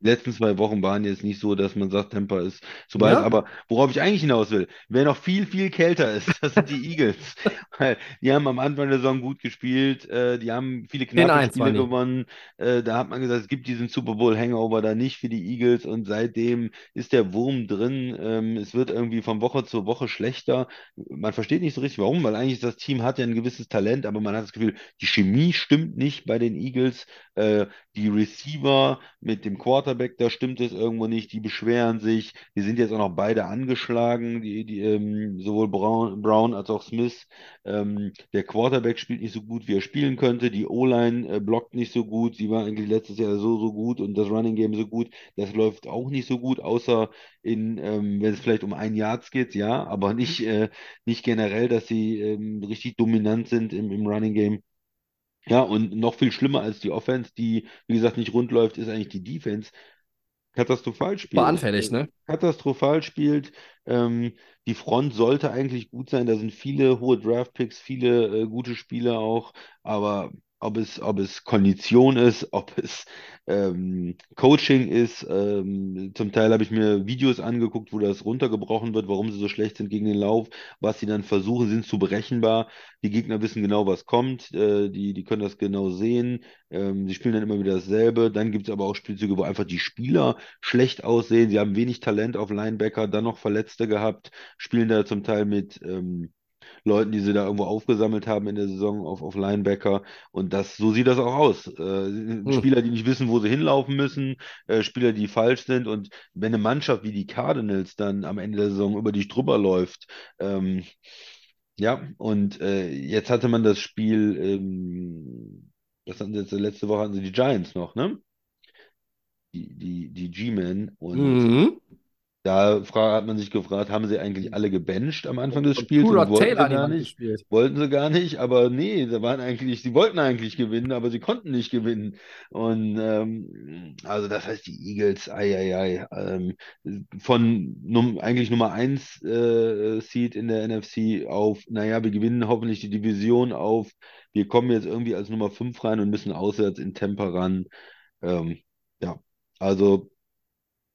Die letzten zwei Wochen waren jetzt nicht so, dass man sagt, Tampa ist zu heiß. Ja. Aber worauf ich eigentlich hinaus will, wer noch viel, viel kälter ist, das sind die Eagles. Weil die haben am Anfang der Saison gut gespielt, äh, die haben viele knappe 10-1 Spiele gewonnen. Äh, da hat man gesagt, es gibt diesen Super Bowl Hangover da nicht für die Eagles und seitdem ist der Wurm drin. Ähm, es wird irgendwie von Woche zu Woche schlechter. Man versteht nicht so richtig warum, weil eigentlich das Team hat ja ein gewisses Talent, aber man hat das Gefühl, die Chemie stimmt nicht bei den Eagles. Äh, die Receiver mit dem Quarterback, da stimmt es irgendwo nicht. Die beschweren sich. Die sind jetzt auch noch beide angeschlagen, die, die, ähm, sowohl Brown, Brown als auch Smith. Ähm, der Quarterback spielt nicht so gut, wie er spielen könnte. Die O-Line äh, blockt nicht so gut. Sie war eigentlich letztes Jahr so, so gut und das Running Game so gut. Das läuft auch nicht so gut, außer in, ähm, wenn es vielleicht um ein Yards geht, ja, aber nicht, äh, nicht generell, dass sie ähm, richtig dominant sind im, im Running Game. Ja, und noch viel schlimmer als die Offense, die, wie gesagt, nicht rund läuft, ist eigentlich die Defense. Katastrophal spielt. War anfällig, ne? Katastrophal spielt. Ähm, die Front sollte eigentlich gut sein. Da sind viele hohe Draftpicks, viele äh, gute Spieler auch. Aber ob es, ob es Kondition ist, ob es ähm, Coaching ist, ähm, zum Teil habe ich mir Videos angeguckt, wo das runtergebrochen wird, warum sie so schlecht sind gegen den Lauf, was sie dann versuchen, sind zu berechenbar. Die Gegner wissen genau, was kommt, äh, die, die können das genau sehen. Ähm, sie spielen dann immer wieder dasselbe. Dann gibt es aber auch Spielzüge, wo einfach die Spieler schlecht aussehen. Sie haben wenig Talent auf Linebacker, dann noch Verletzte gehabt, spielen da zum Teil mit ähm, Leuten, die sie da irgendwo aufgesammelt haben in der Saison auf, auf Linebacker. Und das, so sieht das auch aus. Äh, Hm. Spieler, die nicht wissen, wo sie hinlaufen müssen, äh, Spieler, die falsch sind. Und wenn eine Mannschaft wie die Cardinals dann am Ende der Saison über dich drüber läuft, ähm, ja, und äh, jetzt hatte man das Spiel, ähm, das hatten sie jetzt letzte Woche hatten sie die Giants noch, ne? Die, die, die G-Men. Und Mhm. Da hat man sich gefragt, haben sie eigentlich alle gebencht am Anfang des Spiels wollten sie gar nicht? gespielt. Wollten sie gar nicht, aber nee, sie waren eigentlich, sie wollten eigentlich gewinnen, aber sie konnten nicht gewinnen. Und ähm, also das heißt, die Eagles, ei, ei, ei, ähm, von num eigentlich Nummer 1 äh, Seed in der NFC auf, naja, wir gewinnen hoffentlich die Division auf, wir kommen jetzt irgendwie als Nummer 5 rein und müssen auswärts in Tampa ran. Ähm, ja, also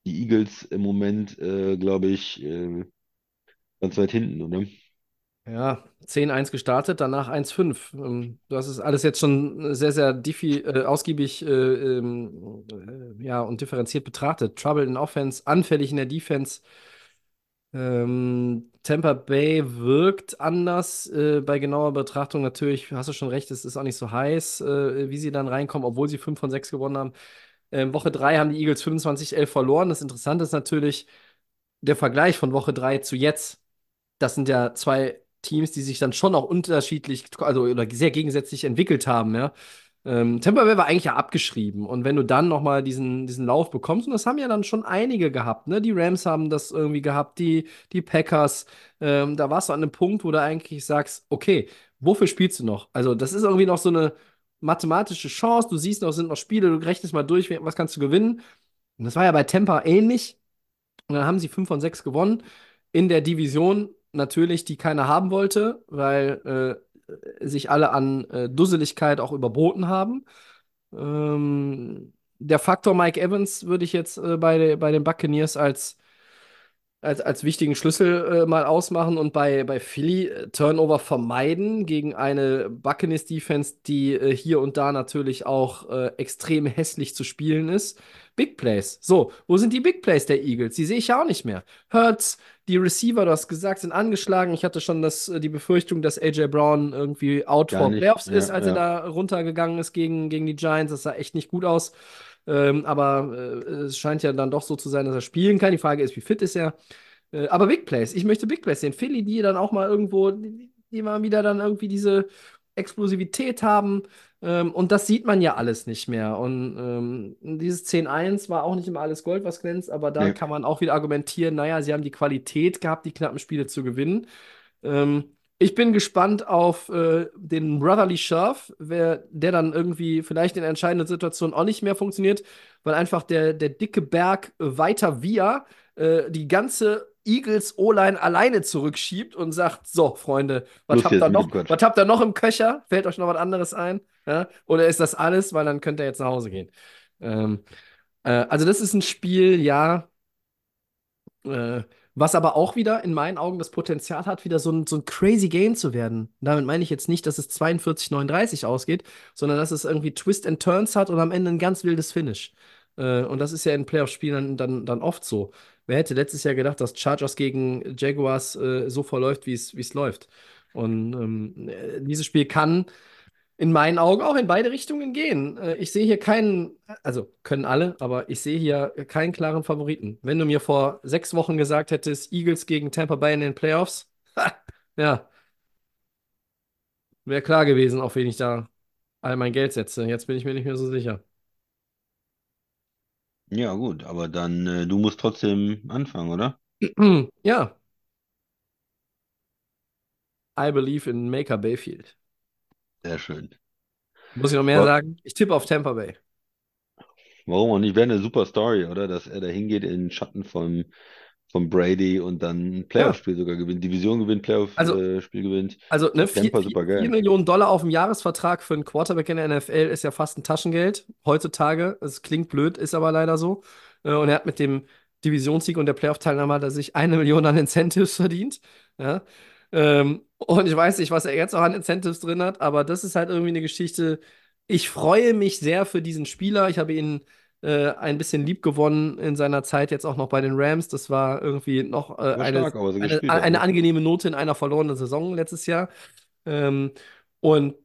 die Eagles im Moment, äh, glaube ich, äh, ganz weit hinten, oder? Ja, 10-1 gestartet, danach 1-5. Ähm, Du hast es alles jetzt schon sehr, sehr diffi äh, ausgiebig äh, ähm, äh, ja, und differenziert betrachtet. Trouble in Offense, anfällig in der Defense. Ähm, Tampa Bay wirkt anders äh, bei genauer Betrachtung. Natürlich hast du schon recht, es ist auch nicht so heiß, äh, wie sie dann reinkommen, obwohl sie 5 von 6 gewonnen haben. Ähm, Woche 3 haben die Eagles 25-11 verloren. Das Interessante ist natürlich der Vergleich von Woche 3 zu jetzt. Das sind ja zwei Teams, die sich dann schon auch unterschiedlich, also oder sehr gegensätzlich entwickelt haben, ja. Ähm, Tampa Bay war eigentlich ja abgeschrieben. Und wenn du dann nochmal diesen, diesen Lauf bekommst, und das haben ja dann schon einige gehabt, ne? Die Rams haben das irgendwie gehabt, die, die Packers, ähm, da warst du an einem Punkt, wo du eigentlich sagst, okay, wofür spielst du noch? Also, das ist irgendwie noch so eine mathematische Chance. Du siehst noch, es sind noch Spiele, du rechnest mal durch, was kannst du gewinnen. Und das war ja bei Tampa ähnlich. Und dann haben sie 5 von 6 gewonnen. In der Division natürlich, die keiner haben wollte, weil äh, sich alle an äh, Dusseligkeit auch überboten haben. Ähm, der Faktor Mike Evans würde ich jetzt äh, bei, bei den Buccaneers als, als, als wichtigen Schlüssel äh, mal ausmachen und bei, bei Philly äh, Turnover vermeiden gegen eine Buccaneers-Defense, die äh, hier und da natürlich auch äh, extrem hässlich zu spielen ist. Big Plays. So, wo sind die Big Plays der Eagles? Die sehe ich ja auch nicht mehr. Hurts, die Receiver, du hast gesagt, sind angeschlagen. Ich hatte schon das, äh, die Befürchtung, dass AJ Brown irgendwie out Gar for. Playoffs Ja, ist, als er ja. da runtergegangen ist gegen, gegen die Giants. Das sah echt nicht gut aus. Ähm, aber äh, es scheint ja dann doch so zu sein, dass er spielen kann. Die Frage ist, wie fit ist er? Äh, aber Big Plays. Ich möchte Big Plays sehen. Philly, die dann auch mal irgendwo, die, die mal wieder dann irgendwie diese Explosivität haben. Ähm, und das sieht man ja alles nicht mehr. Und ähm, dieses 10-1 war auch nicht immer alles Gold, was glänzt, aber da Nee. kann man auch wieder argumentieren, naja, sie haben die Qualität gehabt, die knappen Spiele zu gewinnen. Ähm, ich bin gespannt auf äh, den Brotherly Shove, wer, der dann irgendwie vielleicht in entscheidenden Situationen auch nicht mehr funktioniert, weil einfach der, der dicke Berg äh, weiter via äh, die ganze Eagles O-Line alleine zurückschiebt und sagt: So, Freunde, was habt ihr noch, was habt ihr noch im Köcher? Fällt euch noch was anderes ein? Ja? Oder ist das alles? Weil dann könnt ihr jetzt nach Hause gehen. Ähm, äh, also, das ist ein Spiel, ja. Äh, was aber auch wieder in meinen Augen das Potenzial hat, wieder so ein, so ein crazy Game zu werden. Damit meine ich jetzt nicht, dass es 42-39 ausgeht, sondern dass es irgendwie Twist and Turns hat und am Ende ein ganz wildes Finish. Äh, und das ist ja in Playoff-Spielen dann, dann, oft so. Wer hätte letztes Jahr gedacht, dass Chargers gegen Jaguars äh, so verläuft, wie es wie es läuft? Und ähm, äh, dieses Spiel kann in meinen Augen auch in beide Richtungen gehen. Äh, Ich sehe hier keinen, also können alle, aber ich sehe hier keinen klaren Favoriten. Wenn du mir vor sechs Wochen gesagt hättest, Eagles gegen Tampa Bay in den Playoffs, ha, ja, wäre klar gewesen, auf wen ich da all mein Geld setze. Jetzt bin ich mir nicht mehr so sicher. Ja, gut, aber dann, äh, du musst trotzdem anfangen, oder? Ja, I believe in Maker Bayfield. Sehr schön. Muss ich noch mehr Wa- sagen? Ich tippe auf Tampa Bay. Warum auch nicht? Wäre eine super Story, oder? Dass er da hingeht in den Schatten von, von Brady und dann ein Playoff-Spiel sogar gewinnt. Division gewinnt, Also- Playoff-Spiel gewinnt. Also, ne, 4 Tampa super geil. Millionen Dollar auf dem Jahresvertrag für einen Quarterback in der NFL ist ja fast ein Taschengeld heutzutage. Es klingt blöd, ist aber leider so. Äh, Und er hat mit dem Divisionssieg und der Playoff-Teilnahme hat er sich eine Million an Incentives verdient. Ja. Ähm, und ich weiß nicht, was er jetzt auch an Incentives drin hat, aber das ist halt irgendwie eine Geschichte. Ich freue mich sehr für diesen Spieler. Ich habe ihn äh, ein bisschen lieb gewonnen in seiner Zeit jetzt auch noch bei den Rams. Das war irgendwie noch äh, eine, so eine, eine ne? angenehme Note in einer verlorenen Saison letztes Jahr. Ähm, und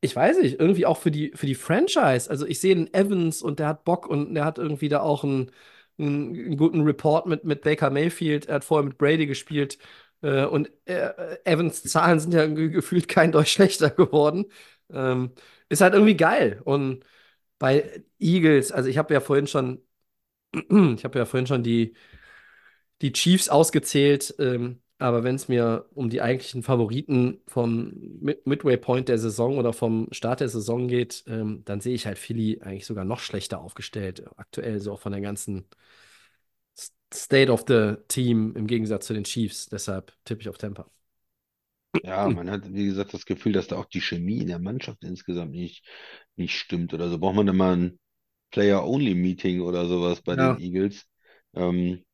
ich weiß nicht, irgendwie auch für die, für die Franchise. Also ich sehe den Evans und der hat Bock und der hat irgendwie da auch einen, einen, einen guten Report mit, mit Baker Mayfield. Er hat vorher mit Brady gespielt. Äh, und äh, Evans Zahlen sind ja ge- gefühlt kein Deutsch schlechter geworden. Ähm, ist halt irgendwie geil. Und bei Eagles, also ich habe ja vorhin schon, ich habe ja vorhin schon die, die Chiefs ausgezählt, ähm, aber wenn es mir um die eigentlichen Favoriten vom Mid Midway Point der Saison oder vom Start der Saison geht, ähm, dann sehe ich halt Philly eigentlich sogar noch schlechter aufgestellt. Aktuell so auch von der ganzen State of the Team im Gegensatz zu den Chiefs. Deshalb tippe ich auf Tampa. Ja, man hat, wie gesagt, das Gefühl, dass da auch die Chemie in der Mannschaft insgesamt nicht, nicht stimmt oder so. Braucht man mal ein Player-Only-Meeting oder sowas bei Ja. den Eagles? Ähm,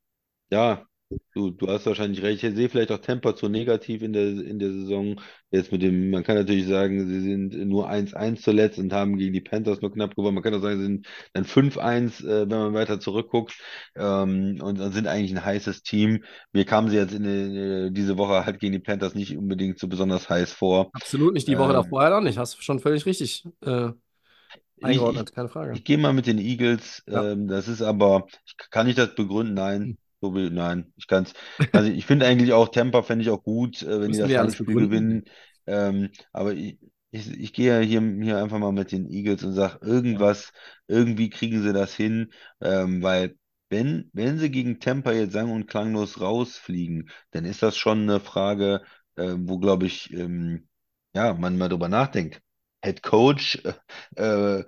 ja, Du, du hast wahrscheinlich recht. Ich sehe vielleicht auch Tampa zu negativ in der, in der Saison. Jetzt mit dem, man kann natürlich sagen, sie sind nur 1-1 zuletzt und haben gegen die Panthers nur knapp gewonnen. Man kann auch sagen, sie sind dann 5-1, äh, wenn man weiter zurückguckt, ähm, und, und sind eigentlich ein heißes Team. Mir kamen sie jetzt in, äh, diese Woche halt gegen die Panthers nicht unbedingt so besonders heiß vor. Absolut nicht, die Woche Ähm, davor halt auch nicht. Hast du schon völlig richtig äh, eingeordnet, keine Frage. Ich gehe mal mit den Eagles. Ja. Ähm, das ist aber, ich, kann ich das begründen? Nein. So wie, nein, ich kann es. Also ich finde eigentlich auch Tampa fände ich auch gut, äh, wenn die das Heimspiel begründen? gewinnen. Ähm, aber ich, ich, ich gehe ja hier, hier einfach mal mit den Eagles und sage, irgendwas, irgendwie kriegen sie das hin, ähm, weil wenn, wenn sie gegen Tampa jetzt sang- und klanglos rausfliegen, dann ist das schon eine Frage, äh, wo, glaube ich, ähm, ja, man mal drüber nachdenkt. Head Coach, äh,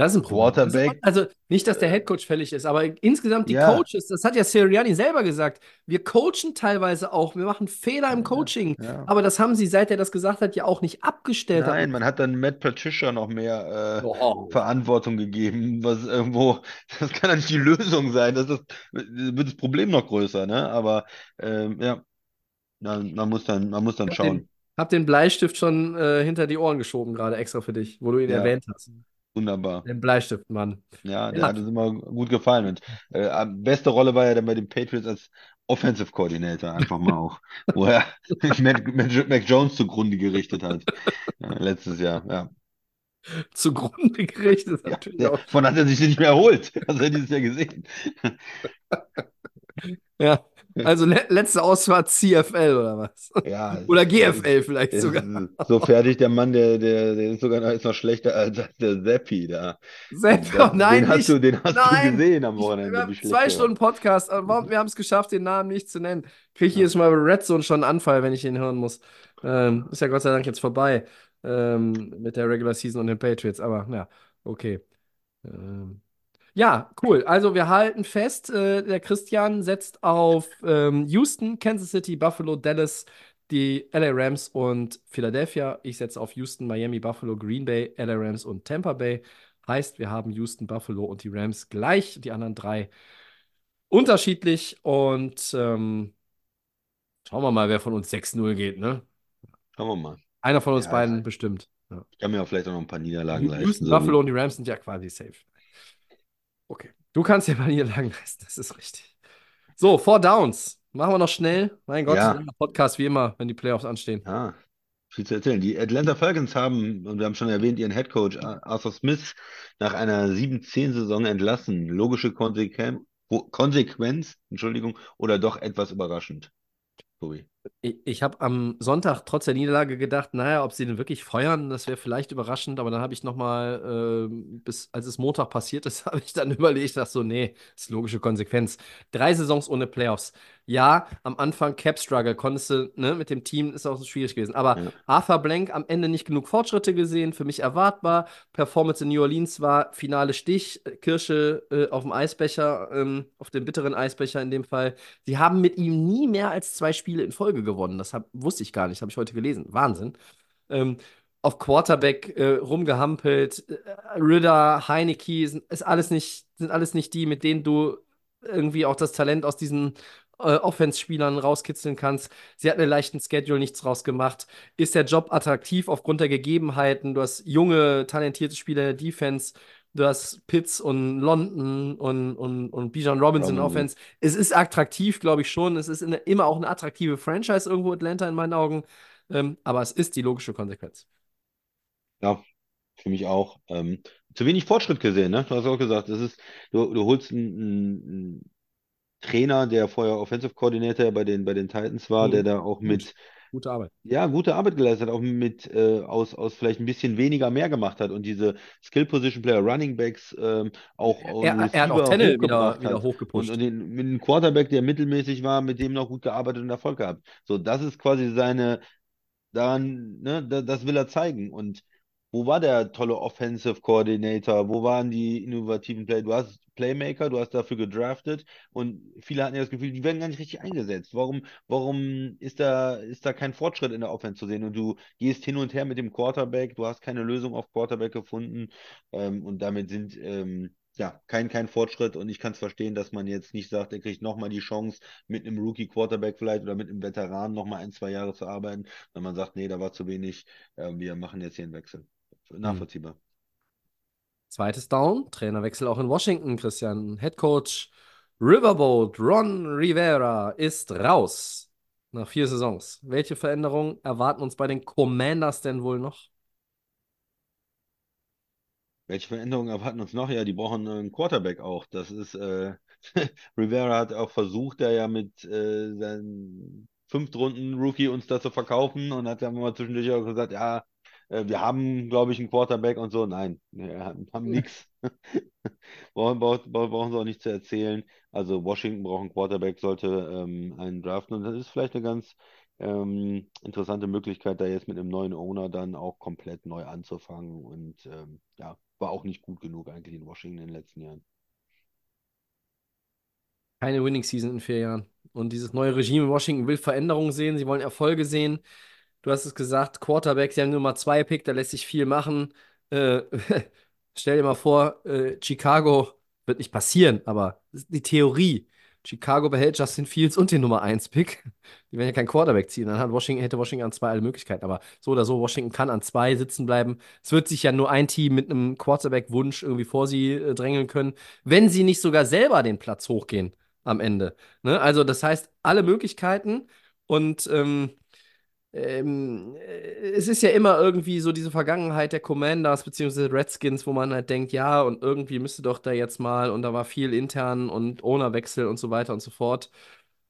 Das ist ein Problem. Quarterback. also nicht, dass der Headcoach fällig ist, aber insgesamt die Ja. Coaches, das hat ja Sirianni selber gesagt, wir coachen teilweise auch, wir machen Fehler im Coaching, ja. aber das haben sie, seit er das gesagt hat, ja auch nicht abgestellt. Nein, man hat dann Matt Patricia noch mehr äh, Oh. Verantwortung gegeben, was irgendwo, das kann ja nicht die Lösung sein, das ist, wird das Problem noch größer, ne? Aber ähm, ja, man, man muss dann, man muss dann Ich hab den, schauen. hab den Bleistift schon äh, hinter die Ohren geschoben, gerade extra für dich, wo du ihn Ja. erwähnt hast. Wunderbar. Den Bleistift, Mann. Ja, der Ja. hat uns immer gut gefallen. Und äh, beste Rolle war ja dann bei den Patriots als Offensive Coordinator einfach mal auch, wo er Mac, Mac, Mac Jones zugrunde gerichtet hat. Ja, letztes Jahr, ja. Zugrunde gerichtet, Ja, natürlich der, auch. von hat er sich nicht mehr erholt. Hast du dieses Jahr gesehen? Ja, also le letzte Ausfahrt CFL oder was? Ja, Oder ist- GFL vielleicht es sogar. ist so fertig, der Mann, der, der, der ist sogar noch, ist noch schlechter als der Zappi da. Selbst, Den- nein, den hast du, den hast Nein. du gesehen am Ich, Wochenende, wir wie haben schlecht zwei Stunden Podcast, aber wir haben es geschafft, den Namen nicht zu nennen. Kriege ich jedes Mal bei Red Zone schon einen Anfall, wenn ich ihn hören muss. Ähm, ist ja Gott sei Dank jetzt vorbei ähm, mit der Regular Season und den Patriots, aber ja, okay. Ähm, ja, cool. Also wir halten fest, äh, der Christian setzt auf ähm, Houston, Kansas City, Buffalo, Dallas, die LA Rams und Philadelphia. Ich setze auf Houston, Miami, Buffalo, Green Bay, LA Rams und Tampa Bay. Heißt, wir haben Houston, Buffalo und die Rams gleich, die anderen drei unterschiedlich. Und ähm, schauen wir mal, wer von uns 6-0 geht, ne? Schauen wir mal. Einer von uns Ja, beiden bestimmt. Ja. Ich kann mir auch vielleicht auch noch ein paar Niederlagen leisten. Houston, so wie- Buffalo und die Rams sind ja quasi safe. Okay. Du kannst dir mal Niederlagen leisten, das ist richtig. So, Four Downs. Machen wir noch schnell. Mein Gott, Ja. Podcast wie immer, wenn die Playoffs anstehen. Ah, viel zu erzählen. Die Atlanta Falcons haben, und wir haben schon erwähnt, ihren Head Coach Arthur Smith nach einer 7-10-Saison entlassen. Logische Konsequenz, Konsequenz, Entschuldigung, oder doch etwas überraschend. Tobi. Ich, ich habe am Sonntag trotz der Niederlage gedacht, naja, ob sie den wirklich feuern, das wäre vielleicht überraschend, aber dann habe ich nochmal, äh, bis als es Montag passiert ist, habe ich dann überlegt, dachte so, nee, das ist logische Konsequenz. Drei Saisons ohne Playoffs. Ja, am Anfang Cap Struggle, konntest du, ne, mit dem Team ist auch so schwierig gewesen. Aber Ja. Arthur Blank am Ende nicht genug Fortschritte gesehen, für mich erwartbar. Performance in New Orleans war finale Stich, äh, Kirsche äh, auf dem Eisbecher, ähm, auf dem bitteren Eisbecher in dem Fall. Sie haben mit ihm nie mehr als zwei Spiele in Folge gewonnen. Das hab, wusste ich gar nicht, habe ich heute gelesen. Wahnsinn. Ähm, auf Quarterback äh, rumgehampelt, äh, Ridder, Heineke, sind, ist alles nicht, sind alles nicht die, mit denen du irgendwie auch das Talent aus diesen äh, Offense-Spielern rauskitzeln kannst. Sie hat einen leichten Schedule, nichts draus gemacht. Ist der Job attraktiv aufgrund der Gegebenheiten? Du hast junge, talentierte Spieler in der Defense. Du hast Pitts und London und, und, und Bijan Robinson in. Offense. Es ist attraktiv, glaube ich schon. Es ist eine, immer auch eine attraktive Franchise irgendwo Atlanta in meinen Augen. Ähm, aber es ist die logische Konsequenz. Ja, für mich auch. Ähm, zu wenig Fortschritt gesehen, ne? Du hast auch gesagt, das ist, du, du holst einen Trainer, der vorher Offensive Coordinator bei den, bei den Titans war, Mhm. der da auch mit Gute Arbeit. Ja, gute Arbeit geleistet hat, auch mit äh, aus, aus vielleicht ein bisschen weniger mehr gemacht hat und diese Skill Position Player, Running Backs ähm, auch Er, und er, er hat auch Tennel wieder, wieder hat. Und, hochgepusht. und den, mit einem Quarterback, der mittelmäßig war, mit dem noch gut gearbeitet und Erfolg gehabt. So, das ist quasi seine, dann, ne, da, das will er zeigen. Und wo war der tolle Offensive Coordinator? Wo waren die innovativen Play? Du hast Playmaker, du hast dafür gedraftet und viele hatten ja das Gefühl, die werden gar nicht richtig eingesetzt. Warum, warum ist da, ist da kein Fortschritt in der Offense zu sehen? Und du gehst hin und her mit dem Quarterback, du hast keine Lösung auf Quarterback gefunden ähm, und damit sind ähm, ja, kein, kein Fortschritt und ich kann es verstehen, dass man jetzt nicht sagt, er kriegt nochmal die Chance, mit einem Rookie-Quarterback vielleicht oder mit einem Veteran nochmal ein, zwei Jahre zu arbeiten, wenn man sagt, nee, da war zu wenig, äh, wir machen jetzt hier einen Wechsel. Nachvollziehbar. Zweites Down, Trainerwechsel auch in Washington, Christian. Head Coach Riverboat Ron Rivera ist raus nach vier Saisons. Welche Veränderungen erwarten uns bei den Commanders denn wohl noch? Welche Veränderungen erwarten uns noch? Ja, die brauchen einen Quarterback auch. Das ist, äh, Rivera hat auch versucht, da ja mit äh, seinem Fünftrunden-Rookie uns da zu verkaufen und hat ja mal zwischendurch auch gesagt, ja, wir haben, glaube ich, einen Quarterback und so. Nein, wir haben, haben nichts. brauchen, brauchen, brauchen sie auch nicht zu erzählen. Also Washington braucht einen Quarterback, sollte ähm, einen draften und das ist vielleicht eine ganz ähm, interessante Möglichkeit, da jetzt mit einem neuen Owner dann auch komplett neu anzufangen und ähm, ja, war auch nicht gut genug eigentlich in Washington in den letzten Jahren. Keine Winning Season in vier Jahren. Und dieses neue Regime in Washington will Veränderungen sehen, sie wollen Erfolge sehen. Du hast es gesagt, Quarterback, sie haben nur mal zwei Pick, da lässt sich viel machen. Äh, stell dir mal vor, äh, Chicago wird nicht passieren, aber die Theorie. Chicago behält Justin Fields und den Nummer 1 Pick. Die werden ja kein Quarterback ziehen. Dann hat Washington, hätte Washington an zwei alle Möglichkeiten. Aber so oder so, Washington kann an zwei sitzen bleiben. Es wird sich ja nur ein Team mit einem Quarterback-Wunsch irgendwie vor sie äh, drängeln können, wenn sie nicht sogar selber den Platz hochgehen am Ende. Ne? Also, das heißt, alle Möglichkeiten. Und ähm, ähm, äh, es ist ja immer irgendwie so diese Vergangenheit der Commanders bzw. Redskins, wo man halt denkt, ja, und irgendwie müsste doch da jetzt mal, und da war viel intern und Ownerwechsel und so weiter und so fort.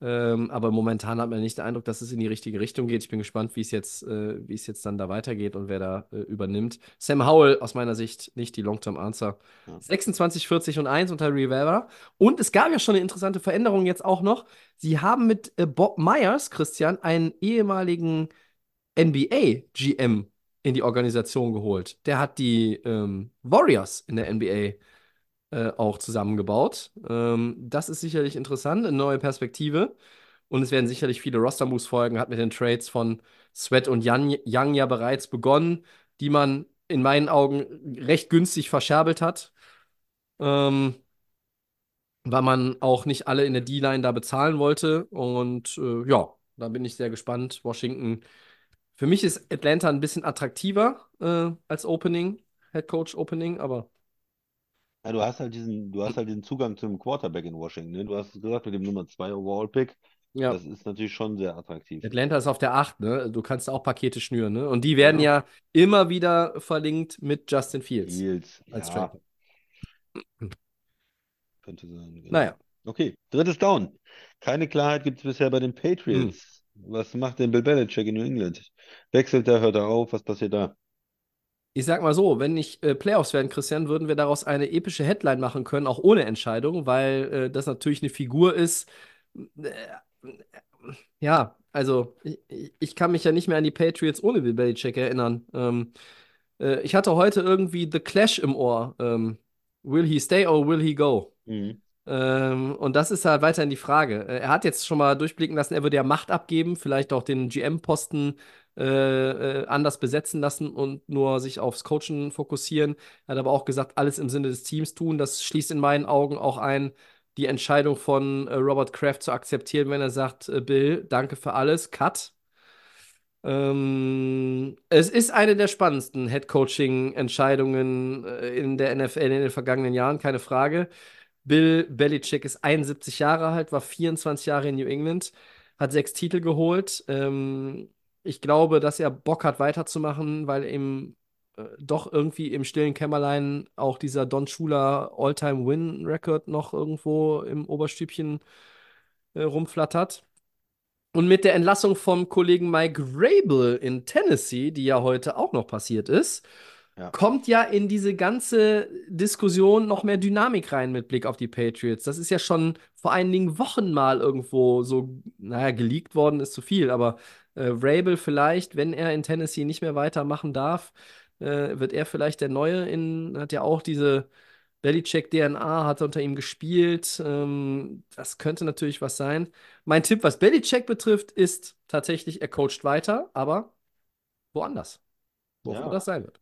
Ähm, aber momentan hat man nicht den Eindruck, dass es in die richtige Richtung geht. Ich bin gespannt, wie es jetzt, äh, wie es jetzt dann da weitergeht und wer da äh, übernimmt. Sam Howell aus meiner Sicht nicht die Long-Term-Answer. Ja. 26, 40 und 1 unter Rivera. Und es gab ja schon eine interessante Veränderung jetzt auch noch. Sie haben mit äh, Bob Myers, Christian, einen ehemaligen NBA-GM in die Organisation geholt. Der hat die ähm, Warriors in der NBA äh, auch zusammengebaut. Ähm, das ist sicherlich interessant, eine neue Perspektive. Und es werden sicherlich viele Roster-Moves folgen. Hat mit den Trades von Sweat und Young, Young ja bereits begonnen, die man in meinen Augen recht günstig verscherbelt hat. Ähm, weil man auch nicht alle in der D-Line da bezahlen wollte. Und äh, ja, da bin ich sehr gespannt. Washington für mich ist Atlanta ein bisschen attraktiver äh, als Opening, Head Coach Opening, aber. Ja, du hast halt diesen, du hast halt den Zugang zum Quarterback in Washington. Ne? Du hast es gesagt mit dem Nummer 2 Overall-Pick. Ja. Das ist natürlich schon sehr attraktiv. Atlanta ist auf der 8, ne? Du kannst auch Pakete schnüren, ne? Und die werden ja, ja immer wieder verlinkt mit Justin Fields. Fields, als ja. Trade. Könnte sein. genau. Naja. Okay, drittes Down. Keine Klarheit gibt es bisher bei den Patriots. Was macht denn Bill Belichick in New England? Wechselt er, hört er auf? Was passiert da? Ich sag mal so, wenn nicht äh, Playoffs werden, Christian, würden wir daraus eine epische Headline machen können, auch ohne Entscheidung, weil äh, das natürlich eine Figur ist. Äh, ja, also ich, ich, kann mich ja nicht mehr an die Patriots ohne Bill Belichick erinnern. Ähm, äh, ich hatte heute irgendwie The Clash im Ohr. Ähm, will he stay or will he go? Mhm. Ähm, und das ist halt weiterhin die Frage. Äh, Er hat jetzt schon mal durchblicken lassen, er würde ja Macht abgeben, vielleicht auch den GM-Posten äh, äh, anders besetzen lassen und nur sich aufs Coachen fokussieren. Er hat aber auch gesagt, alles im Sinne des Teams tun. Das schließt in meinen Augen auch ein, die Entscheidung von äh, Robert Kraft zu akzeptieren, wenn er sagt, äh, Bill, danke für alles, Cut. Ähm, es ist eine der spannendsten Head-Coaching-Entscheidungen äh, in der NFL in den vergangenen Jahren, keine Frage. Bill Belichick ist 71 Jahre alt, war 24 Jahre in New England, hat sechs Titel geholt. Ähm, ich glaube, dass er Bock hat, weiterzumachen, weil ihm äh, doch irgendwie im stillen Kämmerlein auch dieser Don Shula All-Time-Win-Record noch irgendwo im Oberstübchen äh, rumflattert. Und mit der Entlassung vom Kollegen Mike Rabel in Tennessee, die ja heute auch noch passiert ist, Ja. kommt ja in diese ganze Diskussion noch mehr Dynamik rein mit Blick auf die Patriots. Das ist ja schon vor einigen Wochen mal irgendwo so, naja, geleakt worden ist zu viel, aber äh, Rabel vielleicht, wenn er in Tennessee nicht mehr weitermachen darf, äh, wird er vielleicht der Neue in, hat ja auch diese Belichick-DNA, hat unter ihm gespielt. Ähm, das könnte natürlich was sein. Mein Tipp, was Belichick betrifft, ist tatsächlich, er coacht weiter, aber woanders. Wo Ja. das sein wird.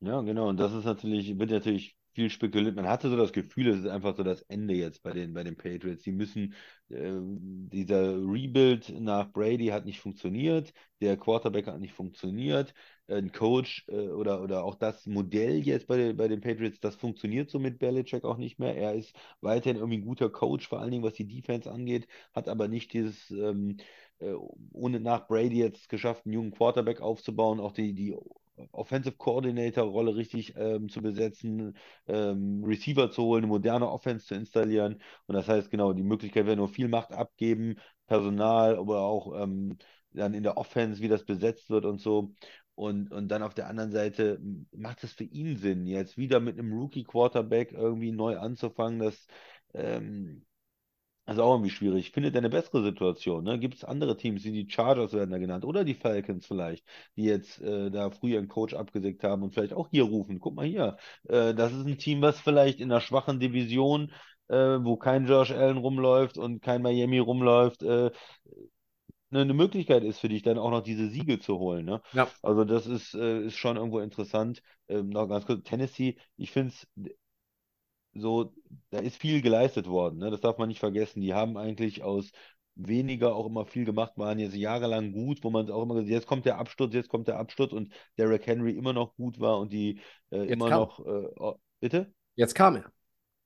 Ja, genau. Und das ist natürlich, wird natürlich viel spekuliert. Man hatte so das Gefühl, es ist einfach so das Ende jetzt bei den, bei den Patriots. Die müssen, äh, dieser Rebuild nach Brady hat nicht funktioniert, der Quarterback hat nicht funktioniert, ein Coach äh, oder, oder auch das Modell jetzt bei, bei den Patriots, das funktioniert so mit Belichick auch nicht mehr. Er ist weiterhin irgendwie ein guter Coach, vor allen Dingen was die Defense angeht, hat aber nicht dieses, ähm, äh, ohne nach Brady jetzt geschafft, einen jungen Quarterback aufzubauen, auch die, die Offensive Coordinator-Rolle richtig ähm, zu besetzen, ähm, Receiver zu holen, eine moderne Offense zu installieren. Und das heißt, genau, die Möglichkeit wäre nur viel Macht abgeben, Personal, aber auch ähm, dann in der Offense, wie das besetzt wird und so. Und, und dann auf der anderen Seite macht es für ihn Sinn, jetzt wieder mit einem Rookie-Quarterback irgendwie neu anzufangen. Das ähm, ist auch irgendwie schwierig. Findet eine bessere Situation? Ne? Gibt es andere Teams, wie die Chargers werden da genannt oder die Falcons vielleicht, die jetzt äh, da früher einen Coach abgesägt haben und vielleicht auch hier rufen. Guck mal hier, äh, das ist ein Team, was vielleicht in einer schwachen Division, äh, wo kein Josh Allen rumläuft und kein Miami rumläuft, äh, eine Möglichkeit ist für dich, dann auch noch diese Siege zu holen. Ne? Ja. Also das ist, äh, ist schon irgendwo interessant. Ähm, noch ganz kurz, Tennessee, ich finde es so, da ist viel geleistet worden. Ne? Das darf man nicht vergessen. Die haben eigentlich aus weniger auch immer viel gemacht, waren jetzt jahrelang gut, wo man es auch immer gesagt jetzt kommt der Absturz, jetzt kommt der Absturz und Derrick Henry immer noch gut war und die äh, immer kam. noch, äh, oh, bitte? Jetzt kam er.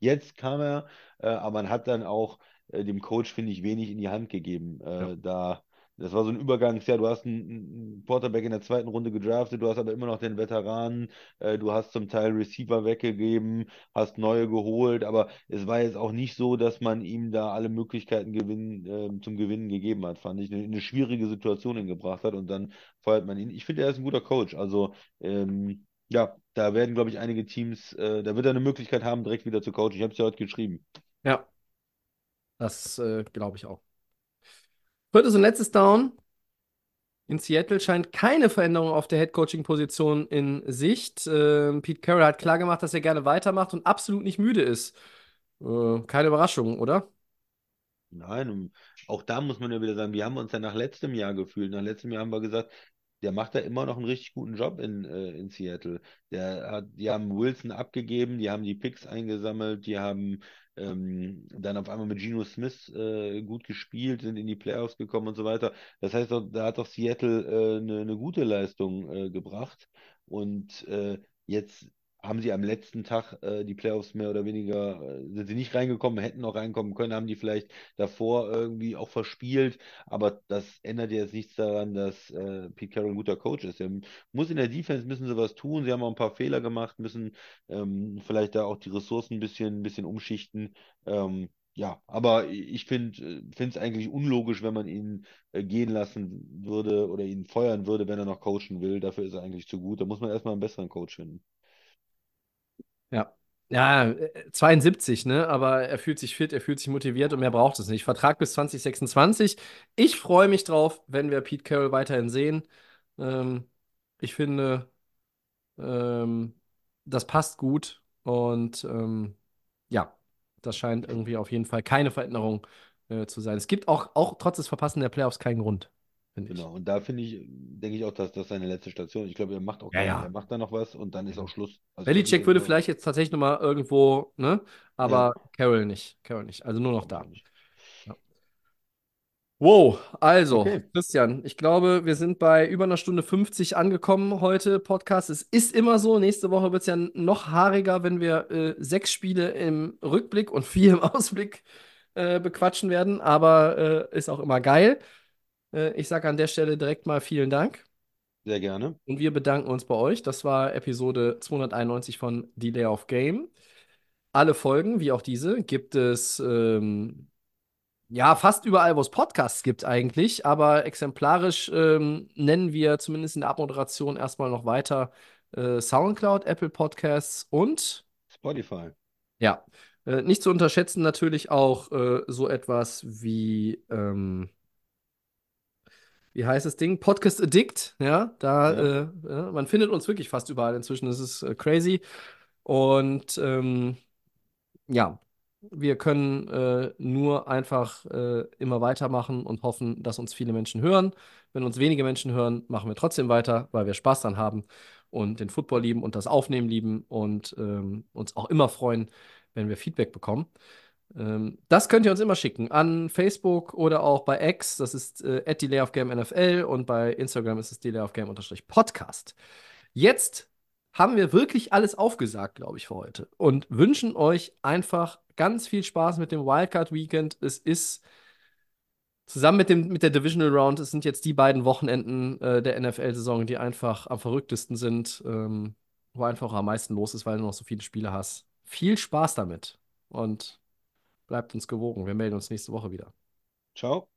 Jetzt kam er, äh, aber man hat dann auch äh, dem Coach, finde ich, wenig in die Hand gegeben, äh, Ja. da das war so ein Übergangsjahr. Du hast einen, Quarterback in der zweiten Runde gedraftet, du hast aber immer noch den Veteranen, äh, du hast zum Teil Receiver weggegeben, hast neue geholt, aber es war jetzt auch nicht so, dass man ihm da alle Möglichkeiten gewinnen, äh, zum Gewinnen gegeben hat, fand ich. Eine, schwierige Situation ihn gebracht hat und dann feuert man ihn. Ich finde, er ist ein guter Coach. Also, ähm, ja, da werden, glaube ich, einige Teams, äh, da wird er eine Möglichkeit haben, direkt wieder zu coachen. Ich habe es ja heute geschrieben. Ja, das äh, glaube ich auch. Viertes und letztes Down. In Seattle scheint keine Veränderung auf der Head-Coaching-Position in Sicht. Ähm, Pete Carroll hat klargemacht, dass er gerne weitermacht und absolut nicht müde ist. Äh, keine Überraschung, oder? Nein, auch da muss man ja wieder sagen, wir haben uns ja nach letztem Jahr gefühlt. Nach letztem Jahr haben wir gesagt, der macht da immer noch einen richtig guten Job in, äh, in Seattle. Der hat, die haben Wilson abgegeben, die haben die Picks eingesammelt, die haben ähm, dann auf einmal mit Geno Smith äh, gut gespielt, sind in die Playoffs gekommen und so weiter. Das heißt, da hat doch Seattle äh, eine, eine gute Leistung äh, gebracht. Und äh, jetzt haben sie am letzten Tag äh, die Playoffs mehr oder weniger, äh, sind sie nicht reingekommen, hätten noch reinkommen können, haben die vielleicht davor irgendwie auch verspielt, aber das ändert jetzt nichts daran, dass äh, Pete Carroll ein guter Coach ist. Er muss in der Defense, müssen sie was tun, sie haben auch ein paar Fehler gemacht, müssen ähm, vielleicht da auch die Ressourcen ein bisschen, ein bisschen umschichten. Ähm, ja, aber ich finde es eigentlich unlogisch, wenn man ihn äh, gehen lassen würde oder ihn feuern würde, wenn er noch coachen will. Dafür ist er eigentlich zu gut. Da muss man erstmal einen besseren Coach finden. Ja. Ja, äh, 72, ne? Aber er fühlt sich fit, er fühlt sich motiviert und mehr braucht es nicht. Vertrag bis 2026. Ich freue mich drauf, wenn wir Pete Carroll weiterhin sehen. Ähm, ich finde, ähm, das passt gut und ähm, ja, das scheint irgendwie auf jeden Fall keine Veränderung äh, zu sein. Es gibt auch, auch trotz des Verpassen der Playoffs keinen Grund, finde ich. Genau, und da finde ich, denke ich auch, dass das seine letzte Station. Ich glaube, er macht auch Ja, ja. Er macht da noch was und dann ist auch Schluss. Also Belichick würde ist- vielleicht jetzt tatsächlich nochmal irgendwo, ne? Aber Carroll nicht. Carroll nicht. Also nur noch da. Wow, also, Okay. Christian, ich glaube, wir sind bei über einer Stunde 50 angekommen heute, Podcast. Es ist immer so, nächste Woche wird es ja noch haariger, wenn wir äh, sechs Spiele im Rückblick und vier im Ausblick äh, bequatschen werden, aber äh, ist auch immer geil. Äh, ich sage an der Stelle direkt mal vielen Dank Sehr gerne. und wir bedanken uns bei euch. Das war Episode 291 von Delay of Game. Alle Folgen, wie auch diese, gibt es ähm, ja fast überall, wo es Podcasts gibt eigentlich, aber exemplarisch ähm, nennen wir zumindest in der Abmoderation erstmal noch weiter äh, SoundCloud, Apple Podcasts und Spotify. ja, äh, nicht zu unterschätzen natürlich auch äh, so etwas wie ähm, wie heißt das Ding? Podcast Addict, ja, da, Ja. Äh, ja, man findet uns wirklich fast überall inzwischen, das ist äh, crazy. Und ähm, ja, wir können äh, nur einfach äh, immer weitermachen und hoffen, dass uns viele Menschen hören. Wenn uns wenige Menschen hören, machen wir trotzdem weiter, weil wir Spaß dran haben. und den Football lieben und das Aufnehmen lieben und ähm, uns auch immer freuen, wenn wir Feedback bekommen. Ähm, das könnt ihr uns immer schicken an Facebook oder auch bei X, das ist äh, at Delay und bei Instagram ist es Delay of Game Podcast. Jetzt haben wir wirklich alles aufgesagt, glaube ich, für heute und wünschen euch einfach ganz viel Spaß mit dem Wildcard Weekend. Es ist zusammen mit, dem, mit der Divisional Round, es sind jetzt die beiden Wochenenden äh, der NFL-Saison, die einfach am verrücktesten sind, ähm, wo einfach am meisten los ist, weil du noch so viele Spiele hast. Viel Spaß damit und bleibt uns gewogen. Wir melden uns nächste Woche wieder. Ciao.